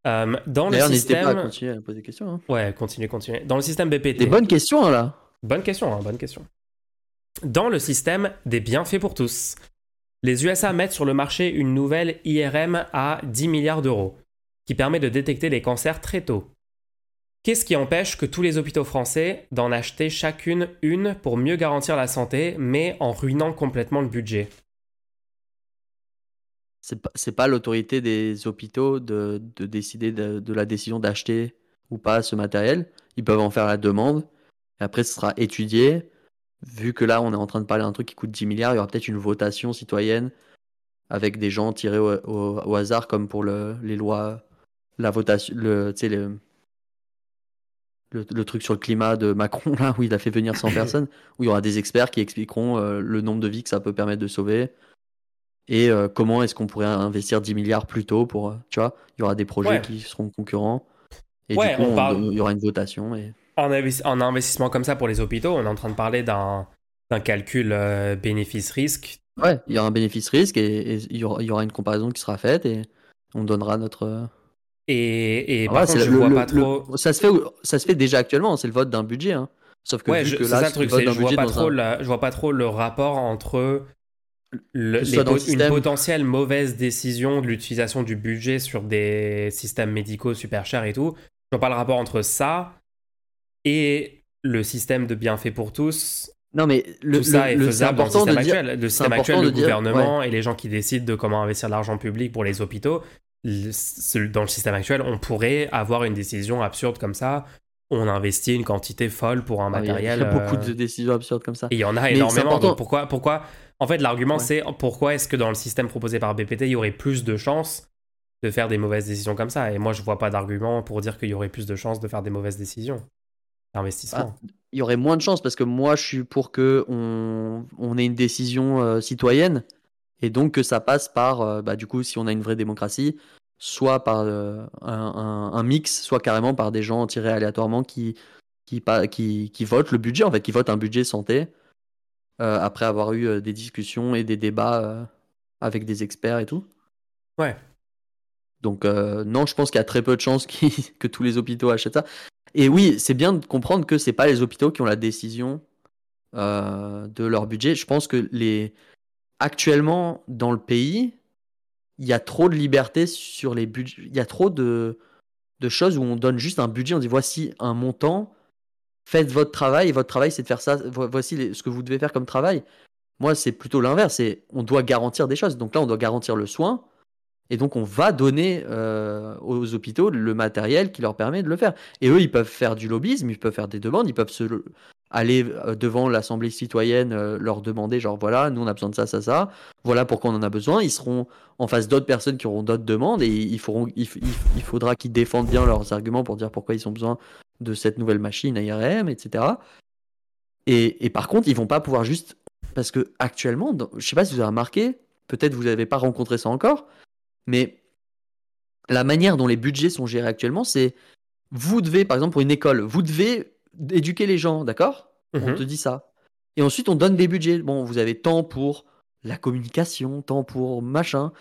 S1: Euh, dans le
S2: n'hésitez pas à
S1: système.
S2: continuer à poser des questions. hein.
S1: Ouais, continue, continue. Dans le système BPT.
S2: Des bonnes questions, hein, là.
S1: Bonne question, hein, bonne question. Dans le système des bienfaits pour tous, les USA mettent sur le marché une nouvelle IRM à 10 milliards d'euros, qui permet de détecter les cancers très tôt. Qu'est-ce qui empêche que tous les hôpitaux français d'en acheter chacune une pour mieux garantir la santé, mais en ruinant complètement le budget?
S2: C'est pas, pas l'autorité des hôpitaux de, de décider de, la décision d'acheter ou pas ce matériel. Ils peuvent en faire la demande. Après, ce sera étudié. Vu que là, on est en train de parler d'un truc qui coûte 10 milliards, il y aura peut-être une votation citoyenne avec des gens tirés au, au- au hasard, comme pour le, les lois, la votation, le, tu sais, le, le, le truc sur le climat de Macron, là, où il a fait venir 100 personnes, où il y aura des experts qui expliqueront euh, le nombre de vies que ça peut permettre de sauver et euh, comment est-ce qu'on pourrait investir 10 milliards plus tôt pour, euh, tu vois, il y aura des projets
S1: Ouais.
S2: qui seront concurrents. Et
S1: Ouais,
S2: du coup,
S1: on
S2: on-
S1: parle-
S2: il y aura une votation. Et...
S1: en, en investissement comme ça pour les hôpitaux, on est en train de parler d'un calcul euh, bénéfice-risque
S2: Ouais, il y aura un bénéfice-risque et, il, y aura, il y aura une comparaison qui sera faite et on donnera notre. euh,
S1: et, et
S2: Ah,
S1: par
S2: ouais,
S1: contre,
S2: c'est
S1: je
S2: le-
S1: vois
S2: le-
S1: pas
S2: le-
S1: trop.
S2: ça, se fait, ça se fait déjà actuellement, c'est le vote d'un budget. hein. Sauf que,
S1: Ouais,
S2: vu
S1: je-
S2: que là,
S1: ça le truc, je vois pas trop
S2: un-
S1: la- je vois pas trop le rapport entre le- les
S2: le
S1: une potentielle mauvaise décision de l'utilisation du budget sur des systèmes médicaux super chers et tout. Je vois pas le rapport entre ça et le système de bienfait pour tous.
S2: Non, mais le,
S1: tout ça
S2: le-
S1: est
S2: le-
S1: faisable dans le système
S2: dire.
S1: actuel. Le système actuel, le
S2: dire-
S1: gouvernement et les gens qui décident de comment investir de l'argent public pour les hôpitaux, dans le système actuel, on pourrait avoir une décision absurde comme ça. On investit une quantité folle pour un
S2: Ah, il y a-
S1: matériel.
S2: Il y a beaucoup
S1: euh,
S2: de décisions absurdes comme ça.
S1: et il y en a
S2: Mais
S1: énormément. Donc pourquoi, pourquoi En fait, l'argument,
S2: Ouais.
S1: c'est pourquoi est-ce que dans le système proposé par BPT, il y aurait plus de chances de faire des mauvaises décisions comme ça? Et moi, je vois pas d'argument pour dire qu'il y aurait plus de chances de faire des mauvaises décisions d'investissement.
S2: il y aurait moins de chances parce que moi je suis pour que on, on ait une décision euh, citoyenne et donc que ça passe par euh, bah, du coup si on a une vraie démocratie soit par euh, un, un- un mix soit carrément par des gens tirés aléatoirement qui qui, pa- qui qui votent le budget en fait qui votent un budget santé après avoir eu des discussions et des débats avec des experts et tout
S1: Ouais.
S2: donc euh, non je pense qu'il y a très peu de chances que tous les hôpitaux achètent ça et oui, c'est bien de comprendre que c'est pas les hôpitaux qui ont la décision euh, de leur budget. Je pense que les actuellement dans le pays, il y a trop de liberté sur les budgets. Il y a trop de, choses où on donne juste un budget. On dit voici un montant, faites votre travail. Et votre travail, c'est de faire ça. Vo- Voici ce que vous devez faire comme travail. Moi, c'est plutôt l'inverse. On doit garantir des choses. Donc là, on doit garantir le soin. Et donc, on va donner euh, aux hôpitaux le matériel qui leur permet de le faire. Et eux, ils peuvent faire du lobbyisme, ils peuvent faire des demandes, ils peuvent aller euh, devant l'Assemblée citoyenne, euh, leur demander, genre voilà, nous on a besoin de ça, ça, ça, voilà pourquoi on en a besoin. Ils seront en face d'autres personnes qui auront d'autres demandes et il, faudra qu'ils défendent bien leurs arguments pour dire pourquoi ils ont besoin de cette nouvelle machine ARM, etc. Et, par contre, ils vont pas pouvoir juste. Parce que actuellement, je sais pas si vous avez remarqué, peut-être vous n'avez pas rencontré ça encore, mais la manière dont les budgets sont gérés actuellement, c'est vous devez, par exemple, pour une école, vous devez éduquer les gens, d'accord? On mhm. te dit ça. Et ensuite, on donne des budgets. Bon, vous avez temps pour la communication, temps pour machin.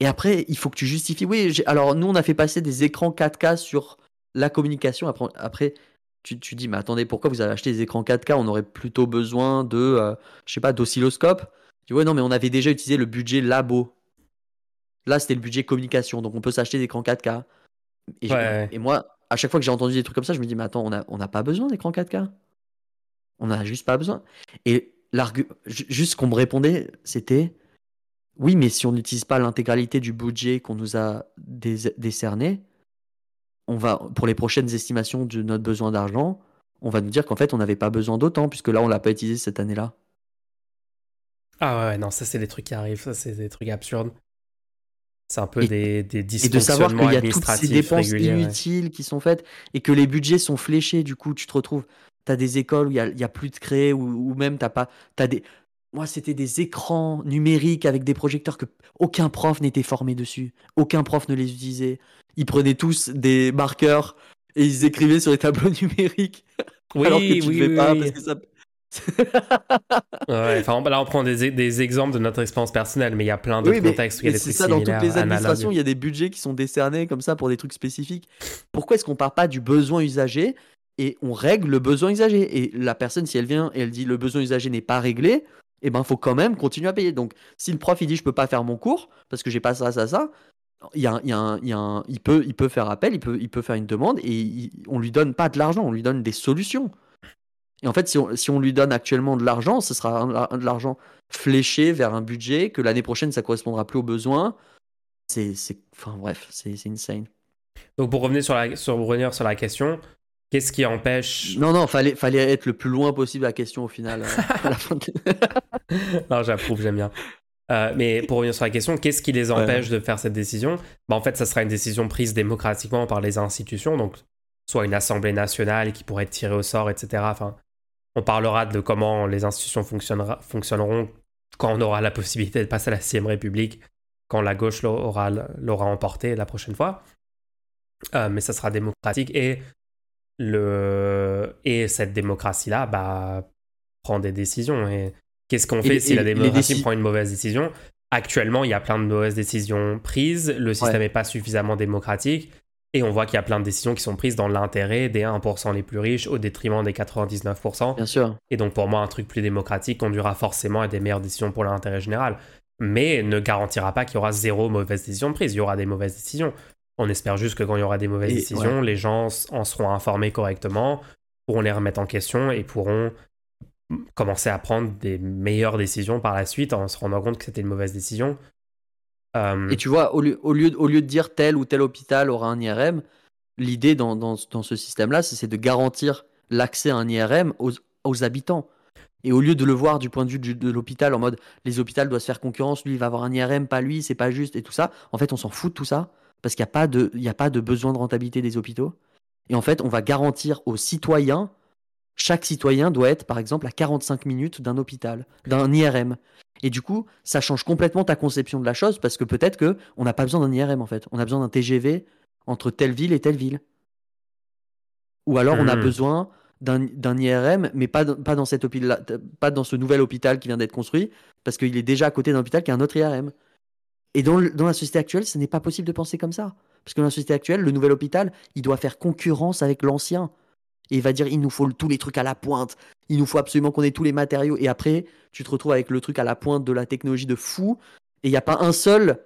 S2: Et après, il faut que tu justifies. Oui, alors nous, on a fait passer des écrans 4K sur la communication. Après, après tu, tu dis, mais attendez, pourquoi vous avez acheté des écrans 4K On aurait plutôt besoin de, euh, je sais pas, d'oscilloscope. Tu vois, non, mais on avait déjà utilisé le budget labo. Là, c'était le budget communication. Donc, on peut s'acheter des écrans 4K. Et, et moi, à chaque fois que j'ai entendu des trucs comme ça, je me dis, mais attends, on n'a on a pas besoin d'écran 4K. On n'a juste pas besoin. Et juste ce qu'on me répondait, c'était, oui, mais si on n'utilise pas l'intégralité du budget qu'on nous a décerné, on va, pour les prochaines estimations de notre besoin d'argent, on va nous dire qu'en fait, on n'avait pas besoin d'autant, puisque là, on l'a pas utilisé cette année-là.
S1: Ah ouais, non, ça, c'est des trucs qui arrivent, ça, c'est des trucs absurdes. C'est un peu des, des Et de savoir qu'il y a toutes ces dépenses
S2: inutiles qui sont faites et que les budgets sont fléchés. Du coup, tu te retrouves, tu as des écoles où il n'y a, plus de créer ou, même t'as pas. As des... Moi, c'était des écrans numériques avec des projecteurs que aucun prof n'était formé dessus. Aucun prof ne les utilisait. Ils prenaient tous des marqueurs et ils écrivaient sur les tableaux numériques.
S1: Oui, alors que tu oui, oui, pas parce que ça, ouais, enfin, là, on prend des, des, exemples de notre expérience personnelle, mais il y a plein d'autres contextes où il y a des
S2: C'est ça, dans toutes les administrations, il y a des budgets qui sont décernés comme ça pour des trucs spécifiques. Pourquoi est-ce qu'on part pas du besoin usagé et on règle le besoin usagé? Et la personne, si elle vient et elle dit le besoin usagé n'est pas réglé, eh ben, faut quand même continuer à payer. Donc, si le prof il dit je peux pas faire mon cours parce que j'ai pas ça, ça, ça, il, y a, il, y a il, y a il, peut, il peut faire appel, il peut, il peut faire une demande et on lui donne pas de l'argent, on lui donne des solutions. Et en fait, si on, lui donne actuellement de l'argent, ce sera de l'argent fléché vers un budget que l'année prochaine, ça correspondra plus aux besoins. C'est, enfin bref, c'est, insane.
S1: Donc pour revenir sur la, sur, revenir sur la question, qu'est-ce qui empêche
S2: Non, non, fallait, fallait être le plus loin possible à la question au final.
S1: Euh, non, j'approuve, j'aime bien. Euh, mais pour revenir sur la question, qu'est-ce qui les empêche de faire cette décision? Bah, En fait, ça sera une décision prise démocratiquement par les institutions, donc soit une assemblée nationale qui pourrait être tirée au sort, etc. Enfin, on parlera de comment les institutions fonctionneront quand on aura la possibilité de passer à la 6 République, quand la gauche l'aura, emporté la prochaine fois. Euh, mais ça sera démocratique et, le, et cette démocratie-là bah, prend des décisions. Et qu'est-ce qu'on fait si la démocratie prend une mauvaise décision? Actuellement, il y a plein de mauvaises décisions prises, le système n'est pas suffisamment démocratique. Et on voit qu'il y a plein de décisions qui sont prises dans l'intérêt des 1% les plus riches au détriment des 99%.
S2: Bien sûr.
S1: Et donc pour moi, un truc plus démocratique conduira forcément à des meilleures décisions pour l'intérêt général. Mais ne garantira pas qu'il y aura zéro mauvaise décision prise. Il y aura des mauvaises décisions. On espère juste que quand il y aura des mauvaises décisions, les gens en seront informés correctement, pourront les remettre en question et pourront commencer à prendre des meilleures décisions par la suite en se rendant compte que c'était une mauvaise décision
S2: euh, Et tu vois, au lieu, au, lieu, au lieu de dire tel ou tel hôpital aura un IRM, l'idée dans, dans, ce système-là, c'est de garantir l'accès à un IRM aux, aux, habitants. Et au lieu de le voir du point de vue de l'hôpital en mode les hôpitaux doivent se faire concurrence, lui il va avoir un IRM, pas lui, c'est pas juste et tout ça, en fait on s'en fout de tout ça parce qu'il n'y a, a pas de besoin de rentabilité des hôpitaux. Et en fait, on va garantir aux citoyens chaque citoyen doit être, par exemple, à 45 minutes d'un hôpital, d'un IRM. Et du coup, ça change complètement ta conception de la chose parce que peut-être que on n'a pas besoin d'un IRM en fait. On a besoin d'un TGV entre telle ville et telle ville. Ou alors on a hmm. besoin d'un IRM, mais pas, pas, dans cet pas dans ce nouvel hôpital qui vient d'être construit, parce qu'il est déjà à côté d'un hôpital qui a un autre IRM. Et dans, dans la société actuelle, ce n'est pas possible de penser comme ça. Parce que dans la société actuelle, le nouvel hôpital, il doit faire concurrence avec l'ancien. Et il va dire il nous faut tous les trucs à la pointe, il nous faut absolument qu'on ait tous les matériaux. Et après, tu te retrouves avec le truc à la pointe de la technologie de fou. Et il n'y a pas un seul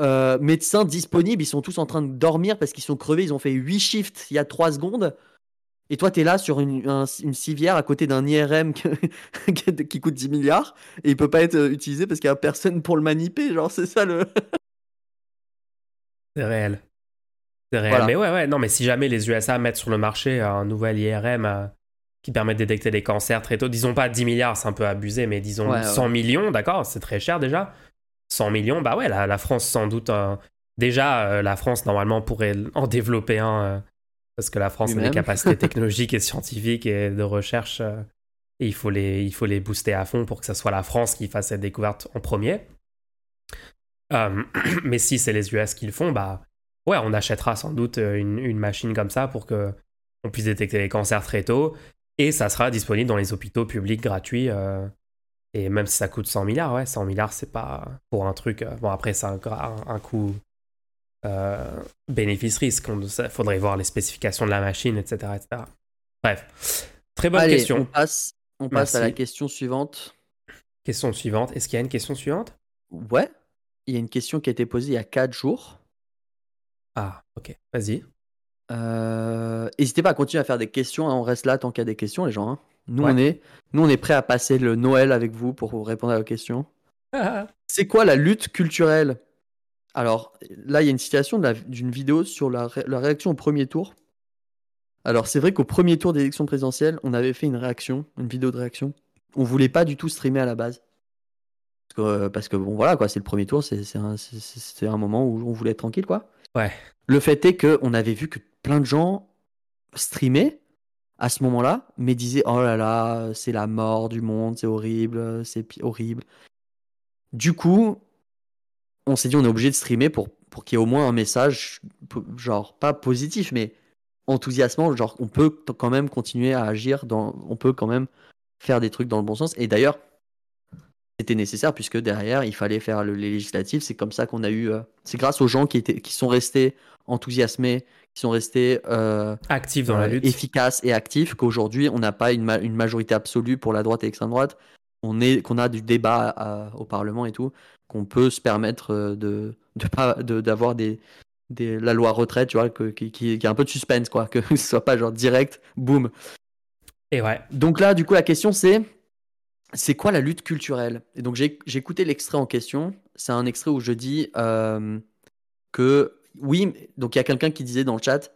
S2: euh, médecin disponible. Ils sont tous en train de dormir parce qu'ils sont crevés. Ils ont fait 8 shifts il y a 3 secondes. Et toi, tu es là sur une, civière à côté d'un IRM qui coûte 10 milliards. Et il peut pas être utilisé parce qu'il n'y a personne pour le maniper. Genre, c'est ça le.
S1: c'est réel. Mais ouais, ouais, non, mais si jamais les USA mettent sur le marché un nouvel IRM qui permet de détecter les cancers très tôt. Disons pas 10 milliards, c'est un peu abusé, mais disons 100 millions, d'accord, c'est très cher déjà. 100 millions, bah ouais, la, France sans doute. déjà, la France normalement pourrait en développer un parce que la France a des capacités technologiques et scientifiques et de recherche. Euh, et il faut, les, il faut les booster à fond pour que ce soit la France qui fasse cette découverte en premier. Euh, mais si c'est les US qui le font, bah ouais, on achètera sans doute euh, une, une machine comme ça pour que on puisse détecter les cancers très tôt. Et ça sera disponible dans les hôpitaux publics gratuits. et même si ça coûte 100 milliards, ouais, 100 milliards, c'est pas pour un truc. bon, après, c'est un, un, coût euh, bénéfice-risque. Il faudrait voir les spécifications de la machine, etc. etc. Bref, très bonne question.
S2: On passe, on passe à la question suivante.
S1: Question suivante. Est-ce qu'il y a une question suivante?
S2: Ouais. Il y a une question qui a été posée il y a 4 jours.
S1: Ah, ok. Vas-y.
S2: Euh, n'hésitez pas à continuer à faire des questions. Hein. On reste là tant qu'il y a des questions, les gens. Hein. Nous, on est, nous, on est prêts à passer le Noël avec vous pour vous répondre à vos questions. C'est quoi la lutte culturelle? Alors là, il y a une citation d'une vidéo sur la, réaction au premier tour. Alors c'est vrai qu'au premier tour d'élection présidentielle, on avait fait une réaction, une vidéo de réaction. On voulait pas du tout streamer à la base. Parce que, bon voilà quoi, c'est le premier tour, c'est un, moment où on voulait être tranquille quoi. Le fait est qu'on avait vu que plein de gens streamaient à ce moment-là, mais disaient oh là là, c'est la mort du monde, c'est horrible, c'est horrible. Du coup, on s'est dit on est obligé de streamer pour, pour qu'il y ait au moins un message, genre pas positif, mais enthousiasmant, genre on peut quand même continuer à agir, dans, on peut quand même faire des trucs dans le bon sens. Et d'ailleurs, c'était nécessaire puisque derrière, il fallait faire le, les législatives. C'est comme ça qu'on a eu. Euh, c'est grâce aux gens qui, étaient, qui sont restés enthousiasmés, qui sont restés euh,
S1: actifs dans la euh, lutte,
S2: efficaces et actifs, qu'aujourd'hui on n'a pas une, une, majorité absolue pour la droite et l'extrême droite. On est, qu'on a du débat au Parlement et tout qu'on peut se permettre de pas d'avoir des, des, la loi retraite, tu vois, que, qui, qui, a un peu de suspense, quoi, que ce soit pas genre direct, boum.
S1: Et ouais.
S2: Donc là, du coup, la question c'est c'est quoi la lutte culturelle? Et donc j'ai écouté l'extrait en question. C'est un extrait où je dis euh, que oui, donc il y a quelqu'un qui disait dans le chat.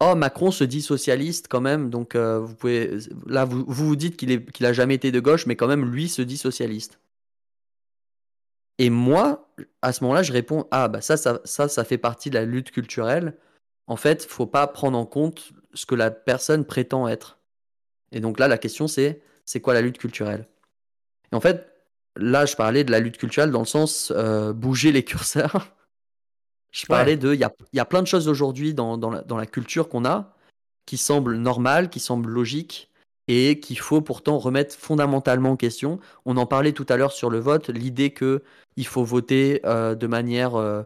S2: Oh, Macron se dit socialiste quand même, donc euh, vous pouvez. Là, vous vous, dites qu'il qu'il a jamais été de gauche, mais quand même, lui se dit socialiste. Et moi, à ce moment-là, je réponds Ah, bah ça, ça, ça, ça fait partie de la lutte culturelle. En fait, faut pas prendre en compte ce que la personne prétend être. Et donc là, la question, c'est c'est quoi la lutte culturelle? Et en fait, là, je parlais de la lutte culturelle dans le sens euh, bouger les curseurs. je parlais de. Il y a, y a, plein de choses aujourd'hui dans, dans, la, dans la culture qu'on a qui semblent normales, qui semblent logiques, et qu'il faut pourtant remettre fondamentalement en question. On en parlait tout à l'heure sur le vote, l'idée que il faut voter euh, de manière euh,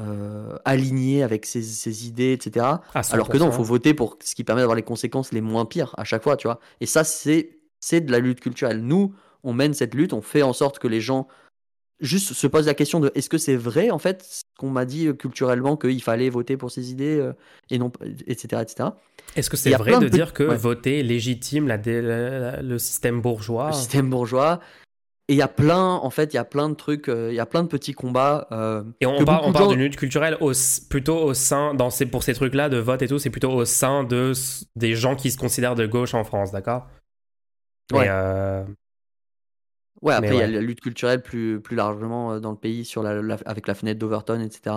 S2: euh, alignée avec ses, idées, etc. Alors que non, il faut voter pour ce qui permet d'avoir les conséquences les moins pires à chaque fois, tu vois. Et ça, c'est c'est de la lutte culturelle. Nous, on mène cette lutte, on fait en sorte que les gens juste se posent la question de est-ce que c'est vrai en fait ce qu'on m'a dit culturellement qu'il fallait voter pour ces idées et non etc etc
S1: est-ce que c'est vrai de, dire que voter légitime la, le système bourgeois
S2: Le système bourgeois. Et il y a plein, en fait, il y a plein de trucs, euh, il y a plein de petits combats. Euh,
S1: et on, parle, on parle d'une lutte culturelle au, plutôt au sein, dans ces, pour ces trucs-là de vote et tout, c'est plutôt au sein de, des gens qui se considèrent de gauche en France, d'accord?
S2: Ouais. Euh, ouais, après, il y a la lutte culturelle plus, plus largement dans le pays sur la, avec la fenêtre d'Overton, etc.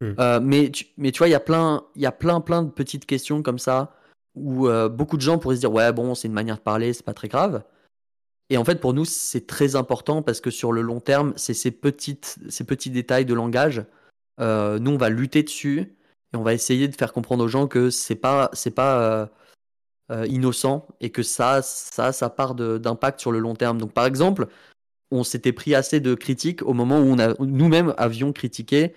S2: Hmm. Euh, mais, tu, mais tu vois, il y a plein, il y a plein, plein de petites questions comme ça où euh, beaucoup de gens pourraient se dire ouais bon c'est une manière de parler, c'est pas très grave. Et en fait pour nous c'est très important parce que sur le long terme c'est ces petites, ces petits détails de langage. Euh, nous on va lutter dessus et on va essayer de faire comprendre aux gens que c'est pas, c'est pas innocent et que ça, ça, ça part d'impact sur le long terme. Donc par exemple on s'était pris assez de critiques au moment où on nous-mêmes avions critiqué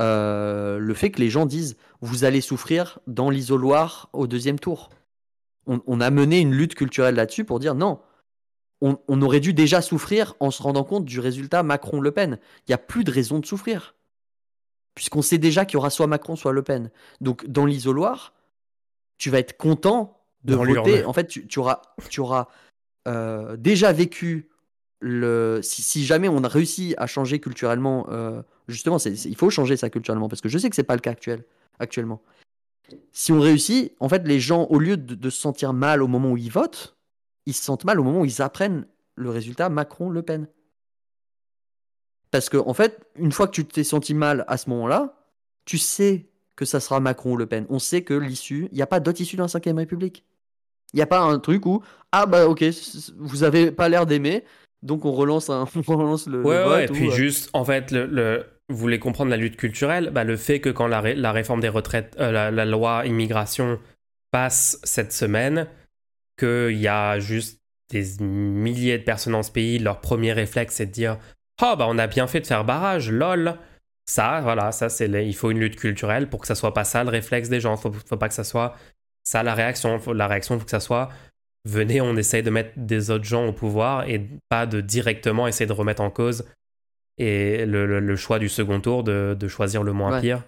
S2: euh, le fait que les gens disent vous allez souffrir dans l'isoloir au deuxième tour. On, a mené une lutte culturelle là-dessus pour dire non, on, aurait dû déjà souffrir en se rendant compte du résultat Macron-Le Pen. Il n'y a plus de raison de souffrir. Puisqu'on sait déjà qu'il y aura soit Macron, soit Le Pen. Donc dans l'isoloir, tu vas être content de voter. En fait, tu, auras, tu auras euh, déjà vécu le, si, jamais on a réussi à changer culturellement, euh, justement, il faut changer ça culturellement parce que je sais que c'est pas le cas actuel, actuellement. si on réussit, en fait, les gens, au lieu de, de se sentir mal au moment où ils votent, ils se sentent mal au moment où ils apprennent le résultat Macron-Le Pen. Parce que, en fait, une fois que tu t'es senti mal à ce moment-là, tu sais que ça sera Macron ou Le Pen. On sait que l'issue, il n'y a pas d'autre issue dans la 5ème République. Il n'y a pas un truc où, ah bah ok, vous avez pas l'air d'aimer, donc on relance, un, on relance le,
S1: Ouais,
S2: le vote.
S1: ouais, et
S2: ou,
S1: puis
S2: euh,
S1: juste, en fait, le, le- vous voulez comprendre la lutte culturelle bah, Le fait que quand la, ré- la réforme des retraites, euh, la, la loi immigration passe cette semaine, qu'il y a juste des milliers de personnes dans ce pays, leur premier réflexe c'est de dire Oh, bah on a bien fait de faire barrage, lol Ça, voilà, ça c'est les- il faut une lutte culturelle pour que ça soit pas ça le réflexe des gens. Faut, faut pas que ça soit ça la réaction. Faut- la réaction, faut que ça soit venez, on essaye de mettre des autres gens au pouvoir et pas de directement essayer de remettre en cause et le, le- le choix du second tour de, de choisir le moins
S2: Ouais.
S1: pire.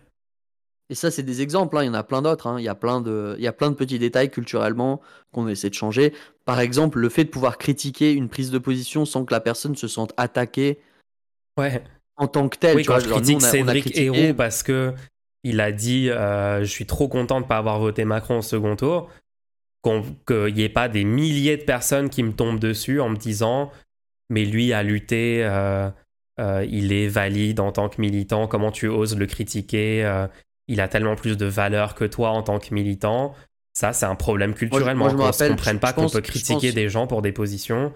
S2: Et ça, c'est des exemples, hein, il y en a plein d'autres. hein. Il, y a plein de, il y a plein de petits détails culturellement qu'on essaie de changer. Par exemple, le fait de pouvoir critiquer une prise de position sans que la personne se sente attaquée
S1: Ouais.
S2: en tant que telle.
S1: Oui,
S2: tu
S1: quand
S2: vois,
S1: je
S2: genre, nous,
S1: critique
S2: on a- on a
S1: Cédric
S2: critiqué-
S1: Héroux parce que il a dit euh, je suis trop content de pas avoir voté Macron au second tour, qu'il n'y ait pas des milliers de personnes qui me tombent dessus en me disant mais lui a lutté, euh, euh, il est valide en tant que militant, comment tu oses le critiquer Il a tellement plus de valeur que toi en tant que militant. Ça, c'est un problème culturellement.
S2: moi, je me
S1: qu'on ne comprenne
S2: je-
S1: pas
S2: je
S1: qu'on peut
S2: je
S1: critiquer
S2: pense-
S1: des gens pour des positions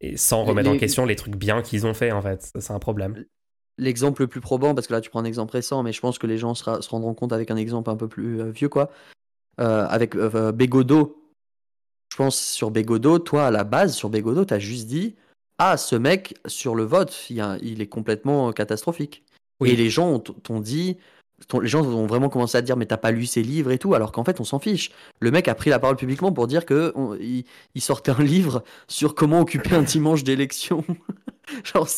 S1: et sans
S2: Les-
S1: remettre en question les trucs bien qu'ils ont fait en fait. C'est un problème.
S2: L'exemple le plus probant, parce que là tu prends un exemple récent, mais je pense que les gens sera- se rendront compte avec un exemple un peu plus euh, vieux, quoi. Euh, avec euh, Bégodeau. Je pense sur Bégodeau, toi à la base, sur Bégodeau, t'as juste dit Ah, ce mec, sur le vote, il, y a- il est complètement euh, catastrophique.
S1: Oui.
S2: Et les gens ont- t'ont dit. Les gens ont vraiment commencé à dire mais t'as pas lu ses livres et tout alors qu'en fait on s'en fiche. Le mec a pris la parole publiquement pour dire que on- il, il sortait un livre sur comment occuper un dimanche d'élection. Genre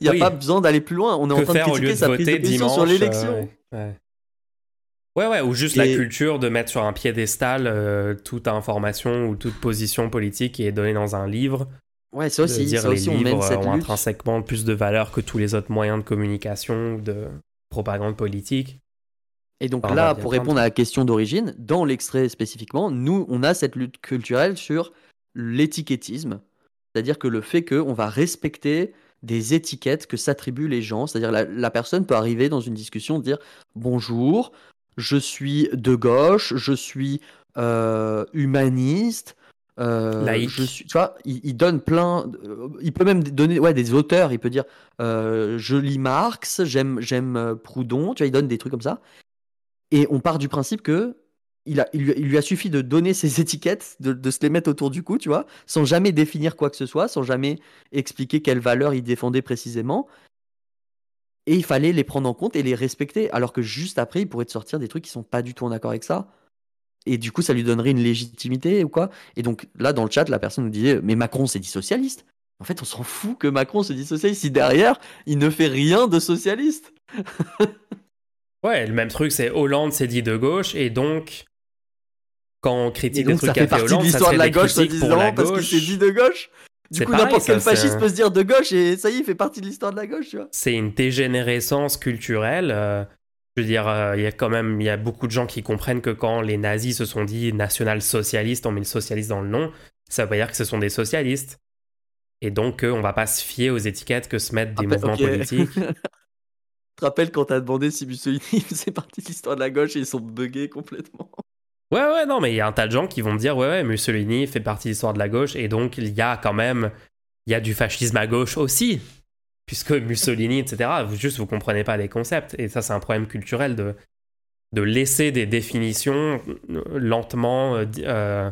S2: il y a
S1: Oui.
S2: pas besoin d'aller plus loin. On est en train de
S1: faire au
S2: critiquer
S1: de
S2: sa prise de
S1: dimanche
S2: sur l'élection.
S1: euh, ouais, ouais. Ouais, ouais, ou juste la culture de mettre sur un piédestal euh, toute information ou toute position politique qui est donnée dans un livre.
S2: Ouais, ça
S1: de
S2: aussi,
S1: dire
S2: ça
S1: les
S2: aussi on mène
S1: livres
S2: cette
S1: ont
S2: lutte.
S1: intrinsèquement plus de valeur que tous les autres moyens de communication ou de propagande politique.
S2: Et donc
S1: Enfin,
S2: là, pour
S1: de
S2: répondre à la question d'origine, dans l'extrait spécifiquement, nous, on a cette lutte culturelle sur l'étiquettisme. C'est-à-dire que le fait qu'on va respecter des étiquettes que s'attribuent les gens. C'est-à-dire la, la personne peut arriver dans une discussion dire bonjour, je suis de gauche, je suis euh, humaniste. euh,
S1: Laïque.
S2: je suis, tu vois, il, il donne plein. il peut même donner ouais, des auteurs. Il peut dire euh, je lis Marx, j'aime j'aime euh, Proudhon. Tu vois, il donne des trucs comme ça. Et on part du principe que il, lui, a suffi de donner ces étiquettes, de, se les mettre autour du cou, tu vois, sans jamais définir quoi que ce soit, sans jamais expliquer quelles valeurs il défendait précisément. Et il fallait les prendre en compte et les respecter, alors que juste après, il pourrait te sortir des trucs qui sont pas du tout en accord avec ça. Et du coup, ça lui donnerait une légitimité ou quoi. Et donc là, dans le chat, la personne nous disait Mais Macron s'est dit socialiste. En fait, on s'en fout que Macron se dit socialiste si derrière, il ne fait rien de socialiste.
S1: Ouais, le même truc, c'est Hollande s'est dit de gauche, et donc, quand on critique
S2: donc,
S1: truc
S2: ça
S1: qu'a
S2: fait partie de
S1: ça
S2: l'histoire de la
S1: des
S2: gauche,
S1: la
S2: soi-disant, parce qu'il s'est dit de gauche. Du coup, n'importe
S1: ça,
S2: quel fasciste
S1: un-
S2: peut se dire de gauche et ça y est, il fait partie de l'histoire de la gauche, tu vois.
S1: c'est une dégénérescence culturelle. euh, je veux dire, euh, il y a quand même il y a beaucoup de gens qui comprennent que quand les nazis se sont dit national-socialistes, on met le socialiste dans le nom, ça veut pas dire que ce sont des socialistes. Et donc, euh, on va pas se fier aux étiquettes que se mettent des
S2: Rappel-
S1: mouvements
S2: ok.
S1: politiques.
S2: Tu te rappelles quand t'as demandé si Mussolini faisait partie de l'histoire de la gauche et ils sont buggés complètement.
S1: Ouais, ouais, non, mais il y a un tas de gens qui vont me dire, ouais, ouais, Mussolini fait partie de l'histoire de la gauche, et donc il y a quand même, il y a du fascisme à gauche aussi, puisque Mussolini, etc., vous, juste vous comprenez pas les concepts, et ça c'est un problème culturel de, de laisser des définitions euh, lentement euh, euh,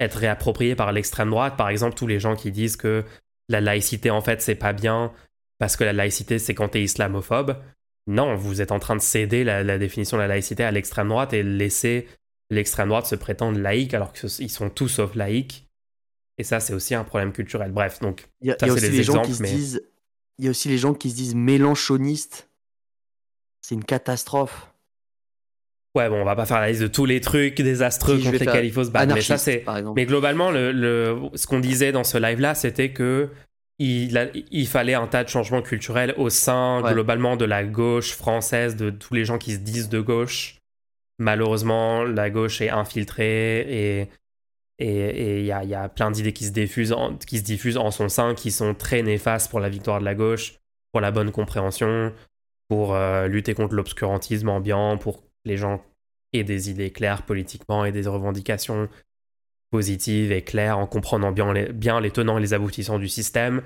S1: être réappropriées par l'extrême droite, par exemple tous les gens qui disent que la laïcité en fait c'est pas bien, parce que la laïcité c'est quand t'es islamophobe. Non, vous êtes en train de céder la, la définition de la laïcité à l'extrême droite et laisser l'extrême droite se prétendre laïque alors qu'ils sont tous sauf laïcs. Et ça, c'est aussi un problème culturel. Bref, donc,
S2: Il y a,
S1: Ça,
S2: il y a
S1: c'est
S2: aussi
S1: des
S2: les gens
S1: exemples,
S2: qui se
S1: mais-
S2: disent. Il y a aussi les gens qui se disent mélanchonistes. C'est une catastrophe.
S1: ouais, bon, on va pas faire la liste de tous les trucs désastreux
S2: Si,
S1: contre lesquels il faut se battre. Mais ça, c'est. Mais globalement, le, le- ce qu'on disait dans ce live-là, c'était que il, a- il fallait un tas de changements culturels au sein,
S2: Ouais.
S1: globalement, de la gauche française, de tous les gens qui se disent de gauche. Malheureusement, la gauche est infiltrée et et il y a, y a, plein d'idées qui se diffusent en, qui se diffusent en son sein qui sont très néfastes pour la victoire de la gauche, pour la bonne compréhension, pour euh, lutter contre l'obscurantisme ambiant, pour que les gens aient des idées claires politiquement et des revendications positives et claires en comprenant bien les, bien les tenants et les aboutissants du système,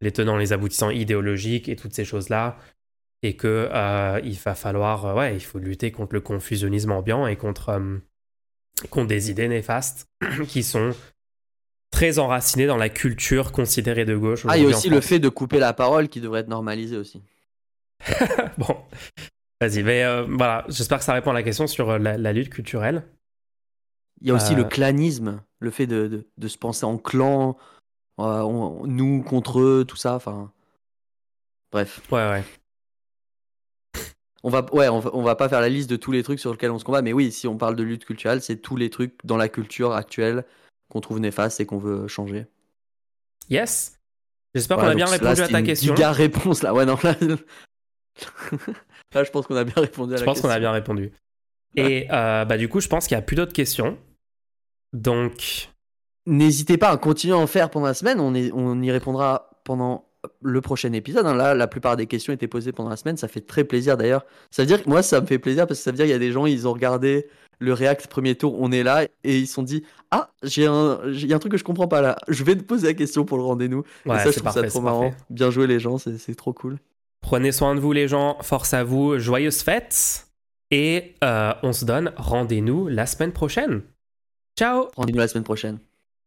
S1: les tenants et les aboutissants idéologiques et toutes ces choses-là. Et que euh, il va falloir, euh, ouais, il faut lutter contre le confusionnisme ambiant et contre, contre des idées néfastes qui sont très enracinées dans la culture considérée de gauche.
S2: Ah, il y a aussi le fait de couper la parole qui devrait être normalisé aussi.
S1: bon, vas-y, mais euh, voilà, j'espère que ça répond à la question sur euh, la, lutte culturelle.
S2: Il y a aussi le euh. clanisme, le fait de, de, se penser en clan, nous contre eux, tout ça, enfin. Bref.
S1: Ouais, ouais.
S2: On va, ouais, on va, on va, pas faire la liste de tous les trucs sur lesquels on se combat, mais oui, si on parle de lutte culturelle, c'est tous les trucs dans la culture actuelle qu'on trouve néfastes et qu'on veut changer.
S1: Yes. J'espère qu'on a bien répondu à ta question.
S2: Giga réponse là. Ouais, non, là, Là, je pense qu'on a bien répondu à
S1: je
S2: la
S1: question. Je pense qu'on a bien répondu. Et euh, bah, du coup, je pense qu'il n'y a plus d'autres questions. Donc.
S2: N'hésitez pas à continuer à en faire pendant la semaine. On, est, on y répondra pendant le prochain épisode. Hein. Là, la plupart des questions étaient posées pendant la semaine. Ça fait très plaisir d'ailleurs. Ça veut dire que moi, ça me fait plaisir parce que ça veut dire qu'il y a des gens, ils ont regardé le React premier tour, on est là et ils se sont dit Ah, j'ai un, un truc que je comprends pas là. Je vais te poser la question pour le rendez-vous.
S1: Ouais,
S2: ça,
S1: je trouve
S2: ça trop marrant. Bien joué les gens, c'est trop cool.
S1: Prenez soin de vous les gens, force à vous, joyeuses fêtes. Et euh, on se donne rendez-nous la semaine prochaine. Ciao
S2: Rendez-nous la semaine prochaine.